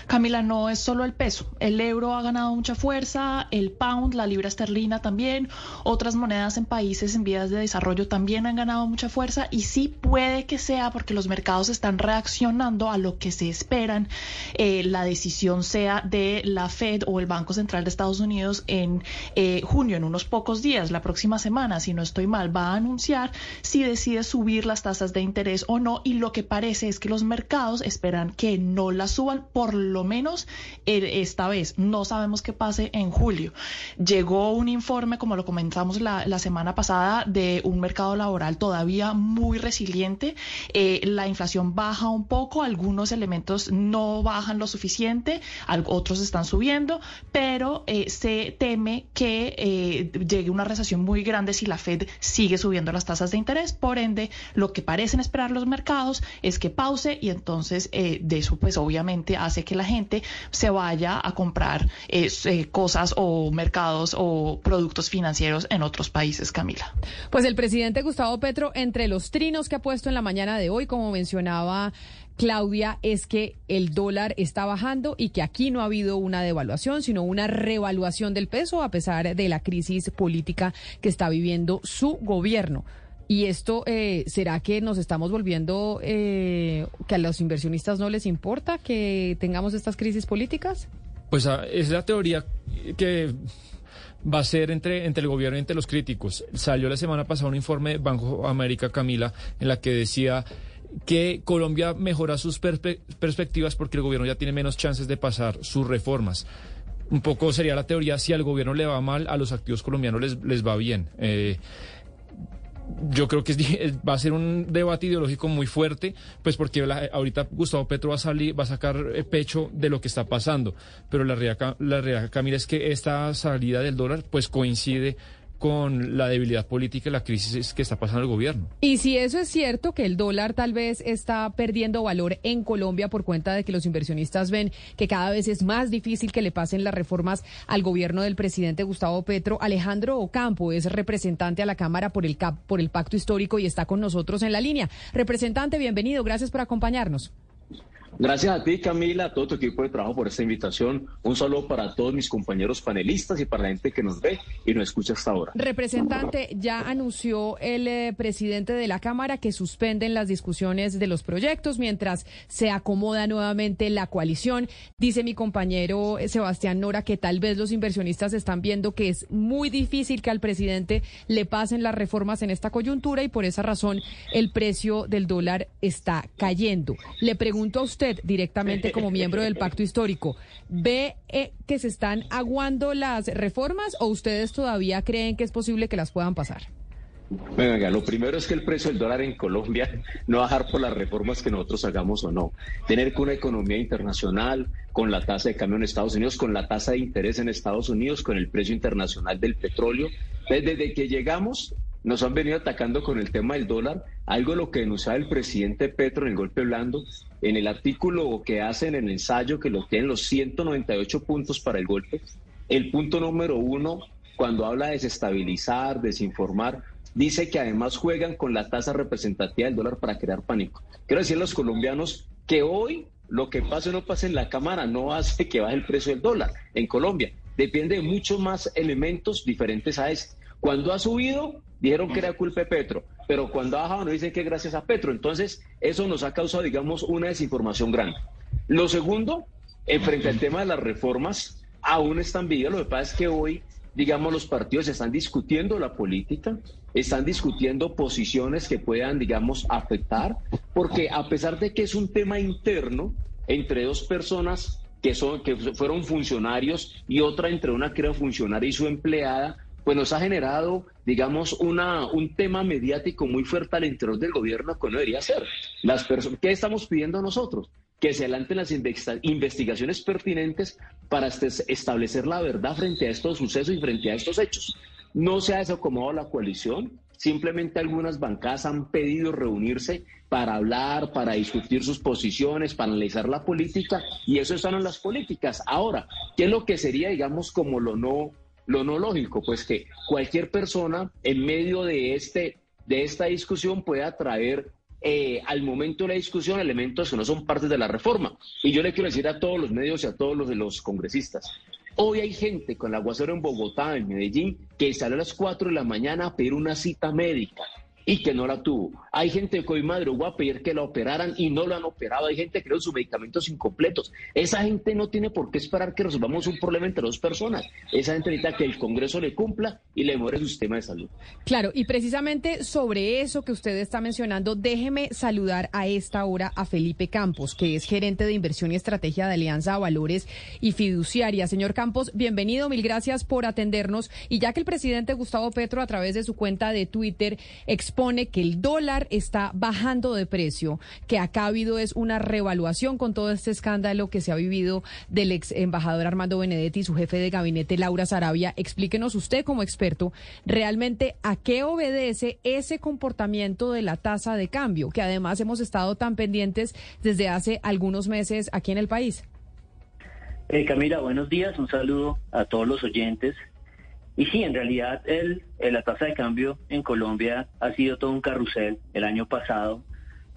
Camila, no es solo el peso. El euro ha ganado mucha fuerza, el pound, la libra esterlina también, otras monedas en países en vías de desarrollo también han ganado mucha fuerza y sí puede que sea porque los mercados están reaccionando a lo que se esperan. Eh, la decisión sea de la Fed o el Banco Central de Estados Unidos en eh, junio, en unos pocos días, la próxima semana, si no estoy mal, va a anunciar si decide subir las tasas de interés o no y lo que parece es que los mercados esperan que no las suban lo menos esta vez. No sabemos qué pase en julio. Llegó un informe, como lo comentamos la, semana pasada, de un mercado laboral todavía muy resiliente. Eh, la inflación baja un poco, algunos elementos no bajan lo suficiente, otros están subiendo, pero eh, se teme que eh, llegue una recesión muy grande si la Fed sigue subiendo las tasas de interés. Por ende, lo que parecen esperar los mercados es que pause y entonces de eso, pues obviamente hace que la gente se vaya a comprar eh, eh, cosas o mercados o productos financieros en otros países, Camila. Pues el presidente Gustavo Petro, entre los trinos que ha puesto en la mañana de hoy, como mencionaba Claudia, es que el dólar está bajando y que aquí no ha habido una devaluación, sino una revaluación del peso a pesar de la crisis política que está viviendo su gobierno. ¿Y esto eh, será que nos estamos volviendo, eh, que a los inversionistas no les importa que tengamos estas crisis políticas? Pues ah, es la teoría que va a ser entre, entre el gobierno y entre los críticos. Salió la semana pasada un informe de Banco América, Camila, en la que decía que Colombia mejora sus perspectivas porque el gobierno ya tiene menos chances de pasar sus reformas. Un poco sería la teoría, si al gobierno le va mal, a los activos colombianos les, les va bien. Eh, yo creo que va a ser un debate ideológico muy fuerte, pues porque ahorita Gustavo Petro va a salir, va a sacar eh, pecho de lo que está pasando, pero la realidad, la realidad Camila, es que esta salida del dólar pues coincide con la debilidad política y la crisis que está pasando el gobierno. Y si eso es cierto, que el dólar tal vez está perdiendo valor en Colombia por cuenta de que los inversionistas ven que cada vez es más difícil que le pasen las reformas al gobierno del presidente Gustavo Petro, Alejandro Ocampo es representante a la Cámara por el, por el Pacto Histórico y está con nosotros en la línea. Representante, bienvenido, gracias por acompañarnos. Gracias a ti, Camila, a todo tu equipo de trabajo por esta invitación. Un saludo para todos mis compañeros panelistas y para la gente que nos ve y nos escucha hasta ahora. Representante, ya anunció el eh, presidente de la Cámara que suspenden las discusiones de los proyectos mientras se acomoda nuevamente la coalición. Dice mi compañero eh, Sebastián Nora que tal vez los inversionistas están viendo que es muy difícil que al presidente le pasen las reformas en esta coyuntura y por esa razón el precio del dólar está cayendo. Le pregunto a usted directamente como miembro del pacto histórico, ¿ve eh, que se están aguando las reformas o ustedes todavía creen que es posible que las puedan pasar? Lo primero es que el precio del dólar en Colombia no bajar por las reformas que nosotros hagamos o no. Tener que una economía internacional, con la tasa de cambio en Estados Unidos, con la tasa de interés en Estados Unidos, con el precio internacional del petróleo. Desde que llegamos, nos han venido atacando con el tema del dólar, algo lo que denunciaba el presidente Petro en el golpe blando, en el artículo que hacen en el ensayo, que lo tienen los 198 puntos para el golpe. El punto número uno, cuando habla de desestabilizar, desinformar, dice que además juegan con la tasa representativa del dólar para crear pánico. Quiero decir a los colombianos que hoy lo que pase o no pase en la Cámara no hace que baje el precio del dólar en Colombia. Depende de muchos más elementos diferentes a ese. Cuando ha subido, dijeron que era culpa de Petro, pero cuando ha bajado nos dicen que gracias a Petro. Entonces, eso nos ha causado, digamos, una desinformación grande. Lo segundo, en frente al tema de las reformas, aún están vivas. Lo que pasa es que hoy, digamos, los partidos están discutiendo la política, están discutiendo posiciones que puedan, digamos, afectar, porque a pesar de que es un tema interno entre dos personas que, son, que fueron funcionarios y otra entre una que era funcionaria y su empleada, pues nos ha generado, digamos, una, un tema mediático muy fuerte al interior del gobierno que no debería ser. Las ¿Qué estamos pidiendo nosotros? Que se adelanten las investigaciones pertinentes para este, establecer la verdad frente a estos sucesos y frente a estos hechos. No se ha desacomodado la coalición, simplemente algunas bancadas han pedido reunirse para hablar, para discutir sus posiciones, para analizar la política, y eso están en las políticas. Ahora, ¿qué es lo que sería, digamos, como lo no lo no lógico, pues que cualquier persona en medio de, este, de esta discusión pueda traer eh, al momento de la discusión elementos que no son parte de la reforma. Y yo le quiero decir a todos los medios y a todos los los congresistas, hoy hay gente con el aguacero en Bogotá, en Medellín, que salió a las 4 de la mañana a pedir una cita médica y que no la tuvo. Hay gente que hoy madrugó a pedir que la operaran y no lo han operado. Hay gente que dio sus medicamentos incompletos. Esa gente no tiene por qué esperar que resolvamos un problema entre dos personas. Esa gente necesita que el Congreso le cumpla y le mejore su sistema de salud. Claro, y precisamente sobre eso que usted está mencionando, déjeme saludar a esta hora a Felipe Campos, que es gerente de inversión y estrategia de Alianza Valores y Fiduciaria. Señor Campos, bienvenido, mil gracias por atendernos. Y ya que el presidente Gustavo Petro, a través de su cuenta de Twitter, expone que el dólar está bajando de precio, que acá ha habido es una revaluación con todo este escándalo que se ha vivido del ex embajador Armando Benedetti y su jefe de gabinete Laura Sarabia. Explíquenos usted como experto realmente a qué obedece ese comportamiento de la tasa de cambio, que además hemos estado tan pendientes desde hace algunos meses aquí en el país. Eh, Camila, buenos días, un saludo a todos los oyentes. Y sí, en realidad el, la tasa de cambio en Colombia ha sido todo un carrusel. El año pasado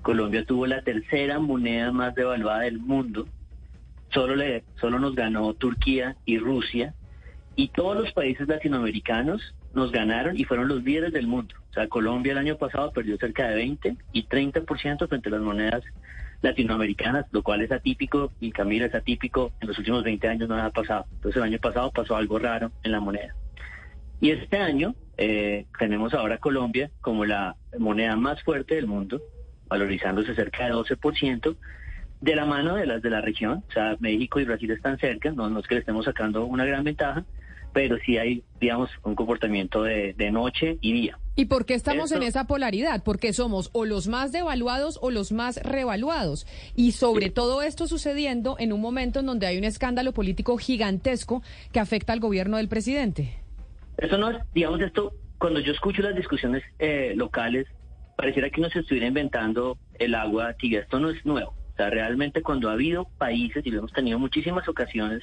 Colombia tuvo la tercera moneda más devaluada del mundo. Solo, le, solo nos ganó Turquía y Rusia. Y todos los países latinoamericanos nos ganaron y fueron los líderes del mundo. O sea, Colombia el año pasado perdió cerca de 20 y 30% frente a las monedas latinoamericanas, lo cual es atípico y Camila es atípico. En los últimos 20 años no ha pasado. Entonces el año pasado pasó algo raro en la moneda. Y este año eh, tenemos ahora Colombia como la moneda más fuerte del mundo, valorizándose cerca de 12%, de la mano de las de la región. O sea, México y Brasil están cerca, no, es que le estemos sacando una gran ventaja, pero sí hay, digamos, un comportamiento de, noche y día. ¿Y por qué estamos en esa polaridad? Porque somos o los más devaluados o los más revaluados. Y sobre todo esto sucediendo en un momento en donde hay un escándalo político gigantesco que afecta al gobierno del presidente. Eso no es, digamos, esto, cuando yo escucho las discusiones eh, locales, pareciera que uno se estuviera inventando el agua tibia. Esto no es nuevo. O sea, realmente cuando ha habido países, y lo hemos tenido muchísimas ocasiones,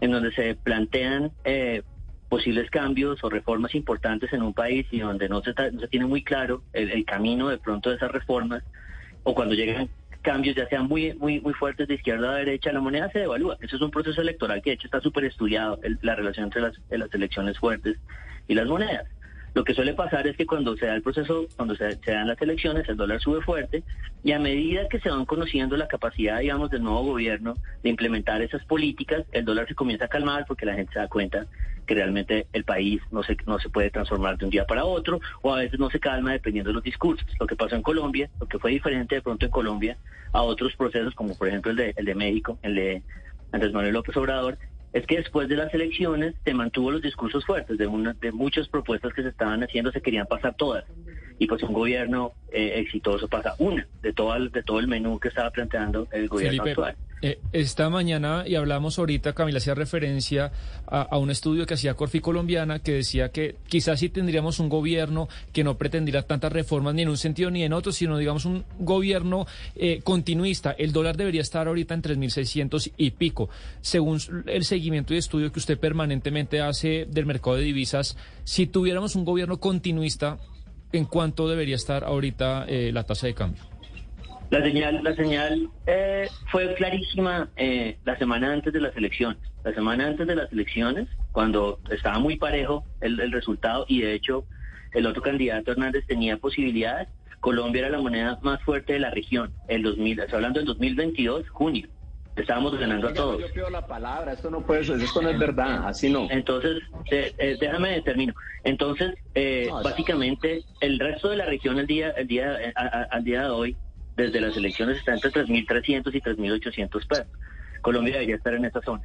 en donde se plantean eh, posibles cambios o reformas importantes en un país y donde no se, no se tiene muy claro el, el, camino de pronto de esas reformas, o cuando llegan cambios ya sean muy, muy, muy fuertes de izquierda a derecha, la moneda se devalúa. Eso es un proceso electoral que de hecho está súper estudiado, la relación entre las, las elecciones fuertes y las monedas. Lo que suele pasar es que cuando se da el proceso, cuando se, dan las elecciones, el dólar sube fuerte y a medida que se van conociendo la capacidad, digamos, del nuevo gobierno de implementar esas políticas, el dólar se comienza a calmar porque la gente se da cuenta que realmente el país no se, no se puede transformar de un día para otro o a veces no se calma dependiendo de los discursos. Lo que pasó en Colombia, lo que fue diferente de pronto en Colombia a otros procesos como por ejemplo el de, el de México, el de Andrés Manuel López Obrador, es que después de las elecciones se mantuvo los discursos fuertes de, una, de muchas propuestas que se estaban haciendo, se querían pasar todas. Y pues un gobierno eh, exitoso pasa una de todo, el, de todo el menú que estaba planteando el gobierno actual. Eh, esta mañana, y hablamos ahorita, Camila hacía referencia a, un estudio que hacía Corfi Colombiana que decía que quizás sí tendríamos un gobierno que no pretendiera tantas reformas ni en un sentido ni en otro, sino digamos un gobierno eh, continuista. El dólar debería estar ahorita en 3.600 y pico. Según el seguimiento y estudio que usted permanentemente hace del mercado de divisas, si tuviéramos un gobierno continuista, ¿en cuánto debería estar ahorita eh, la tasa de cambio? La señal, la señal eh, fue clarísima eh, la semana antes de las elecciones. La semana antes de las elecciones, cuando estaba muy parejo el, resultado y de hecho el otro candidato Hernández tenía posibilidades, Colombia era la moneda más fuerte de la región. El 2000, estoy hablando del 2022, junio. Estábamos ganando a todos. Yo pido la palabra, esto no puede ser, esto no es verdad, así no. Entonces, eh, déjame termino. Entonces, básicamente, el resto de la región el día, el día, al día de hoy desde las elecciones está entre 3.300 y 3.800 pesos. Colombia debería estar en esa zona.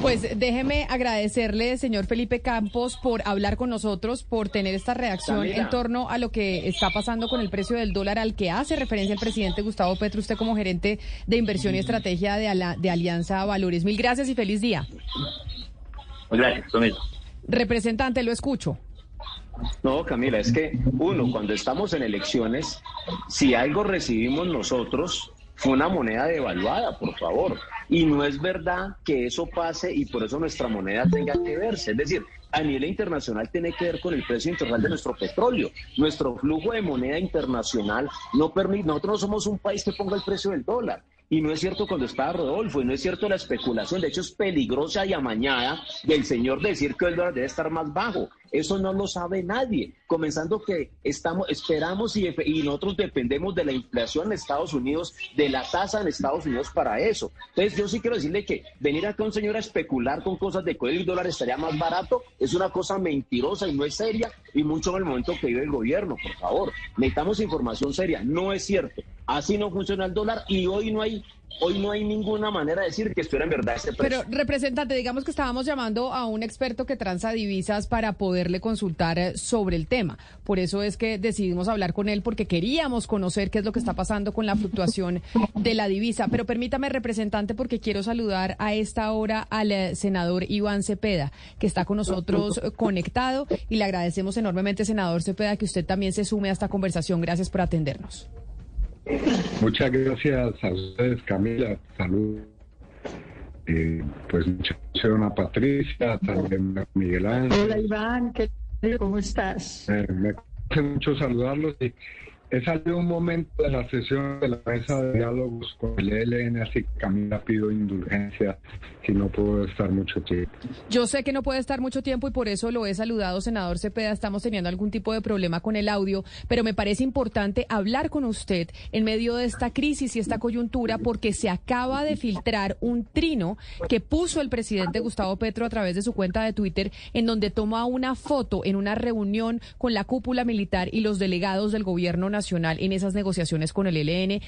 Pues déjeme agradecerle, señor Felipe Campos, por hablar con nosotros, por tener esta reacción en torno a lo que está pasando con el precio del dólar al que hace referencia el presidente Gustavo Petro, usted como gerente de inversión y estrategia de, de Alianza Valores. Mil gracias y feliz día. Gracias, lo Representante, lo escucho. No, Camila, es que uno, cuando estamos en elecciones, si algo recibimos nosotros, fue una moneda devaluada, por favor. Y no es verdad que eso pase y por eso nuestra moneda tenga que verse. Es decir, a nivel internacional tiene que ver con el precio internacional de nuestro petróleo. Nuestro flujo de moneda internacional no permite, nosotros no somos un país que ponga el precio del dólar. Y no es cierto cuando estaba Rodolfo, y no es cierto la especulación. De hecho, es peligrosa y amañada del señor decir que el dólar debe estar más bajo. Eso no lo sabe nadie. Comenzando que estamos, esperamos y, nosotros dependemos de la inflación en Estados Unidos, de la tasa en Estados Unidos para eso. Entonces, yo sí quiero decirle que venir acá un señor a especular con cosas de que el dólar estaría más barato es una cosa mentirosa y no es seria, y mucho en el momento que vive el gobierno, por favor. Necesitamos información seria. No es cierto. Así no funciona el dólar y hoy no hay hoy no hay ninguna manera de decir que estuviera en verdad ese precio. Pero, representante, digamos que estábamos llamando a un experto que transa divisas para poderle consultar eh, sobre el tema. Por eso es que decidimos hablar con él, porque queríamos conocer qué es lo que está pasando con la fluctuación de la divisa. Pero permítame, representante, porque quiero saludar a esta hora al eh, senador Iván Cepeda, que está con nosotros conectado, y le agradecemos enormemente, senador Cepeda, que usted también se sume a esta conversación. Gracias por atendernos. Muchas gracias a ustedes, Camila. Salud. Eh, pues muchas gracias a Patricia, también a Miguel Ángel. Hola Iván, ¿qué, ¿cómo estás? Eh, me hace mucho saludarlos y He salido un momento de la sesión de la mesa de diálogos con el ELN, así que Camila pido indulgencia si no puedo estar mucho tiempo. Yo sé que no puede estar mucho tiempo y por eso lo he saludado, senador Cepeda. Estamos teniendo algún tipo de problema con el audio, pero me parece importante hablar con usted en medio de esta crisis y esta coyuntura porque se acaba de filtrar un trino que puso el presidente Gustavo Petro a través de su cuenta de Twitter en donde toma una foto en una reunión con la cúpula militar y los delegados del gobierno nacional en esas negociaciones con el ELN,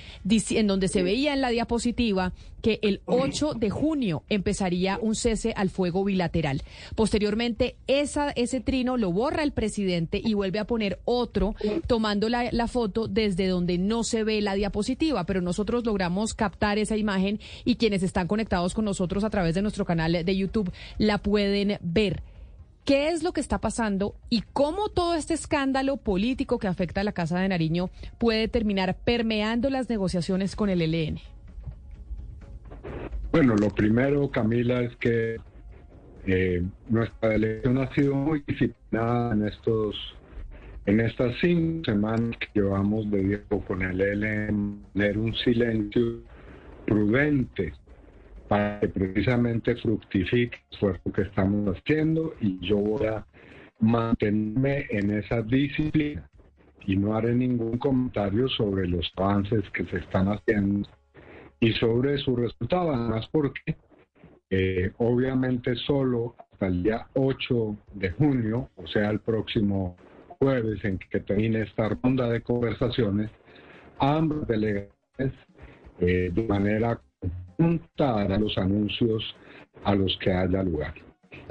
en donde se veía en la diapositiva que el 8 de junio empezaría un cese al fuego bilateral. Posteriormente, esa, ese trino lo borra el presidente y vuelve a poner otro, tomando la, la foto desde donde no se ve la diapositiva, pero nosotros logramos captar esa imagen y quienes están conectados con nosotros a través de nuestro canal de YouTube la pueden ver qué es lo que está pasando y cómo todo este escándalo político que afecta a la Casa de Nariño puede terminar permeando las negociaciones con el ELN. Bueno, lo primero, Camila, es que eh, nuestra elección ha sido muy disciplinada en estos en estas cinco semanas que llevamos de diálogo con el ELN, tener un silencio prudente para que precisamente fructifique el esfuerzo que estamos haciendo y yo voy a mantenerme en esa disciplina y no haré ningún comentario sobre los avances que se están haciendo y sobre su resultado, además porque eh, obviamente solo hasta el día 8 de junio, o sea, el próximo jueves en que termine esta ronda de conversaciones, ambos delegados eh, de manera a los anuncios a los que haya lugar.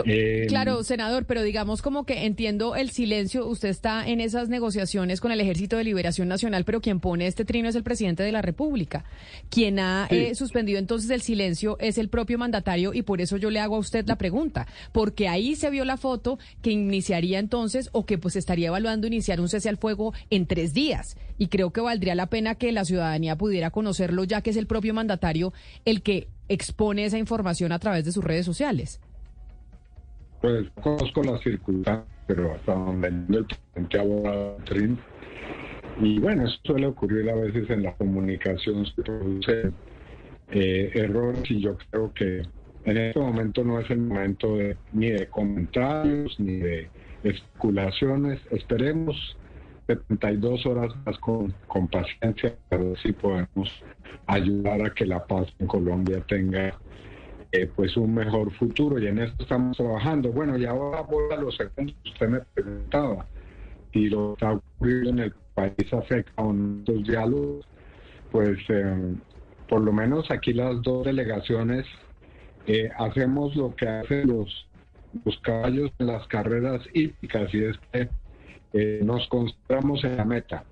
Eh, claro, senador, pero digamos como que entiendo el silencio. Usted está en esas negociaciones con el Ejército de Liberación Nacional, pero quien pone este trino es el presidente de la República. Quien ha eh, suspendido entonces el silencio es el propio mandatario y por eso yo le hago a usted la pregunta, porque ahí se vio la foto que iniciaría entonces o que pues estaría evaluando iniciar un cese al fuego en tres días. Y creo que valdría la pena que la ciudadanía pudiera conocerlo, ya que es el propio mandatario el que expone esa información a través de sus redes sociales. Pues conozco las circunstancias, pero hasta donde el presidente abogado Y bueno, eso suele ocurrir a veces en la comunicación, se producen eh, errores y yo creo que en este momento no es el momento de, ni de comentarios ni de especulaciones. Esperemos 72 horas más con, paciencia, a ver si podemos ayudar a que la paz en Colombia tenga eh, pues un mejor futuro y en esto estamos trabajando. Bueno, y ahora voy a los segundos que usted me preguntaba y lo que está ocurriendo en el país afecta a estos diálogos, pues eh, por lo menos aquí las dos delegaciones eh, hacemos lo que hacen los, los caballos en las carreras hípicas y es que nos concentramos en la meta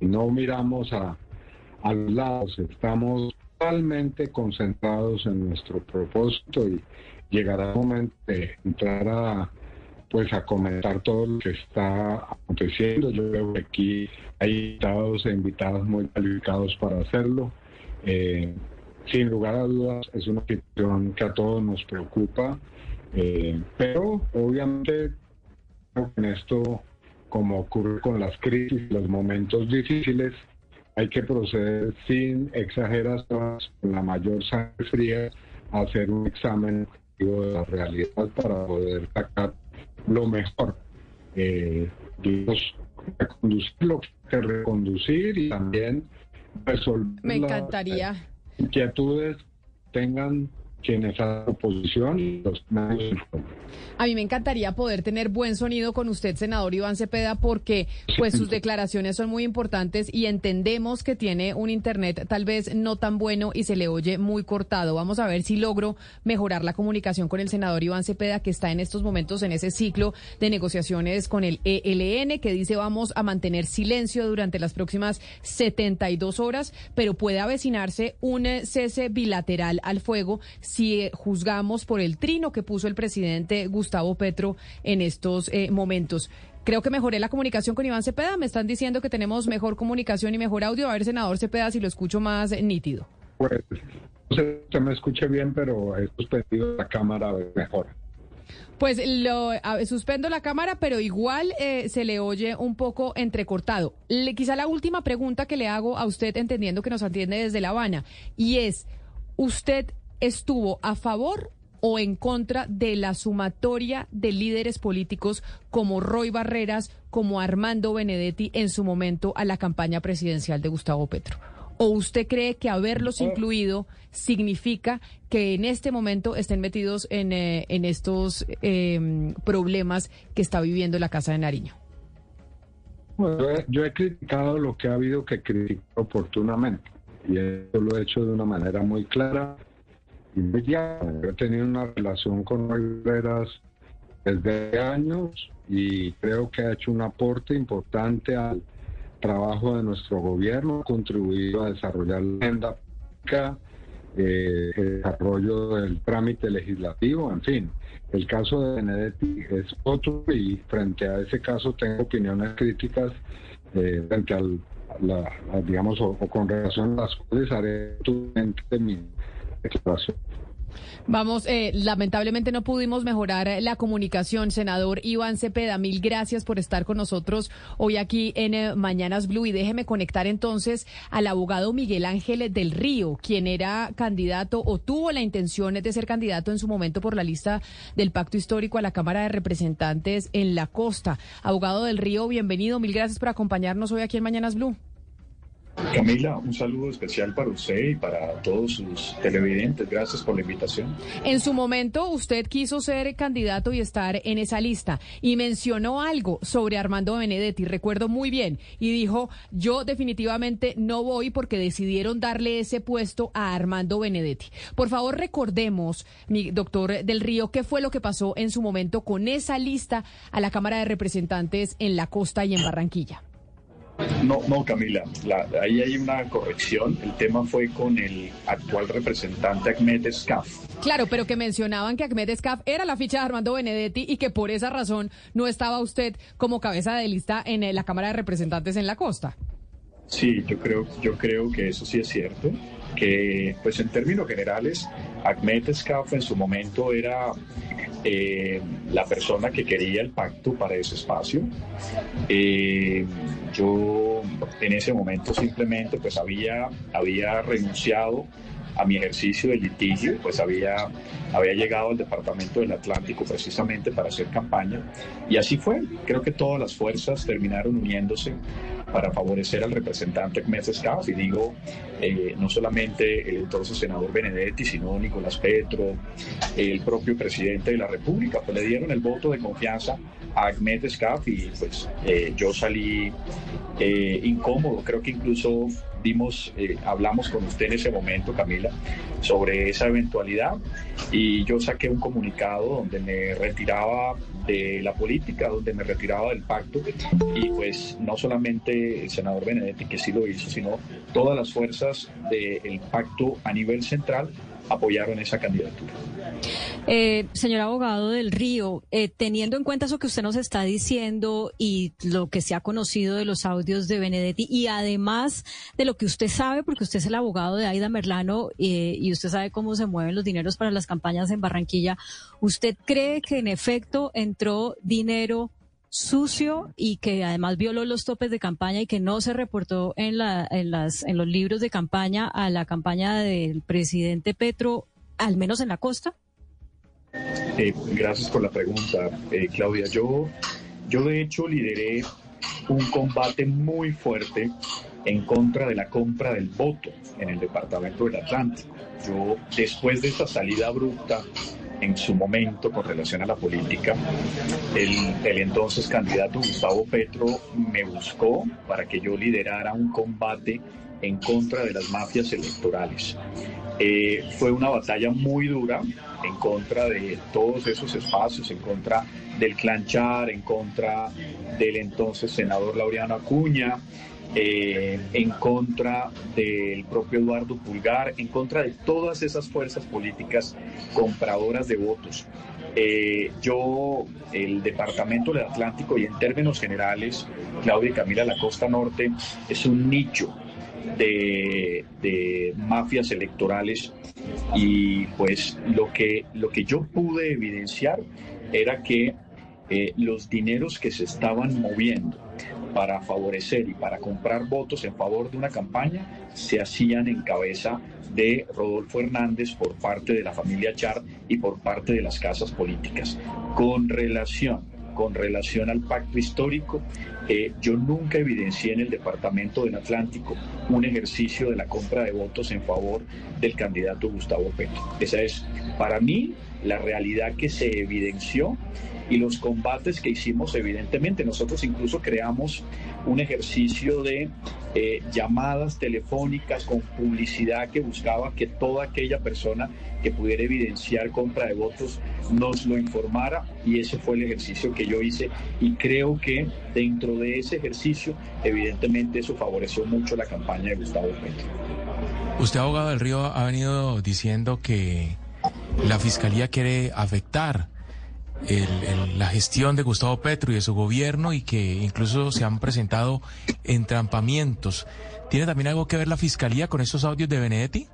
no miramos a, a los lados, estamos totalmente concentrados en nuestro propósito y llegará el momento de entrar a pues a comentar todo lo que está aconteciendo. Yo veo que aquí hay invitados e invitadas muy calificados para hacerlo. Eh, sin lugar a dudas es una situación que a todos nos preocupa, eh, pero obviamente en esto, como ocurre con las crisis, los momentos difíciles, hay que proceder sin exageraciones, con la mayor sangre fría, a hacer un examen de la realidad para poder sacar lo mejor. Eh, reconducir lo que reconducir y también resolver Me encantaría. inquietudes tengan quienes hacen oposición y los medios A mí me encantaría poder tener buen sonido con usted, senador Iván Cepeda, porque pues sus declaraciones son muy importantes y entendemos que tiene un internet tal vez no tan bueno y se le oye muy cortado. Vamos a ver si logro mejorar la comunicación con el senador Iván Cepeda, que está en estos momentos en ese ciclo de negociaciones con el ELN, que dice vamos a mantener silencio durante las próximas 72 horas, pero puede avecinarse un cese bilateral al fuego si eh, juzgamos por el trino que puso el presidente Gustavo Petro en estos eh, momentos. Creo que mejoré la comunicación con Iván Cepeda. Me están diciendo que tenemos mejor comunicación y mejor audio. A ver, senador Cepeda, si lo escucho más eh, nítido. Pues, no sé si me escuche bien, pero he suspendido la cámara mejor. Pues lo a- suspendo la cámara, pero igual eh, se le oye un poco entrecortado. Le, quizá la última pregunta que le hago a usted, entendiendo que nos atiende desde La Habana, y es, ¿usted estuvo a favor o en contra de la sumatoria de líderes políticos como Roy Barreras, como Armando Benedetti en su momento a la campaña presidencial de Gustavo Petro? ¿O usted cree que haberlos incluido significa que en este momento estén metidos en, eh, en estos eh, problemas que está viviendo la Casa de Nariño? Bueno, yo, he, yo he criticado lo que ha habido que criticar oportunamente y eso lo he hecho de una manera muy clara y muy llana. Yo he tenido una relación con Riveras desde años y creo que ha hecho un aporte importante al trabajo de nuestro gobierno, ha contribuido a desarrollar la agenda pública, eh, el desarrollo del trámite legislativo, en fin. El caso de Benedetti es otro y frente a ese caso tengo opiniones críticas eh, frente al, la, digamos, o, con relación a las cuales haré de mi Vamos, eh, lamentablemente no pudimos mejorar la comunicación. Senador Iván Cepeda, mil gracias por estar con nosotros hoy aquí en eh, Mañanas Blue. Y déjeme conectar entonces al abogado Miguel Ángel del Río, quien era candidato o tuvo la intención de ser candidato en su momento por la lista del Pacto Histórico a la Cámara de Representantes en la costa. Abogado del Río, bienvenido. Mil gracias por acompañarnos hoy aquí en Mañanas Blue. Camila, un saludo especial para usted y para todos sus televidentes. Gracias por la invitación. En su momento, usted quiso ser candidato y estar en esa lista y mencionó algo sobre Armando Benedetti, recuerdo muy bien, y dijo, yo definitivamente no voy porque decidieron darle ese puesto a Armando Benedetti. Por favor, recordemos, mi doctor del Río, qué fue lo que pasó en su momento con esa lista a la Cámara de Representantes en la costa y en Barranquilla. No, no, Camila, la, ahí hay una corrección. El tema fue con el actual representante Ahmed Escaf. Claro, pero que mencionaban que Ahmed Escaf era la ficha de Armando Benedetti y que por esa razón no estaba usted como cabeza de lista en eh, la Cámara de Representantes en la costa. Sí, yo creo, yo creo que eso sí es cierto. Que, pues en términos generales, Ahmed Escaf en su momento era eh, la persona que quería el pacto para ese espacio. Eh, yo en ese momento simplemente pues había, había renunciado a mi ejercicio de litigio, pues había, había llegado al Departamento del Atlántico precisamente para hacer campaña y así fue. Creo que todas las fuerzas terminaron uniéndose para favorecer al representante Escaf y digo, eh, no solamente el entonces senador Benedetti, sino Nicolás Petro, el propio presidente de la República, pues le dieron el voto de confianza a Ahmed Escaf y pues eh, yo salí eh, incómodo, creo que incluso dimos, eh, hablamos con usted en ese momento, Camila, sobre esa eventualidad. Y yo saqué un comunicado donde me retiraba de la política, donde me retiraba del pacto. Y pues no solamente el senador Benedetti que sí lo hizo, sino todas las fuerzas del pacto a nivel central apoyaron esa candidatura. Eh, señor abogado del Río, eh, teniendo en cuenta eso que usted nos está diciendo y lo que se ha conocido de los audios de Benedetti y además de lo que usted sabe, porque usted es el abogado de Aida Merlano eh, y usted sabe cómo se mueven los dineros para las campañas en Barranquilla, ¿usted cree que en efecto entró dinero sucio y que además violó los topes de campaña y que no se reportó en, la, en, las, en los libros de campaña a la campaña del presidente Petro, al menos en la costa? Eh, gracias por la pregunta, eh, Claudia. Yo, yo de hecho lideré un combate muy fuerte en contra de la compra del voto en el departamento del Atlántico. Yo, después de esta salida abrupta en su momento con relación a la política, el, el, entonces candidato Gustavo Petro me buscó para que yo liderara un combate en contra de las mafias electorales. Eh, fue una batalla muy dura en contra de todos esos espacios, en contra del clanchar, en contra del entonces senador Laureano Acuña, eh, en contra del propio Eduardo Pulgar, en contra de todas esas fuerzas políticas compradoras de votos. Eh, yo, el Departamento del Atlántico y en términos generales, Claudia y Camila, la costa norte es un nicho de, mafias electorales y pues lo que, lo que yo pude evidenciar era que eh, los dineros que se estaban moviendo para favorecer y para comprar votos en favor de una campaña se hacían en cabeza de Rodolfo Hernández por parte de la familia Char y por parte de las casas políticas. Con relación, con relación al pacto histórico, eh, yo nunca evidencié en el departamento del Atlántico un ejercicio de la compra de votos en favor del candidato Gustavo Petro. Esa es, para mí, la realidad que se evidenció y los combates que hicimos, evidentemente, nosotros incluso creamos un ejercicio de eh, llamadas telefónicas con publicidad que buscaba que toda aquella persona que pudiera evidenciar compra de votos nos lo informara y ese fue el ejercicio que yo hice y creo que dentro de ese ejercicio evidentemente eso favoreció mucho la campaña de Gustavo Petro. Usted, abogado del Río, ha venido diciendo que la Fiscalía quiere afectar la gestión de Gustavo Petro y de su gobierno y que incluso se han presentado entrampamientos. ¿Tiene también algo que ver la Fiscalía con estos audios de Benedetti?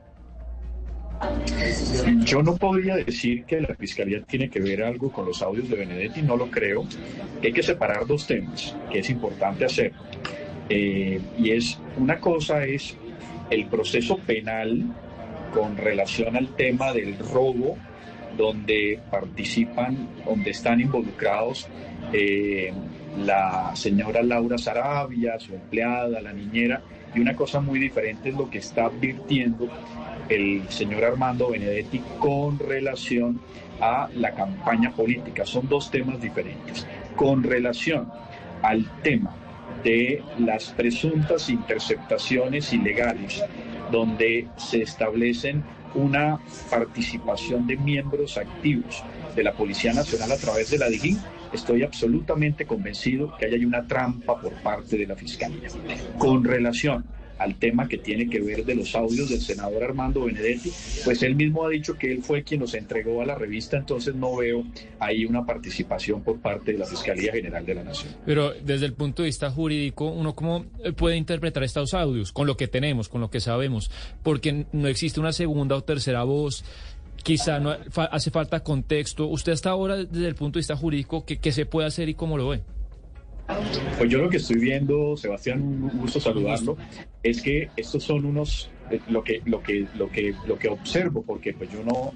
Yo no podría decir que la Fiscalía tiene que ver algo con los audios de Benedetti, no lo creo. Hay que separar dos temas, que es importante hacer. Eh, y es, una cosa es el proceso penal con relación al tema del robo donde participan, donde están involucrados eh, la señora Laura Sarabia, su empleada, la niñera, y una cosa muy diferente es lo que está advirtiendo el señor Armando Benedetti con relación a la campaña política. Son dos temas diferentes. Con relación al tema de las presuntas interceptaciones ilegales, donde se establecen una participación de miembros activos de la Policía Nacional a través de la DIGIN, estoy absolutamente convencido que hay una trampa por parte de la Fiscalía. Con relación al tema que tiene que ver de los audios del senador Armando Benedetti, pues él mismo ha dicho que él fue quien los entregó a la revista, entonces no veo ahí una participación por parte de la Fiscalía General de la Nación. Pero desde el punto de vista jurídico, ¿uno cómo puede interpretar estos audios con lo que tenemos, con lo que sabemos? Porque no existe una segunda o tercera voz quizá no hace falta contexto. Usted hasta ahora, desde el punto de vista jurídico, ¿qué, qué se puede hacer y cómo lo ve? Pues yo lo que estoy viendo, Sebastián, un gusto saludarlo, es que estos son unos, eh, lo que, lo que, lo que, lo que observo, porque pues yo no,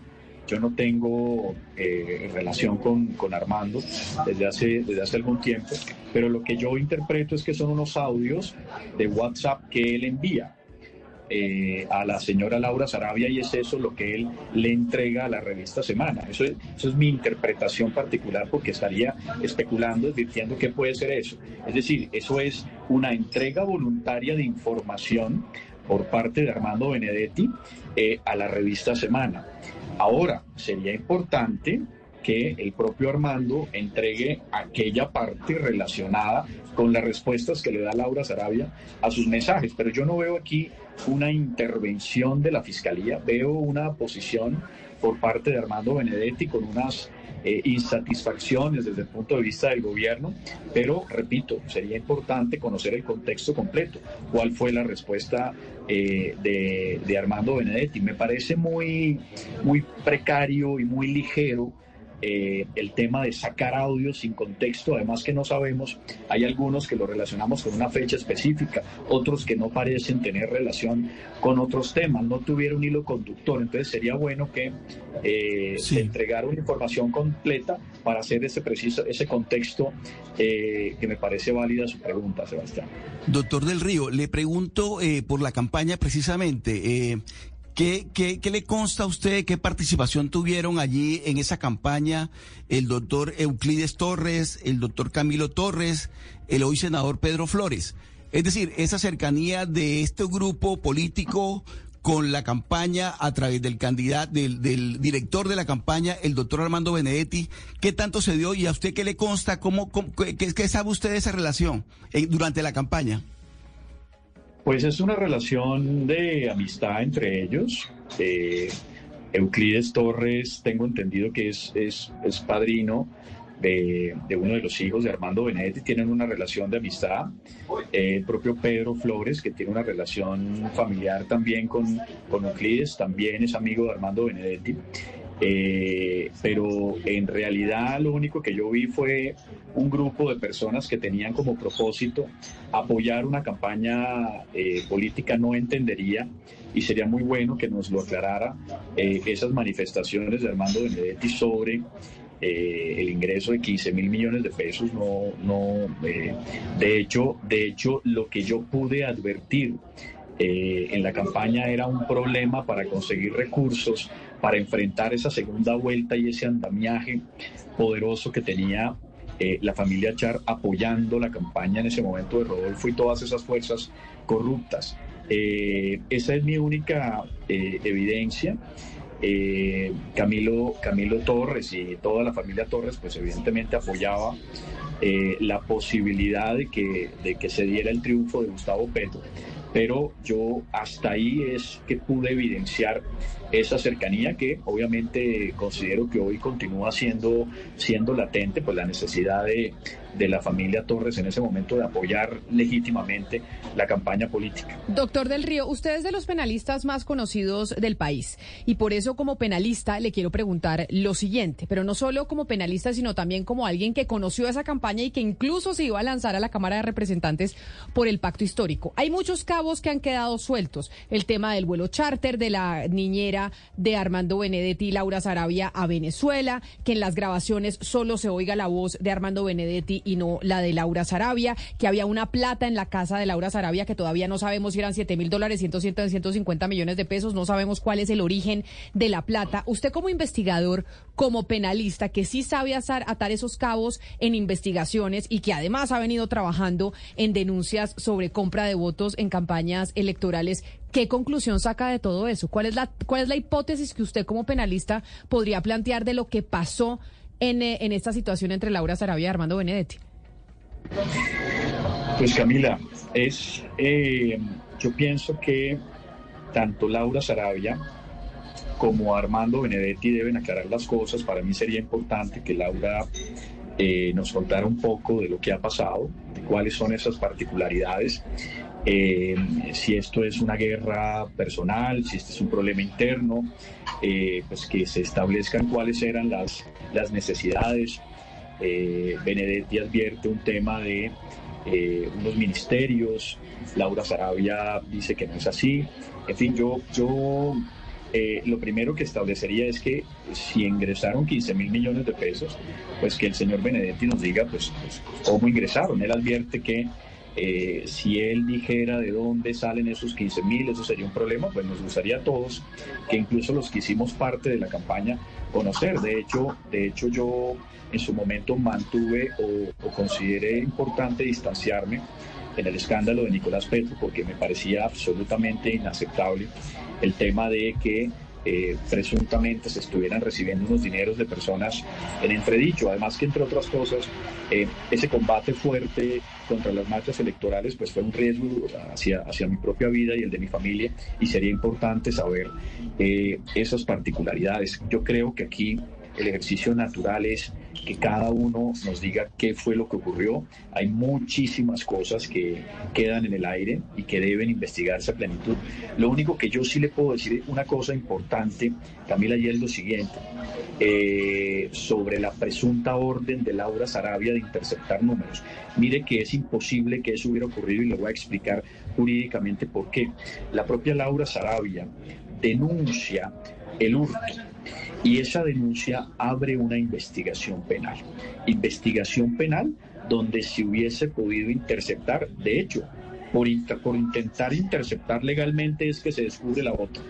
yo no tengo eh, relación con, con, Armando desde hace, desde hace algún tiempo, pero lo que yo interpreto es que son unos audios de WhatsApp que él envía eh, a la señora Laura Sarabia y es eso lo que él le entrega a la revista Semana. Eso es, mi interpretación particular porque estaría especulando, advirtiendo qué puede ser eso. Es decir, eso es una entrega voluntaria de información por parte de Armando Benedetti eh, a la revista Semana. Ahora, sería importante que el propio Armando entregue aquella parte relacionada con las respuestas que le da Laura Sarabia a sus mensajes. Pero yo no veo aquí una intervención de la Fiscalía, veo una posición por parte de Armando Benedetti con unas eh, insatisfacciones desde el punto de vista del gobierno, pero repito, sería importante conocer el contexto completo, cuál fue la respuesta eh, de, de, Armando Benedetti. Me parece muy, muy precario y muy ligero eh, el tema de sacar audio sin contexto, además que no sabemos, hay algunos que lo relacionamos con una fecha específica, otros que no parecen tener relación con otros temas, no tuvieron hilo conductor, entonces sería bueno que eh, se entregara una información completa para hacer ese preciso, ese contexto eh, que me parece válida su pregunta, Sebastián. Doctor del Río, le pregunto por la campaña precisamente. ¿Qué, qué, qué le consta a usted? ¿Qué participación tuvieron allí en esa campaña el doctor Euclides Torres, el doctor Camilo Torres, el hoy senador Pedro Flores? Es decir, esa cercanía de este grupo político con la campaña a través del candidato, del, del, director de la campaña, el doctor Armando Benedetti, ¿qué tanto se dio y a usted qué le consta? ¿Cómo, qué, sabe usted de esa relación eh, durante la campaña? Pues es una relación de amistad entre ellos. Euclides Torres, tengo entendido que es, es, es padrino de, de, uno de los hijos de Armando Benedetti, tienen una relación de amistad. Eh, el propio Pedro Flores, que tiene una relación familiar también con, con Euclides, también es amigo de Armando Benedetti. Eh, pero en realidad lo único que yo vi fue un grupo de personas que tenían como propósito apoyar una campaña eh, política, no entendería, y sería muy bueno que nos lo aclarara eh, esas manifestaciones de Armando Benedetti sobre el ingreso de 15 mil millones de pesos. No, no, de, hecho, de hecho, lo que yo pude advertir en la campaña era un problema para conseguir recursos para enfrentar esa segunda vuelta y ese andamiaje poderoso que tenía eh, la familia Char apoyando la campaña en ese momento de Rodolfo y todas esas fuerzas corruptas. Eh, esa es mi única eh, evidencia. Camilo, Camilo Torres y toda la familia Torres, pues evidentemente apoyaba la posibilidad de que, de que se diera el triunfo de Gustavo Petro pero yo hasta ahí es que pude evidenciar esa cercanía que obviamente considero que hoy continúa siendo, siendo latente, pues la necesidad de, de la familia Torres en ese momento de apoyar legítimamente la campaña política. Doctor del Río, usted es de los penalistas más conocidos del país y por eso como penalista le quiero preguntar lo siguiente, pero no solo como penalista, sino también como alguien que conoció esa campaña y que incluso se iba a lanzar a la Cámara de Representantes por el pacto histórico. Hay muchos cabos que han quedado sueltos. El tema del vuelo charter de la niñera de Armando Benedetti y Laura Sarabia a Venezuela, que en las grabaciones solo se oiga la voz de Armando Benedetti y no la de Laura Sarabia, que había una plata en la casa de Laura Sarabia que todavía no sabemos si eran 7 mil dólares, 150 millones de pesos, no sabemos cuál es el origen de la plata. Usted como investigador, como penalista, que sí sabe atar esos cabos en investigaciones y que además ha venido trabajando en denuncias sobre compra de votos en campañas electorales, ¿Qué conclusión saca de todo eso? ¿Cuál es la, cuál es la hipótesis que usted como penalista podría plantear de lo que pasó en, eh, en esta situación entre Laura Sarabia y Armando Benedetti? Pues Camila, es, eh, yo pienso que tanto Laura Sarabia como Armando Benedetti deben aclarar las cosas. Para mí sería importante que Laura eh, nos contara un poco de lo que ha pasado, de cuáles son esas particularidades, eh, si esto es una guerra personal, si este es un problema interno, pues que se establezcan cuáles eran las, las necesidades eh, Benedetti advierte un tema de eh, unos ministerios, Laura Sarabia dice que no es así. En fin, yo, yo eh, lo primero que establecería es que si ingresaron 15 mil millones de pesos, pues que el señor Benedetti nos diga pues, pues cómo ingresaron. Él advierte que eh, si él dijera de dónde salen esos 15 mil, eso sería un problema, pues nos gustaría a todos, que incluso los que hicimos parte de la campaña, conocer. De hecho, de hecho yo en su momento mantuve o, consideré importante distanciarme en el escándalo de Nicolás Petro, porque me parecía absolutamente inaceptable el tema de que eh, presuntamente se estuvieran recibiendo unos dineros de personas en entredicho. Además que, entre otras cosas, eh, ese combate fuerte contra las marchas electorales pues fue un riesgo hacia, hacia mi propia vida y el de mi familia y sería importante saber eh, esas particularidades. Yo creo que aquí el ejercicio natural es que cada uno nos diga qué fue lo que ocurrió. Hay muchísimas cosas que quedan en el aire y que deben investigarse a plenitud. Lo único que yo sí le puedo decir, una cosa importante, Camila, y es lo siguiente, eh, sobre la presunta orden de Laura Sarabia de interceptar números. Mire que es imposible que eso hubiera ocurrido y le voy a explicar jurídicamente por qué. La propia Laura Sarabia denuncia el hurto y esa denuncia abre una investigación penal. Investigación penal donde se hubiese podido interceptar, de hecho, por, intentar interceptar legalmente es que se descubre la otra.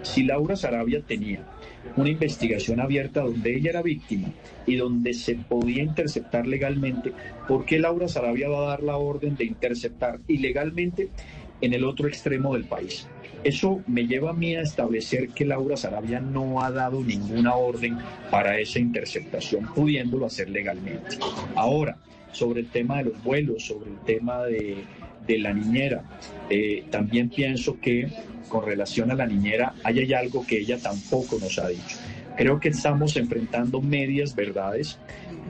Si Laura Sarabia tenía una investigación abierta donde ella era víctima y donde se podía interceptar legalmente, ¿por qué Laura Sarabia va a dar la orden de interceptar ilegalmente en el otro extremo del país? Eso me lleva a mí a establecer que Laura Sarabia no ha dado ninguna orden para esa interceptación, pudiéndolo hacer legalmente. Ahora, sobre el tema de los vuelos, sobre el tema de, la niñera, eh, también pienso que con relación a la niñera hay algo que ella tampoco nos ha dicho. Creo que estamos enfrentando medias verdades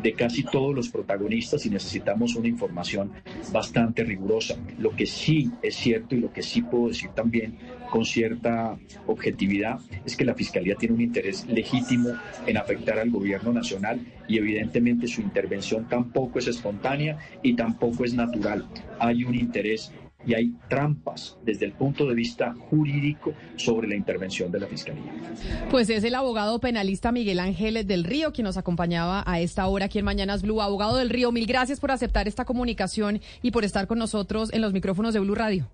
de casi todos los protagonistas y necesitamos una información bastante rigurosa. Lo que sí es cierto y lo que sí puedo decir también con cierta objetividad es que la Fiscalía tiene un interés legítimo en afectar al gobierno nacional y evidentemente su intervención tampoco es espontánea y tampoco es natural. Hay un interés y hay trampas desde el punto de vista jurídico sobre la intervención de la Fiscalía. Pues es el abogado penalista Miguel Ángeles del Río quien nos acompañaba a esta hora aquí en Mañanas Blue. Abogado del Río, mil gracias por aceptar esta comunicación y por estar con nosotros en los micrófonos de Blue Radio.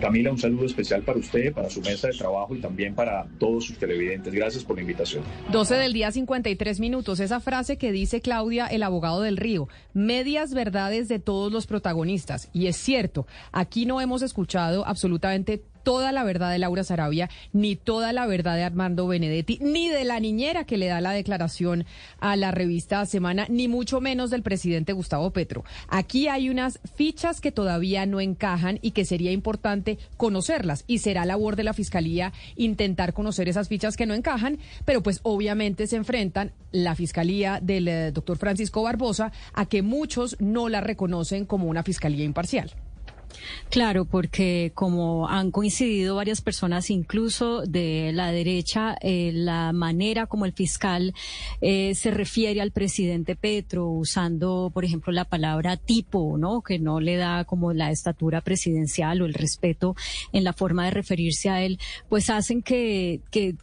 Camila, un saludo especial para usted, para su mesa de trabajo y también para todos sus televidentes. Gracias por la invitación. 12 del día, 53 minutos. Esa frase que dice Claudia, el abogado del río, medias verdades de todos los protagonistas. Y es cierto, aquí no hemos escuchado absolutamente toda la verdad de Laura Sarabia, ni toda la verdad de Armando Benedetti, ni de la niñera que le da la declaración a la revista Semana, ni mucho menos del presidente Gustavo Petro. Aquí hay unas fichas que todavía no encajan y que sería importante conocerlas y será labor de la Fiscalía intentar conocer esas fichas que no encajan, pero pues obviamente se enfrentan la Fiscalía del eh, doctor Francisco Barbosa a que muchos no la reconocen como una Fiscalía imparcial. Claro, porque como han coincidido varias personas, incluso de la derecha, eh, la manera como el fiscal eh, se refiere al presidente Petro, usando, por ejemplo, la palabra tipo, ¿no? Que no le da como la estatura presidencial o el respeto en la forma de referirse a él, pues hacen que, que,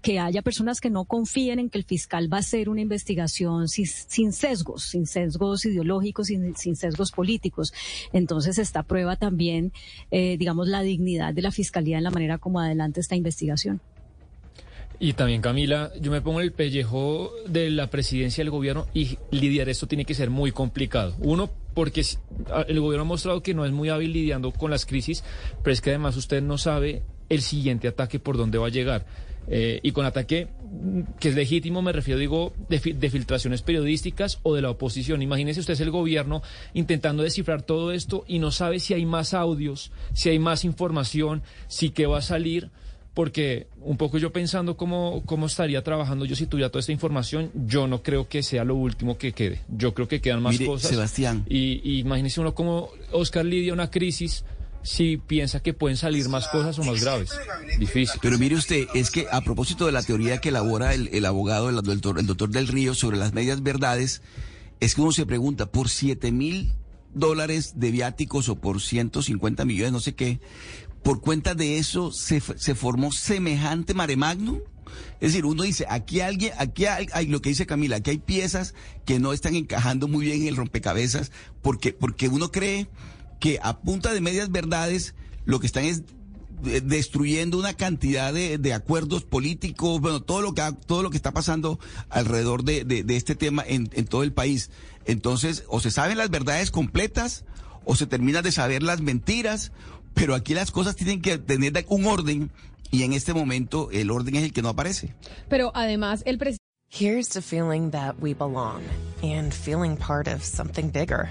que, haya personas que no confíen en que el fiscal va a hacer una investigación sin, sesgos, sin sesgos ideológicos, sin, sin sesgos políticos. Entonces, esta prueba también, eh, digamos, la dignidad de la Fiscalía en la manera como adelante esta investigación. Y también, Camila, yo me pongo en el pellejo de la presidencia del gobierno y lidiar esto tiene que ser muy complicado. Uno, porque el gobierno ha mostrado que no es muy hábil lidiando con las crisis, pero es que además usted no sabe el siguiente ataque por dónde va a llegar. Eh, y con ataque que es legítimo, me refiero, digo, de, filtraciones periodísticas o de la oposición. Imagínese usted es el gobierno intentando descifrar todo esto y no sabe si hay más audios, si hay más información, si qué va a salir. Porque un poco yo pensando cómo, cómo estaría trabajando yo si tuviera toda esta información, yo no creo que sea lo último que quede. Yo creo que quedan más cosas. Sebastián. Y, y imagínese uno como Oscar lidia una crisis si piensa que pueden salir más cosas o más graves. Difícil. Pero mire usted, es que a propósito de la teoría que elabora el, abogado, el doctor, el doctor del Río sobre las medias verdades, es que uno se pregunta, por 7 mil dólares de viáticos o por 150 millones, no sé qué, por cuenta de eso se, se formó semejante mare magnum. Es decir, uno dice, aquí alguien, aquí hay, lo que dice Camila, aquí hay piezas que no están encajando muy bien en el rompecabezas, porque, porque uno cree que a punta de medias verdades lo que están es eh, destruyendo una cantidad de, acuerdos políticos, bueno, todo lo que todo lo que está pasando alrededor de, este tema en, todo el país. Entonces, o se saben las verdades completas o se termina de saber las mentiras, pero aquí las cosas tienen que tener un orden y en este momento el orden es el que no aparece. Pero además el presidente... Here's to feeling that we belong and feeling part of something bigger.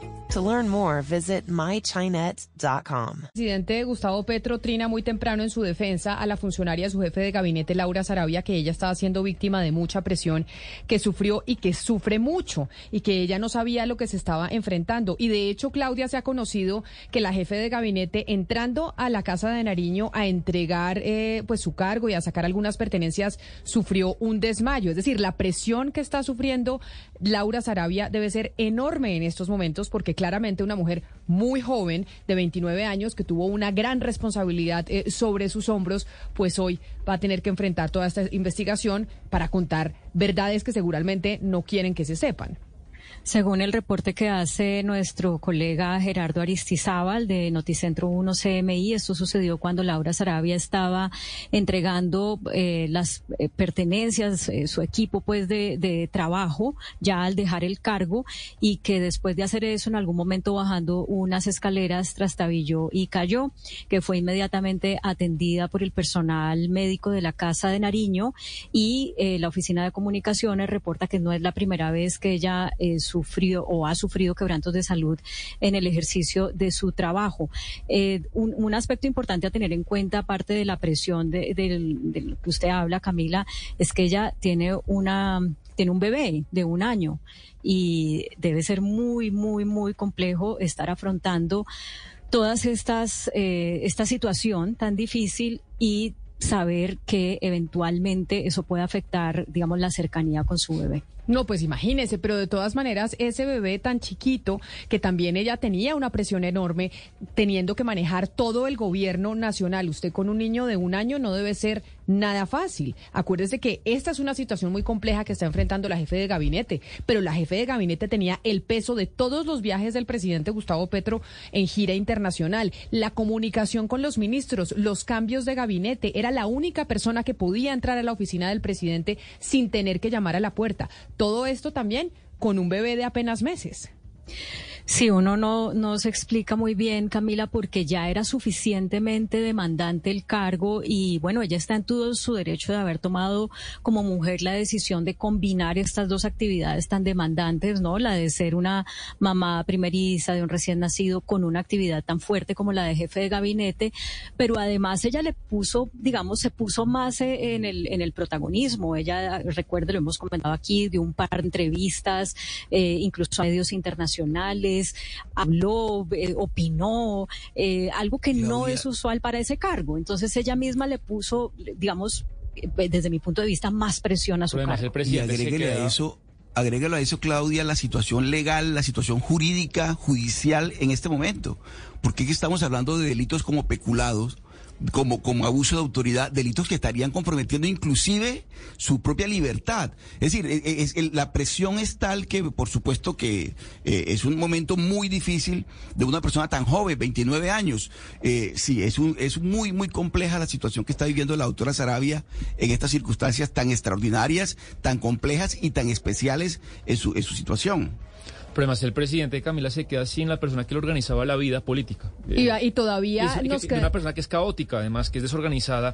To learn more, visit mychinet.com. Presidente Gustavo Petro trina muy temprano en su defensa a la funcionaria, su jefe de gabinete, Laura Sarabia, que ella estaba siendo víctima de mucha presión, que sufrió y que sufre mucho, y que ella no sabía lo que se estaba enfrentando. Y de hecho, Claudia se ha conocido que la jefe de gabinete, entrando a la casa de Nariño a entregar eh, pues su cargo y a sacar algunas pertenencias, sufrió un desmayo. Es decir, la presión que está sufriendo Laura Sarabia debe ser enorme en estos momentos porque claramente una mujer muy joven de 29 años que tuvo una gran responsabilidad eh, sobre sus hombros, pues hoy va a tener que enfrentar toda esta investigación para contar verdades que seguramente no quieren que se sepan. Según el reporte que hace nuestro colega Gerardo Aristizábal de Noticentro 1 CMI, esto sucedió cuando Laura Sarabia estaba entregando eh, las eh, pertenencias, eh, su equipo pues de, de, trabajo, ya al dejar el cargo, y que después de hacer eso, en algún momento bajando unas escaleras, trastabilló y cayó, que fue inmediatamente atendida por el personal médico de la Casa de Nariño y la Oficina de Comunicaciones reporta que no es la primera vez que ella sufrido o ha sufrido quebrantos de salud en el ejercicio de su trabajo. Eh, un, aspecto importante a tener en cuenta, aparte de la presión de, del que usted habla, Camila, es que ella tiene una tiene un bebé de un año y debe ser muy, muy, muy complejo estar afrontando todas estas, eh, esta situación tan difícil y saber que eventualmente eso puede afectar, digamos, la cercanía con su bebé. No, pues imagínese, pero de todas maneras, ese bebé tan chiquito, que también ella tenía una presión enorme, teniendo que manejar todo el gobierno nacional. Usted con un niño de un año no debe ser nada fácil. Acuérdese que esta es una situación muy compleja que está enfrentando la jefe de gabinete, pero la jefe de gabinete tenía el peso de todos los viajes del presidente Gustavo Petro en gira internacional, la comunicación con los ministros, los cambios de gabinete. Era la única persona que podía entrar a la oficina del presidente sin tener que llamar a la puerta. Todo esto también con un bebé de apenas meses. Sí, uno no, no se explica muy bien, Camila, porque ya era suficientemente demandante el cargo y bueno, ella está en todo su derecho de haber tomado como mujer la decisión de combinar estas dos actividades tan demandantes, ¿no? La de ser una mamá primeriza de un recién nacido con una actividad tan fuerte como la de jefe de gabinete, pero además ella le puso, digamos, se puso más en el, en el protagonismo. Ella, recuerdo, lo hemos comentado aquí, de un par de entrevistas, eh, incluso a medios internacionales habló, eh, opinó, eh, algo que no es usual para ese cargo. Entonces ella misma le puso, digamos, eh, desde mi punto de vista, más presión a su cargo. y agréguele a eso, agrégalo a eso, Claudia, la situación legal, la situación jurídica, judicial en este momento. Porque estamos hablando de delitos como peculados, como, como abuso de autoridad, delitos que estarían comprometiendo inclusive su propia libertad. Es decir, e, e, es, la presión es tal que, por supuesto, que eh, es un momento muy difícil de una persona tan joven, 29 años. Eh, sí, es, un, es muy, muy compleja la situación que está viviendo la doctora Sarabia en estas circunstancias tan extraordinarias, tan complejas y tan especiales en su, en su situación. Pero además el presidente Camila se queda sin la persona que le organizaba la vida política. Y, y todavía nos queda... Una persona que es caótica, además, que es desorganizada,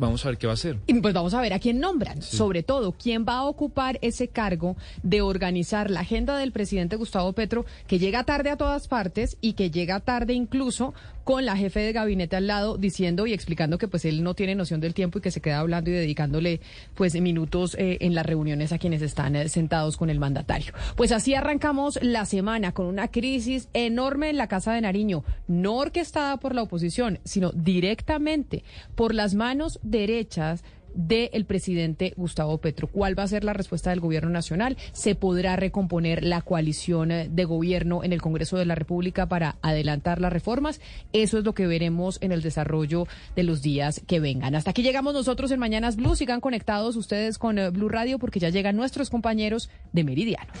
Vamos a ver qué va a hacer. Y pues vamos a ver a quién nombran. Sobre todo, quién va a ocupar ese cargo de organizar la agenda del presidente Gustavo Petro, que llega tarde a todas partes y que llega tarde incluso con la jefe de gabinete al lado diciendo y explicando que pues él no tiene noción del tiempo y que se queda hablando y dedicándole pues minutos eh, en las reuniones a quienes están eh, sentados con el mandatario. Pues así arrancamos la semana con una crisis enorme en la Casa de Nariño, no orquestada por la oposición, sino directamente por las manos derechas del presidente Gustavo Petro. ¿Cuál va a ser la respuesta del gobierno nacional? ¿Se podrá recomponer la coalición eh, de gobierno en el Congreso de la República para adelantar las reformas? Eso es lo que veremos en el desarrollo de los días que vengan. Hasta aquí llegamos nosotros en Mañanas Blue. Sigan conectados ustedes con eh, Blue Radio porque ya llegan nuestros compañeros de Meridiano.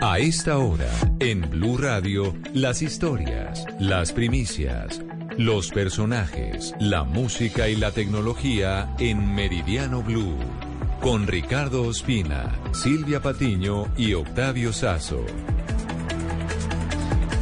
A esta hora, en Blue Radio, las historias, las primicias, los personajes, la música y la tecnología en Meridiano Blue. Con Ricardo Ospina, Silvia Patiño y Octavio Sazo.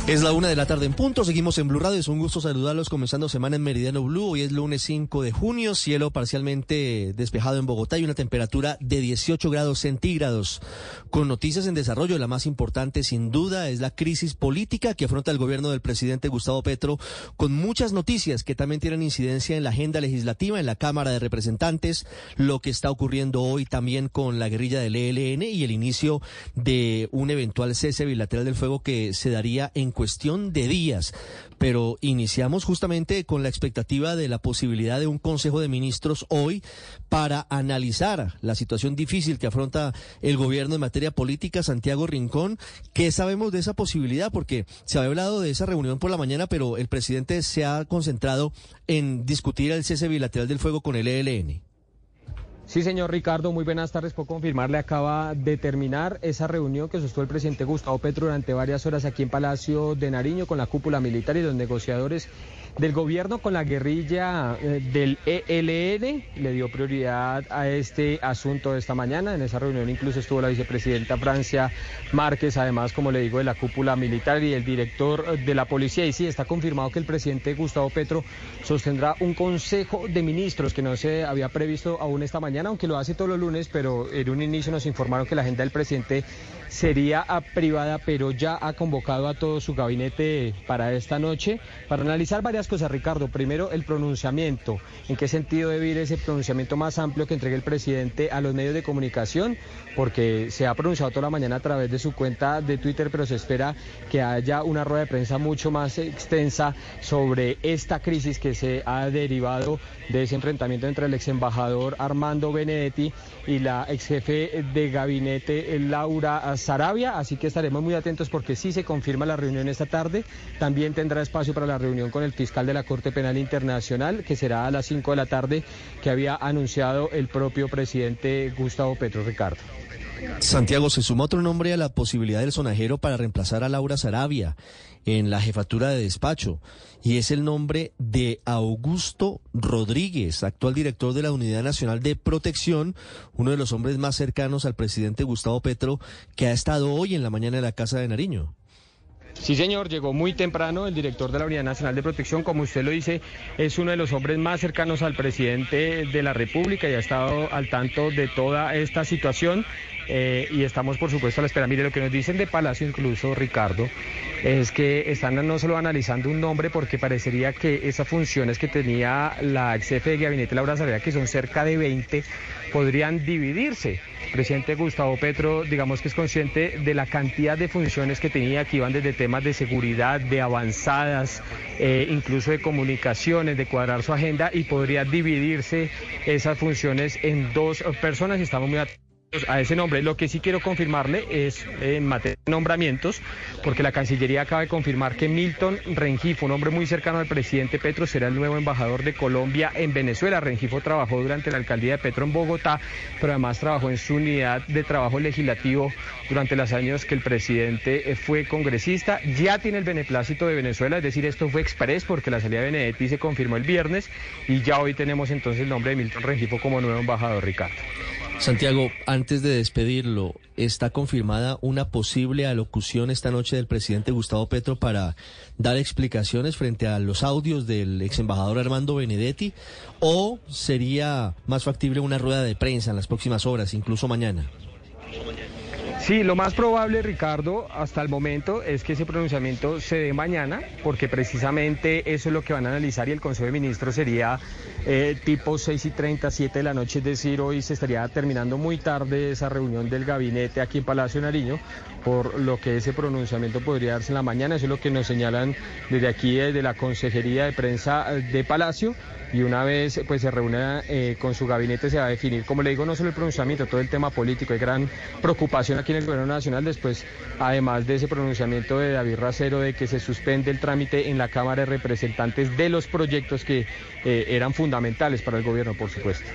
Es la una de la tarde en punto, seguimos en Blue Radio, es un gusto saludarlos comenzando semana en Meridiano Blue, hoy es lunes 5 de junio, cielo parcialmente despejado en Bogotá y una temperatura de 18 grados centígrados. Con noticias en desarrollo, la más importante sin duda es la crisis política que afronta el gobierno del presidente Gustavo Petro, con muchas noticias que también tienen incidencia en la agenda legislativa, en la Cámara de Representantes, lo que está ocurriendo hoy también con la guerrilla del ELN y el inicio de un eventual cese bilateral del fuego que se daría en cuestión de días. Pero iniciamos justamente con la expectativa de la posibilidad de un Consejo de Ministros hoy para analizar la situación difícil que afronta el gobierno en materia política. Santiago Rincón, ¿qué sabemos de esa posibilidad? Porque se había hablado de esa reunión por la mañana, pero el presidente se ha concentrado en discutir el cese bilateral del fuego con el ELN. Sí, señor Ricardo, muy buenas tardes. Puedo confirmarle, acaba de terminar esa reunión que sostuvo el presidente Gustavo Petro durante varias horas aquí en Palacio de Nariño con la cúpula militar y los negociadores del gobierno con la guerrilla eh, del ELN. Le dio prioridad a este asunto esta mañana. En esa reunión incluso estuvo la vicepresidenta Francia Márquez, además, como le digo, de la cúpula militar y el director de la policía. Y sí, está confirmado que el presidente Gustavo Petro sostendrá un consejo de ministros que no se había previsto aún esta mañana, aunque lo hace todos los lunes, pero en un inicio nos informaron que la agenda del presidente sería privada, pero ya ha convocado a todo su gabinete para esta noche para analizar varias cosas, Ricardo. Primero, el pronunciamiento. ¿En qué sentido debe ir ese pronunciamiento más amplio que entregue el presidente a los medios de comunicación? Porque se ha pronunciado toda la mañana a través de su cuenta de Twitter, pero se espera que haya una rueda de prensa mucho más extensa sobre esta crisis que se ha derivado de ese enfrentamiento entre el ex embajador Armando Benedetti y la ex jefe de gabinete Laura Sarabia, así que estaremos muy atentos porque sí se confirma la reunión esta tarde. También tendrá espacio para la reunión con el fiscal de la Corte Penal Internacional, que será a las 5 de la tarde, que había anunciado el propio presidente Gustavo Petro Ricardo. Santiago, se suma otro nombre a la posibilidad del sonajero para reemplazar a Laura Sarabia en la jefatura de despacho y es el nombre de Augusto Rodríguez, actual director de la Unidad Nacional de Protección, uno de los hombres más cercanos al presidente Gustavo Petro, que ha estado hoy en la mañana en la Casa de Nariño. Sí, señor, llegó muy temprano el director de la Unidad Nacional de Protección, como usted lo dice, es uno de los hombres más cercanos al presidente de la República y ha estado al tanto de toda esta situación. Eh, y estamos, por supuesto, a la espera. Mire, lo que nos dicen de Palacio, incluso Ricardo, es que están no solo analizando un nombre, porque parecería que esas funciones que tenía la ex jefe de gabinete, Laura Sarabia, que son cerca de 20, podrían dividirse. Presidente Gustavo Petro, digamos que es consciente de la cantidad de funciones que tenía, que iban desde temas de seguridad, de avanzadas, eh, incluso de comunicaciones, de cuadrar su agenda y podría dividirse esas funciones en dos personas. Estamos muy atentos a ese nombre. Lo que sí quiero confirmarle es en materia de nombramientos, porque la Cancillería acaba de confirmar que Milton Rengifo, un hombre muy cercano al presidente Petro, será el nuevo embajador de Colombia en Venezuela. Rengifo trabajó durante la alcaldía de Petro en Bogotá, pero además trabajó en su unidad de trabajo legislativo durante los años que el presidente fue congresista. Ya tiene el beneplácito de Venezuela, es decir, esto fue express porque la salida de Benedetti se confirmó el viernes y ya hoy tenemos entonces el nombre de Milton Rengifo como nuevo embajador, Ricardo. Santiago, antes de despedirlo, ¿está confirmada una posible alocución esta noche del presidente Gustavo Petro para dar explicaciones frente a los audios del ex embajador Armando Benedetti? ¿O sería más factible una rueda de prensa en las próximas horas, incluso mañana? Sí, lo más probable, Ricardo, hasta el momento es que ese pronunciamiento se dé mañana, porque precisamente eso es lo que van a analizar y el Consejo de Ministros sería eh, tipo 6 y 30, 7 de la noche, es decir, hoy se estaría terminando muy tarde esa reunión del gabinete aquí en Palacio Nariño, por lo que ese pronunciamiento podría darse en la mañana, eso es lo que nos señalan desde aquí, desde la Consejería de Prensa de Palacio y una vez pues se reúna eh, con su gabinete se va a definir, como le digo, no solo el pronunciamiento, todo el tema político, hay gran preocupación aquí en el gobierno nacional después, además de ese pronunciamiento de David Racero de que se suspende el trámite en la Cámara de Representantes de los proyectos que eh, eran fundamentales para el gobierno, por supuesto.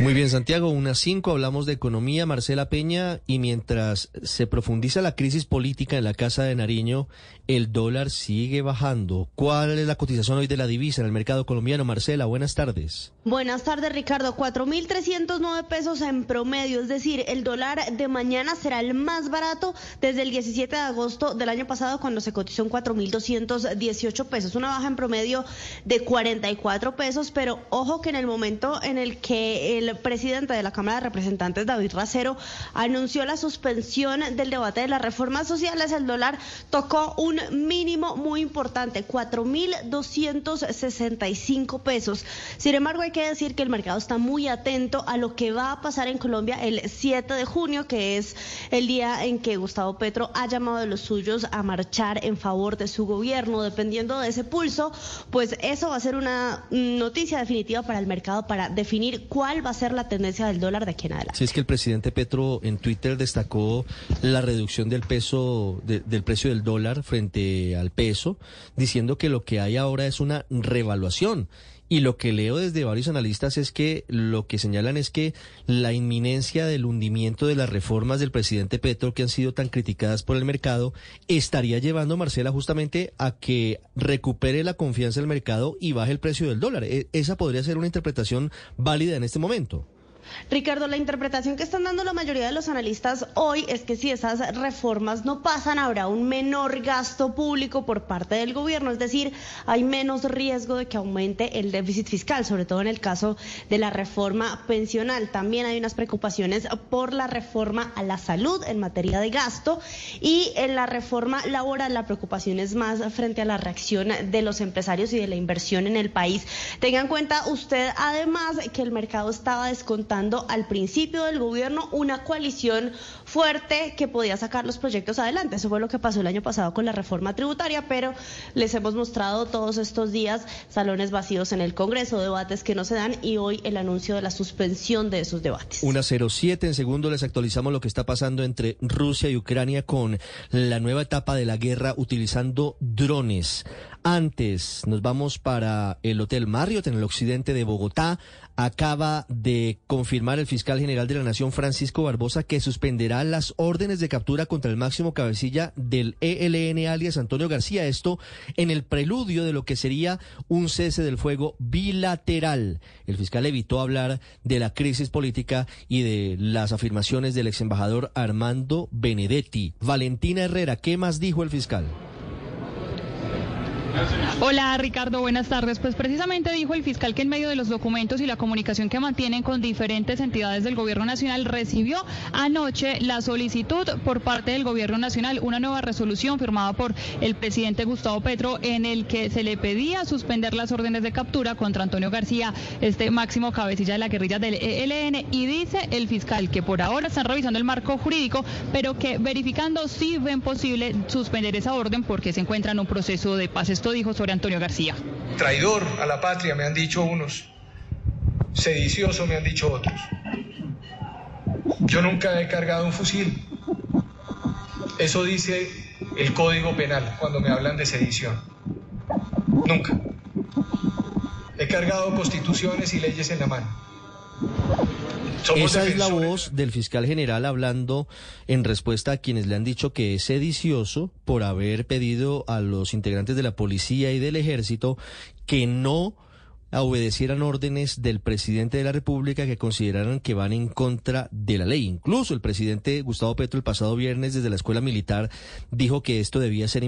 Muy bien, Santiago, unas cinco hablamos de economía, Marcela Peña, y mientras se profundiza la crisis política en la Casa de Nariño, el dólar sigue bajando. ¿Cuál es la cotización hoy de la divisa en el mercado colombiano? Marcela, buenas tardes. Buenas tardes, Ricardo. 4.309 pesos en promedio, es decir, el dólar de mañana será el más barato desde el 17 de agosto del año pasado cuando se cotizó en 4.218 pesos, una baja en promedio de 44 pesos, pero ojo que en el momento en el que el presidente de la Cámara de Representantes, David Racero, anunció la suspensión del debate de las reformas sociales, el dólar tocó un mínimo muy importante, 4.265 pesos. Sin embargo, hay que decir que el mercado está muy atento a lo que va a pasar en Colombia el 7 de junio, que es el día en que Gustavo Petro ha llamado a los suyos a marchar en favor de su gobierno. Dependiendo de ese pulso, pues eso va a ser una noticia definitiva para el mercado para definir cuál va a ser la tendencia del dólar de aquí en adelante. Si es que el presidente Petro en Twitter destacó la reducción del peso, del precio del dólar frente al peso, diciendo que lo que hay ahora es una revaluación. Y lo que leo desde varios analistas es que lo que señalan es que la inminencia del hundimiento de las reformas del presidente Petro, que han sido tan criticadas por el mercado, estaría llevando, Marcela, justamente a que recupere la confianza del mercado y baje el precio del dólar. E, esa podría ser una interpretación válida en este momento. Ricardo, la interpretación que están dando la mayoría de los analistas hoy es que si esas reformas no pasan, habrá un menor gasto público por parte del gobierno, es decir, hay menos riesgo de que aumente el déficit fiscal, sobre todo en el caso de la reforma pensional. También hay unas preocupaciones por la reforma a la salud en materia de gasto y en la reforma laboral la preocupación es más frente a la reacción de los empresarios y de la inversión en el país. Tenga en cuenta usted además que el mercado estaba descontando al principio del gobierno una coalición fuerte que podía sacar los proyectos adelante. Eso fue lo que pasó el año pasado con la reforma tributaria, pero les hemos mostrado todos estos días salones vacíos en el Congreso, debates que no se dan y hoy el anuncio de la suspensión de esos debates. Una 07 en segundo les actualizamos lo que está pasando entre Rusia y Ucrania con la nueva etapa de la guerra utilizando drones. Antes nos vamos para el Hotel Marriott en el occidente de Bogotá acaba de confirmar el fiscal general de la Nación, Francisco Barbosa, que suspenderá las órdenes de captura contra el máximo cabecilla del ELN alias Antonio García. Esto en el preludio de lo que sería un cese del fuego bilateral. El fiscal evitó hablar de la crisis política y de las afirmaciones del ex embajador Armando Benedetti. Valentina Herrera, ¿qué más dijo el fiscal? Hola Ricardo, buenas tardes. Pues precisamente dijo el fiscal que en medio de los documentos y la comunicación que mantienen con diferentes entidades del gobierno nacional recibió anoche la solicitud por parte del gobierno nacional, una nueva resolución firmada por el presidente Gustavo Petro en el que se le pedía suspender las órdenes de captura contra Antonio García, este máximo cabecilla de la guerrilla del ELN y dice el fiscal que por ahora están revisando el marco jurídico, pero que verificando si ven posible suspender esa orden porque se encuentra en un proceso de paz dijo sobre Antonio García. Traidor a la patria, me han dicho unos. Sedicioso, me han dicho otros. Yo nunca he cargado un fusil. Eso dice el Código Penal cuando me hablan de sedición. Nunca. He cargado constituciones y leyes en la mano. Esa es la voz del fiscal general hablando en respuesta a quienes le han dicho que es sedicioso por haber pedido a los integrantes de la policía y del ejército que no obedecieran órdenes del presidente de la República que consideraran que van en contra de la ley. Incluso el presidente Gustavo Petro el pasado viernes desde la escuela militar dijo que esto debía ser